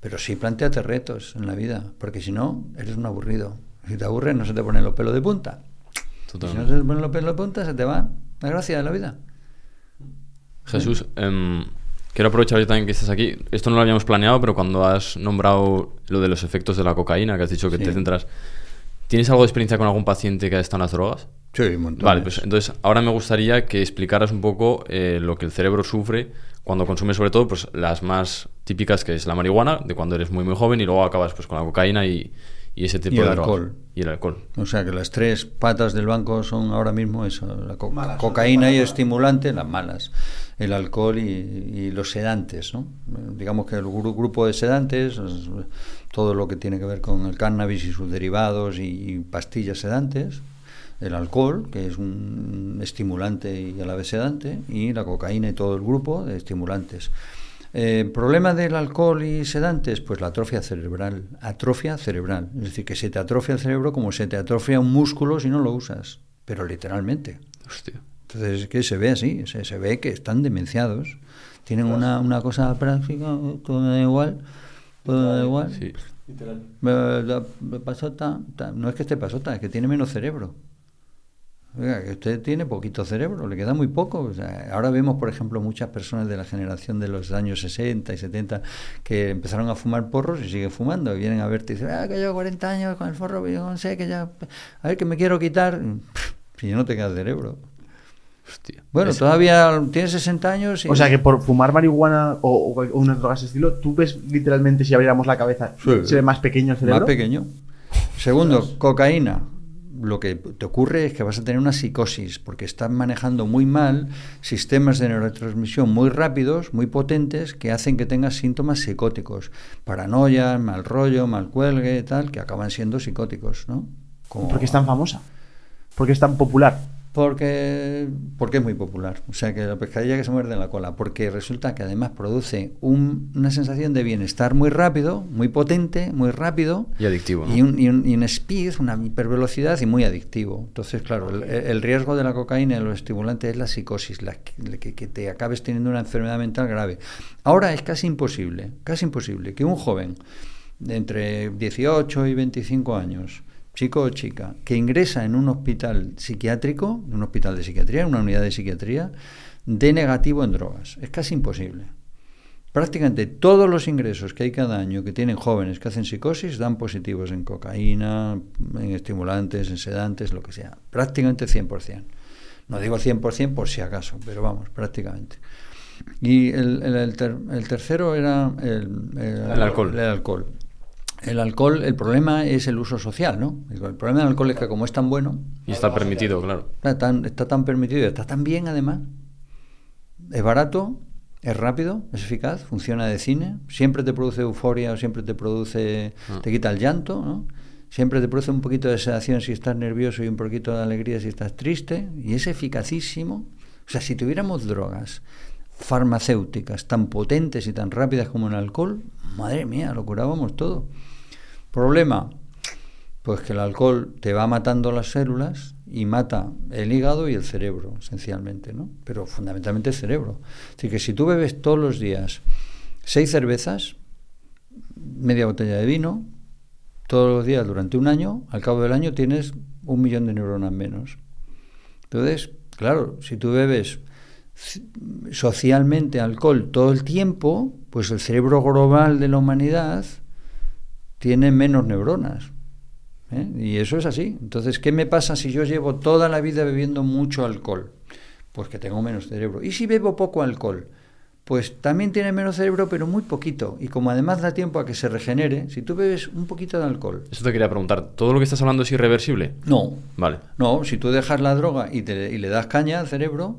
Pero sí planteate retos en la vida, porque si no, eres un aburrido. Si te aburres, no se te ponen los pelos de punta. Si no se te ponen los pelos de punta, se te va la gracia de la vida. Jesús, em, quiero aprovechar yo también que estás aquí. Esto no lo habíamos planeado, pero cuando has nombrado lo de los efectos de la cocaína, que has dicho que Sí. te centras. ¿Tienes algo de experiencia con algún paciente que ha estado en las drogas? Sí, un montón. Vale, pues entonces ahora me gustaría que explicaras un poco eh, lo que el cerebro sufre cuando consume sobre todo pues las más típicas que es la marihuana, de cuando eres muy muy joven y luego acabas pues con la cocaína y, y ese tipo Y el de drogas. alcohol. Y el alcohol. O sea que las tres patas del banco son ahora mismo eso, la co- Malas, cocaína y estimulante, las malas, el alcohol y, los sedantes, ¿no? Digamos que el gru- grupo de sedantes, es todo lo que tiene que ver con el cannabis y sus derivados y, y pastillas sedantes, el alcohol, que es un estimulante y a la vez sedante, y la cocaína y todo el grupo de estimulantes. Eh, problema del alcohol y sedantes, pues la atrofia cerebral. Atrofia cerebral. Es decir, que se te atrofia el cerebro como se te atrofia un músculo si no lo usas. Pero literalmente. Hostia. Entonces es que se ve así, se, se ve que están demenciados. Tienen una, una cosa práctica, todo me da igual, todo me da igual. Sí. Me pasota, ta- no es que esté pasota, es que tiene menos cerebro. Oiga, que usted tiene poquito cerebro, le queda muy poco. O sea, ahora vemos, por ejemplo, muchas personas de la generación de los años 60 y 70 que empezaron a fumar porros y siguen fumando. Y vienen a verte y dicen, ah, que llevo 40 años con el forro, yo no sé, que ya, a ver, que me quiero quitar. Pff, Si no te queda cerebro. Hostia. Bueno, Es- todavía tienes 60 años y... O sea que por fumar marihuana o, o unas drogas de estilo, tú ves literalmente si abriéramos la cabeza, Sí. se ve más pequeño el cerebro. Más pequeño. Segundo, cocaína. lo que te ocurre es que vas a tener una psicosis, porque estás manejando muy mal sistemas de neurotransmisión muy rápidos, muy potentes, que hacen que tengas síntomas psicóticos, paranoia, mal rollo, mal cuelgue, tal, que acaban siendo psicóticos, ¿no? ¿Por qué es tan famosa? ¿Por qué es tan popular? Porque, porque es muy popular. O sea, que la pescadilla que se muerde en la cola. Porque resulta que además produce un- una sensación de bienestar muy rápido, muy potente, muy rápido. Y adictivo, ¿no? Y un, y un- y un speed, una hipervelocidad y muy adictivo. Entonces, claro, el, el riesgo de la cocaína y los estimulantes es la psicosis, la, que, que- que te acabes teniendo una enfermedad mental grave. Ahora es casi imposible, casi imposible que un joven de entre 18 y 25 años, chico o chica, que ingresa en un hospital psiquiátrico, en un hospital de psiquiatría, en una unidad de psiquiatría, dé negativo en drogas. Es casi imposible. Prácticamente todos los ingresos que hay cada año que tienen jóvenes que hacen psicosis dan positivos en cocaína, en estimulantes, en sedantes, lo que sea. Prácticamente 100%. No digo 100% por si acaso, pero vamos, prácticamente. Y el, el- el ter- el tercero era el, El alcohol. El alcohol. El alcohol, el problema es el uso social, ¿no? El problema del alcohol es que como es tan bueno, Y está permitido, claro. está tan, está tan permitido, y está tan bien además, es barato, es rápido, es eficaz, funciona de cine, siempre te produce euforia o siempre te produce, Ah. te quita el llanto, ¿no? Siempre te produce un poquito de sedación si estás nervioso y un poquito de alegría si estás triste, y es eficacísimo. O sea, si tuviéramos drogas farmacéuticas tan potentes y tan rápidas como el alcohol, madre mía, lo curábamos todo. Problema, pues que el alcohol te va matando las células y mata el hígado y el cerebro, esencialmente, ¿no? Pero fundamentalmente el cerebro. Así que si tú bebes todos los días seis cervezas, media botella de vino, todos los días durante un año, al cabo del año tienes un millón de neuronas menos. Entonces, claro, si tú bebes socialmente alcohol todo el tiempo, pues el cerebro global de la humanidad tiene menos neuronas. ¿eh? Y eso es así. Entonces, ¿qué me pasa si yo llevo toda la vida bebiendo mucho alcohol? Pues que tengo menos cerebro. ¿Y si bebo poco alcohol? Pues también tiene menos cerebro, pero muy poquito. Y como además da tiempo a que se regenere, si tú bebes un poquito de alcohol, Eso te quería preguntar. ¿Todo lo que estás hablando es irreversible? no, Vale. no, si tú dejas la droga y, te- y le das caña al cerebro,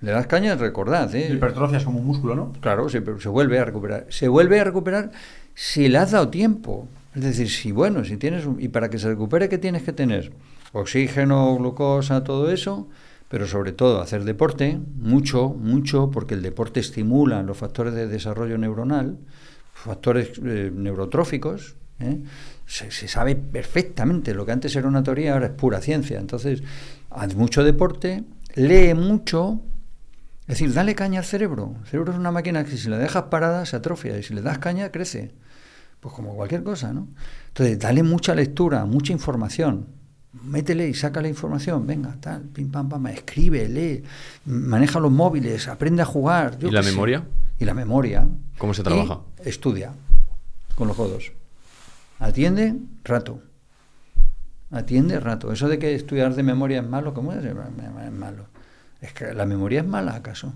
le das caña, recordad, ¿eh? Hipertrofia es como un músculo, ¿no? Claro, se, se vuelve a recuperar. Se vuelve a recuperar si le has dado tiempo. Es decir, si bueno, si tienes un- y para que se recupere qué tienes que tener oxígeno, glucosa, todo eso, pero sobre todo hacer deporte mucho, mucho, porque el deporte estimula los factores de desarrollo neuronal, factores eh, neurotróficos. ¿eh? Se, se sabe perfectamente lo que antes era una teoría, ahora es pura ciencia. Entonces, haz mucho deporte, lee mucho, es decir, dale caña al cerebro. El cerebro es una máquina que si la dejas parada se atrofia y si le das caña crece. Pues como cualquier cosa, ¿no? Entonces, dale mucha lectura, mucha información. Métele y saca la información. Venga, tal, pim, pam, pam, escribe, lee, maneja los móviles, aprende a jugar. yo ¿Y la sé. memoria? Y la memoria. ¿Cómo se Y trabaja? estudia con los codos. Atiende rato. Atiende rato. Eso de que estudiar de memoria es malo, ¿cómo es? Es malo. Es que la memoria es mala, ¿acaso?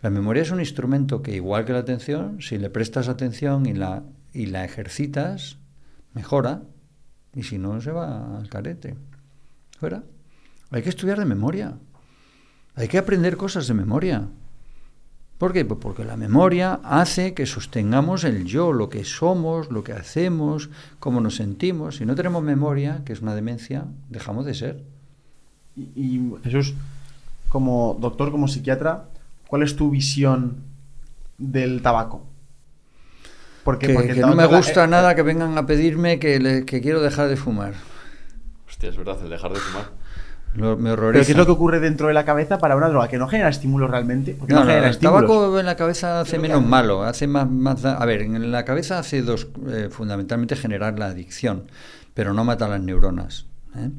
La memoria es un instrumento que, igual que la atención, si le prestas atención y la, y la ejercitas, mejora. Y si no, se va al carete. Fuera. Hay que estudiar de memoria. Hay que aprender cosas de memoria. ¿Por qué? Pues porque la memoria hace que sostengamos el yo, lo que somos, lo que hacemos, cómo nos sentimos. Si no tenemos memoria, que es una demencia, dejamos de ser. Y, y, Jesús, como doctor, como psiquiatra, ¿cuál es tu visión del tabaco? Porque, que porque que no me gusta eh, nada que vengan a pedirme que, le- que quiero dejar de fumar. Hostia, es verdad, el dejar de fumar. Lo- me Pero horroriza. ¿qué es lo que ocurre dentro de la cabeza para una droga que no genera estímulos realmente? No, No, no, genera el estímulos. tabaco en la cabeza hace ¿Qué es lo que menos hace? malo, hace más, más da- A ver, en la cabeza hace dos, eh, fundamentalmente generar la adicción, pero no mata las neuronas. ¿eh?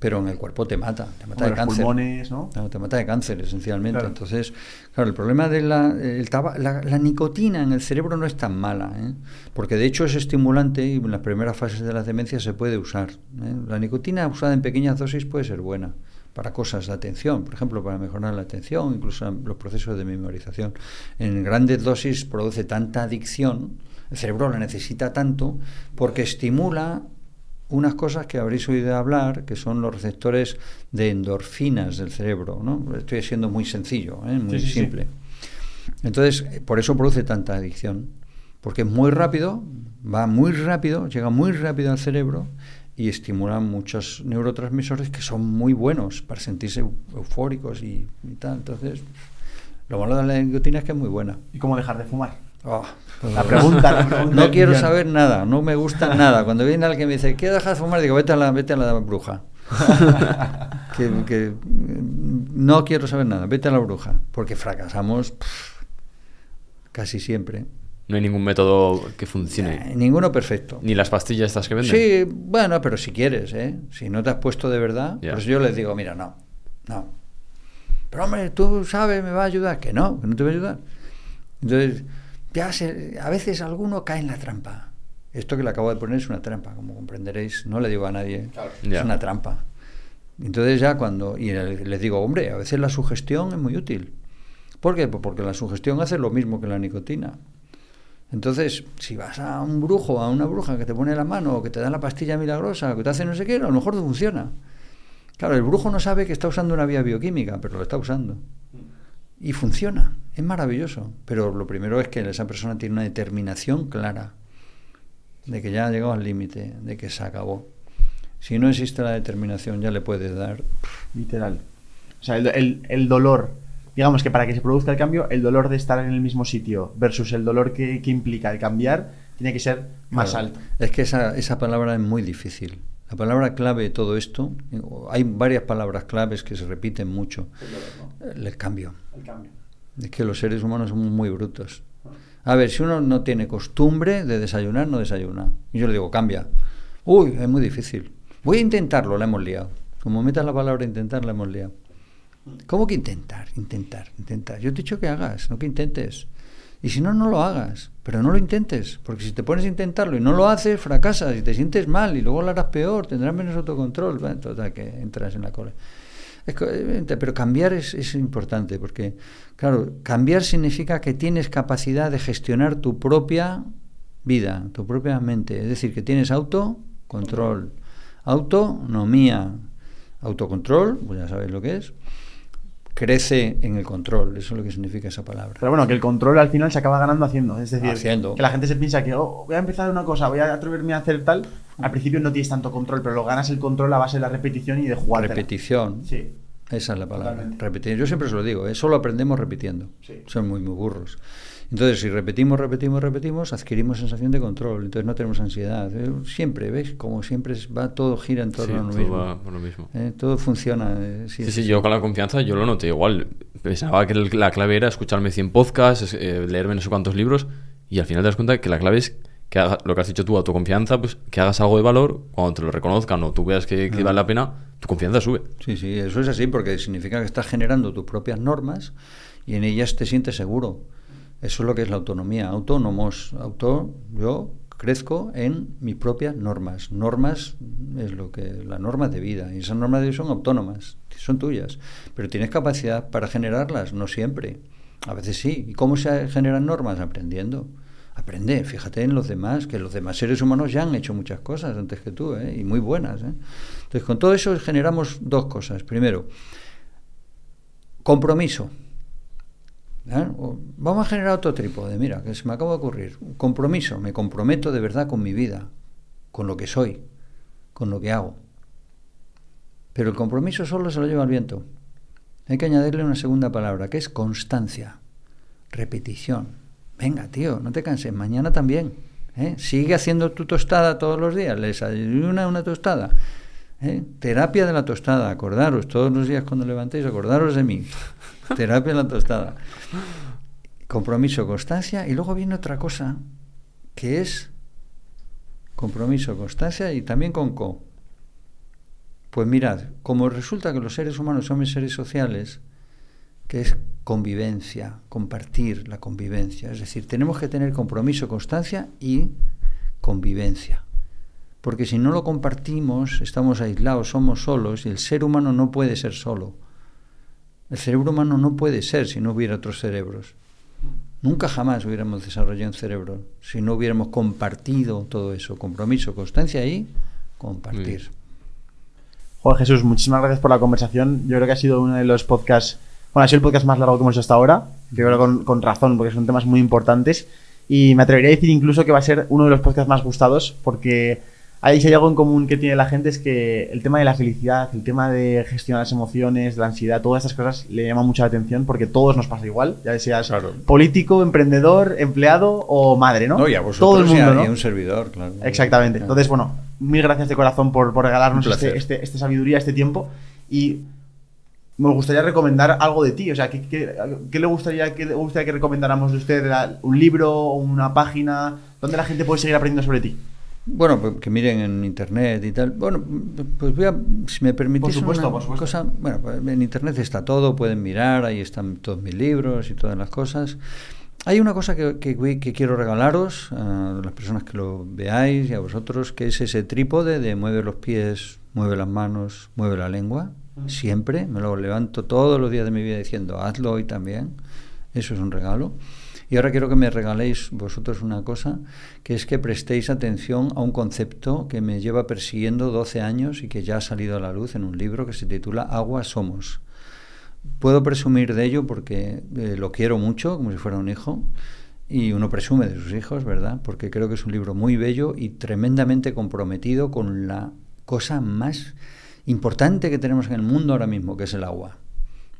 Pero en el cuerpo te mata, te mata de los cáncer. pulmones, ¿no? Te mata de cáncer, esencialmente. Claro. Entonces, claro, el problema de la, el taba- la, la nicotina en el cerebro no es tan mala, ¿eh? porque de hecho es estimulante y en las primeras fases de la demencia se puede usar. ¿eh? La nicotina usada en pequeñas dosis puede ser buena para cosas de atención, por ejemplo, para mejorar la atención, incluso los procesos de memorización. En grandes dosis produce tanta adicción, el cerebro la necesita tanto porque estimula unas cosas que habréis oído hablar, que son los receptores de endorfinas del cerebro. ¿no? Estoy siendo muy sencillo, ¿eh? muy Sí, sí, sí. simple. Entonces, por eso produce tanta adicción. Porque es muy rápido, va muy rápido, llega muy rápido al cerebro y estimula muchos neurotransmisores que son muy buenos para sentirse eu- eufóricos y, y tal. Entonces, lo malo de la nicotina es que es muy buena. ¿Y cómo dejar de fumar? Oh, La pregunta, la pregunta No quiero millón. saber nada, no me gusta nada. Cuando viene alguien y me dice, ¿quieres dejar de fumar? Digo, vete a la, vete a la bruja. que, que, no quiero saber nada, vete a la bruja. Porque fracasamos pff, casi siempre. No hay ningún método que funcione. Eh, ninguno perfecto. Ni las pastillas estas que venden. Sí, bueno, pero si quieres, ¿eh? Si no te has puesto de verdad, pues yo les digo, mira, no, no. Pero hombre, tú sabes, me va a ayudar. Que no, que no te va a ayudar. Entonces, ya se, a veces alguno cae en la trampa. Esto que le acabo de poner es una trampa, como comprenderéis. No le digo a nadie, es Ya. una trampa. Entonces ya cuando, y le- les digo, hombre, a veces la sugestión es muy útil. ¿Por qué? Pues porque la sugestión hace lo mismo que la nicotina. Entonces, si vas a un brujo, a una bruja que te pone la mano, o que te da la pastilla milagrosa, o que te hace no sé qué, a lo mejor no funciona. Claro, el brujo no sabe que está usando una vía bioquímica, pero lo está usando. Y funciona, es maravilloso. Pero lo primero es que esa persona tiene una determinación clara de que ya ha llegado al límite, de que se acabó. Si no existe la determinación, ya le puedes dar. Literal. O sea, el, el- el dolor, digamos que para que se produzca el cambio, el dolor de estar en el mismo sitio versus el dolor que, que implica el cambiar, tiene que ser más Claro. alto. Es que esa, esa palabra es muy difícil. La palabra clave de todo esto, hay varias palabras claves que se repiten mucho. El cambio. El cambio. Es que los seres humanos somos muy brutos. A ver, si uno no tiene costumbre de desayunar, no desayuna. Y yo le digo, cambia. Uy, es muy difícil. Voy a intentarlo, la hemos liado. Como metas la palabra intentar, la hemos liado. ¿Cómo que intentar? Intentar, intentar. Yo te he dicho que hagas, no que intentes. Y si no, no lo hagas. Pero no lo intentes. Porque si te pones a intentarlo y no lo haces, fracasas y te sientes mal y luego lo harás peor, tendrás menos autocontrol. Bueno, total, que entras en la cola. Pero cambiar es, es importante porque, claro, cambiar significa que tienes capacidad de gestionar tu propia vida, tu propia mente. Es decir, que tienes autocontrol, autonomía, autocontrol, pues ya sabéis lo que es, crece en el control, eso es lo que significa esa palabra. Pero bueno, que el control al final se acaba ganando haciendo. Es decir, Haciendo. que la gente se piensa que oh, voy a empezar una cosa, voy a atreverme a hacer tal. Al principio no tienes tanto control, pero lo ganas el control a base de la repetición y de jugar. Repetición. Sí. Esa es la palabra. Repetir. Yo siempre se lo digo, ¿eh? solo aprendemos repitiendo. Sí. Son muy, muy burros. Entonces, si repetimos, repetimos, repetimos, adquirimos sensación de control. Entonces no tenemos ansiedad. Eh, Siempre, ¿ves? Como siempre va todo gira en torno Sí, a lo todo mismo. va por lo mismo. Eh, todo funciona. eh, sí, Sí, sí, yo con la confianza yo lo noté igual. Pensaba que la clave era escucharme 100 podcasts, eh, leerme no sé cuántos libros y al final te das cuenta que la clave es que haga, lo que has dicho tú, autoconfianza, pues que hagas algo de valor, cuando te lo reconozcan o tú veas que, que Ah. vale la pena, tu confianza sube. Sí, sí, eso es así porque significa que estás generando tus propias normas y en ellas te sientes seguro. Eso es lo que es la autonomía. Autónomos. Auto, yo crezco en mis propias normas. Normas es lo que las normas de vida y esas normas de vida son autónomas, son tuyas, pero tienes capacidad para generarlas, no siempre. A veces sí. ¿Y cómo se generan normas? Aprendiendo. Aprende, fíjate en los demás, que los demás seres humanos ya han hecho muchas cosas antes que tú, ¿eh? y muy buenas. ¿eh? Entonces, con todo eso generamos dos cosas. Primero, compromiso. ¿Eh? Vamos a generar otro trípode, mira, que se me acaba de ocurrir. Compromiso, me comprometo de verdad con mi vida, con lo que soy, con lo que hago. Pero el compromiso solo se lo lleva el viento. Hay que añadirle una segunda palabra, que es constancia, repetición. Venga, tío, no te canses, mañana también. ¿eh? Sigue haciendo tu tostada todos los días, les desayuna una tostada. ¿eh? Terapia de la tostada, acordaros, todos los días cuando levantéis, acordaros de mí. Terapia de la tostada. Compromiso, constancia, y luego viene otra cosa, que es compromiso, constancia y también con co. Pues mirad, como resulta que los seres humanos somos seres sociales, que es convivencia, compartir la convivencia. Es decir, tenemos que tener compromiso, constancia y convivencia. Porque si no lo compartimos, estamos aislados, somos solos, y el ser humano no puede ser solo. El cerebro humano no puede ser si no hubiera otros cerebros. Nunca jamás hubiéramos desarrollado un cerebro si no hubiéramos compartido todo eso, compromiso, constancia y compartir. Joder, Jesús, muchísimas gracias por la conversación. Yo creo que ha sido uno de los podcasts, bueno, ha sido el podcast más largo que hemos hecho hasta ahora. Yo creo con, con razón, porque son temas muy importantes. Y me atrevería a decir incluso que va a ser uno de los podcasts más gustados, porque ahí si hay algo en común que tiene la gente es que el tema de la felicidad, el tema de gestionar las emociones, la ansiedad, todas estas cosas le llaman mucha atención porque todos nos pasa igual, ya seas político, emprendedor, empleado o madre, ¿no? No, y a vosotros Todo el mundo, y a- ¿no? y a un servidor, claro. Exactamente. Entonces, bueno, mil gracias de corazón por, por regalarnos este, este- esta sabiduría, este tiempo. Y me gustaría recomendar algo de ti. O sea, ¿qué, qué- qué le gustaría, qué le gustaría que recomendáramos de usted? ¿Era ¿Un libro, una página? ¿Dónde la gente puede seguir aprendiendo sobre ti? Bueno, pues que miren en internet y tal. Bueno, pues voy a, si me permitís Por supuesto, una por supuesto. cosa, bueno, pues en internet está todo, pueden mirar, ahí están todos mis libros y todas las cosas. Hay una cosa que, que voy- que quiero regalaros a las personas que lo veáis y a vosotros, que es ese trípode de mueve los pies, mueve las manos, mueve la lengua. Siempre me lo levanto todos los días de mi vida diciendo, hazlo hoy también. Eso es un regalo. Y ahora quiero que me regaléis vosotros una cosa, que es que prestéis atención a un concepto que me lleva persiguiendo 12 años y que ya ha salido a la luz en un libro que se titula Agua Somos. Puedo presumir de ello porque eh, lo quiero mucho, como si fuera un hijo, y uno presume de sus hijos, ¿verdad? Porque creo que es un libro muy bello y tremendamente comprometido con la cosa más importante que tenemos en el mundo ahora mismo, que es el agua.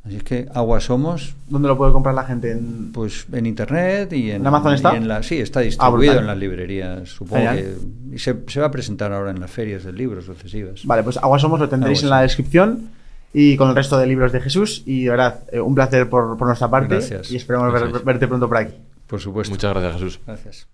Así es que agua somos. ¿Dónde lo puede comprar la gente? En... Pues en internet y en, ¿En Amazon está? y en la- sí, está Ah, distribuido en las librerías, supongo Genial. que. Y se, se va a presentar ahora en las ferias del libro sucesivas. Vale, pues Agua Somos lo tendréis Agua en la descripción y con el resto de libros de Jesús. Y de verdad, eh, un placer por, por nuestra parte. Gracias. Y esperamos ver- verte pronto por aquí. Por supuesto. Muchas gracias, Jesús. Gracias.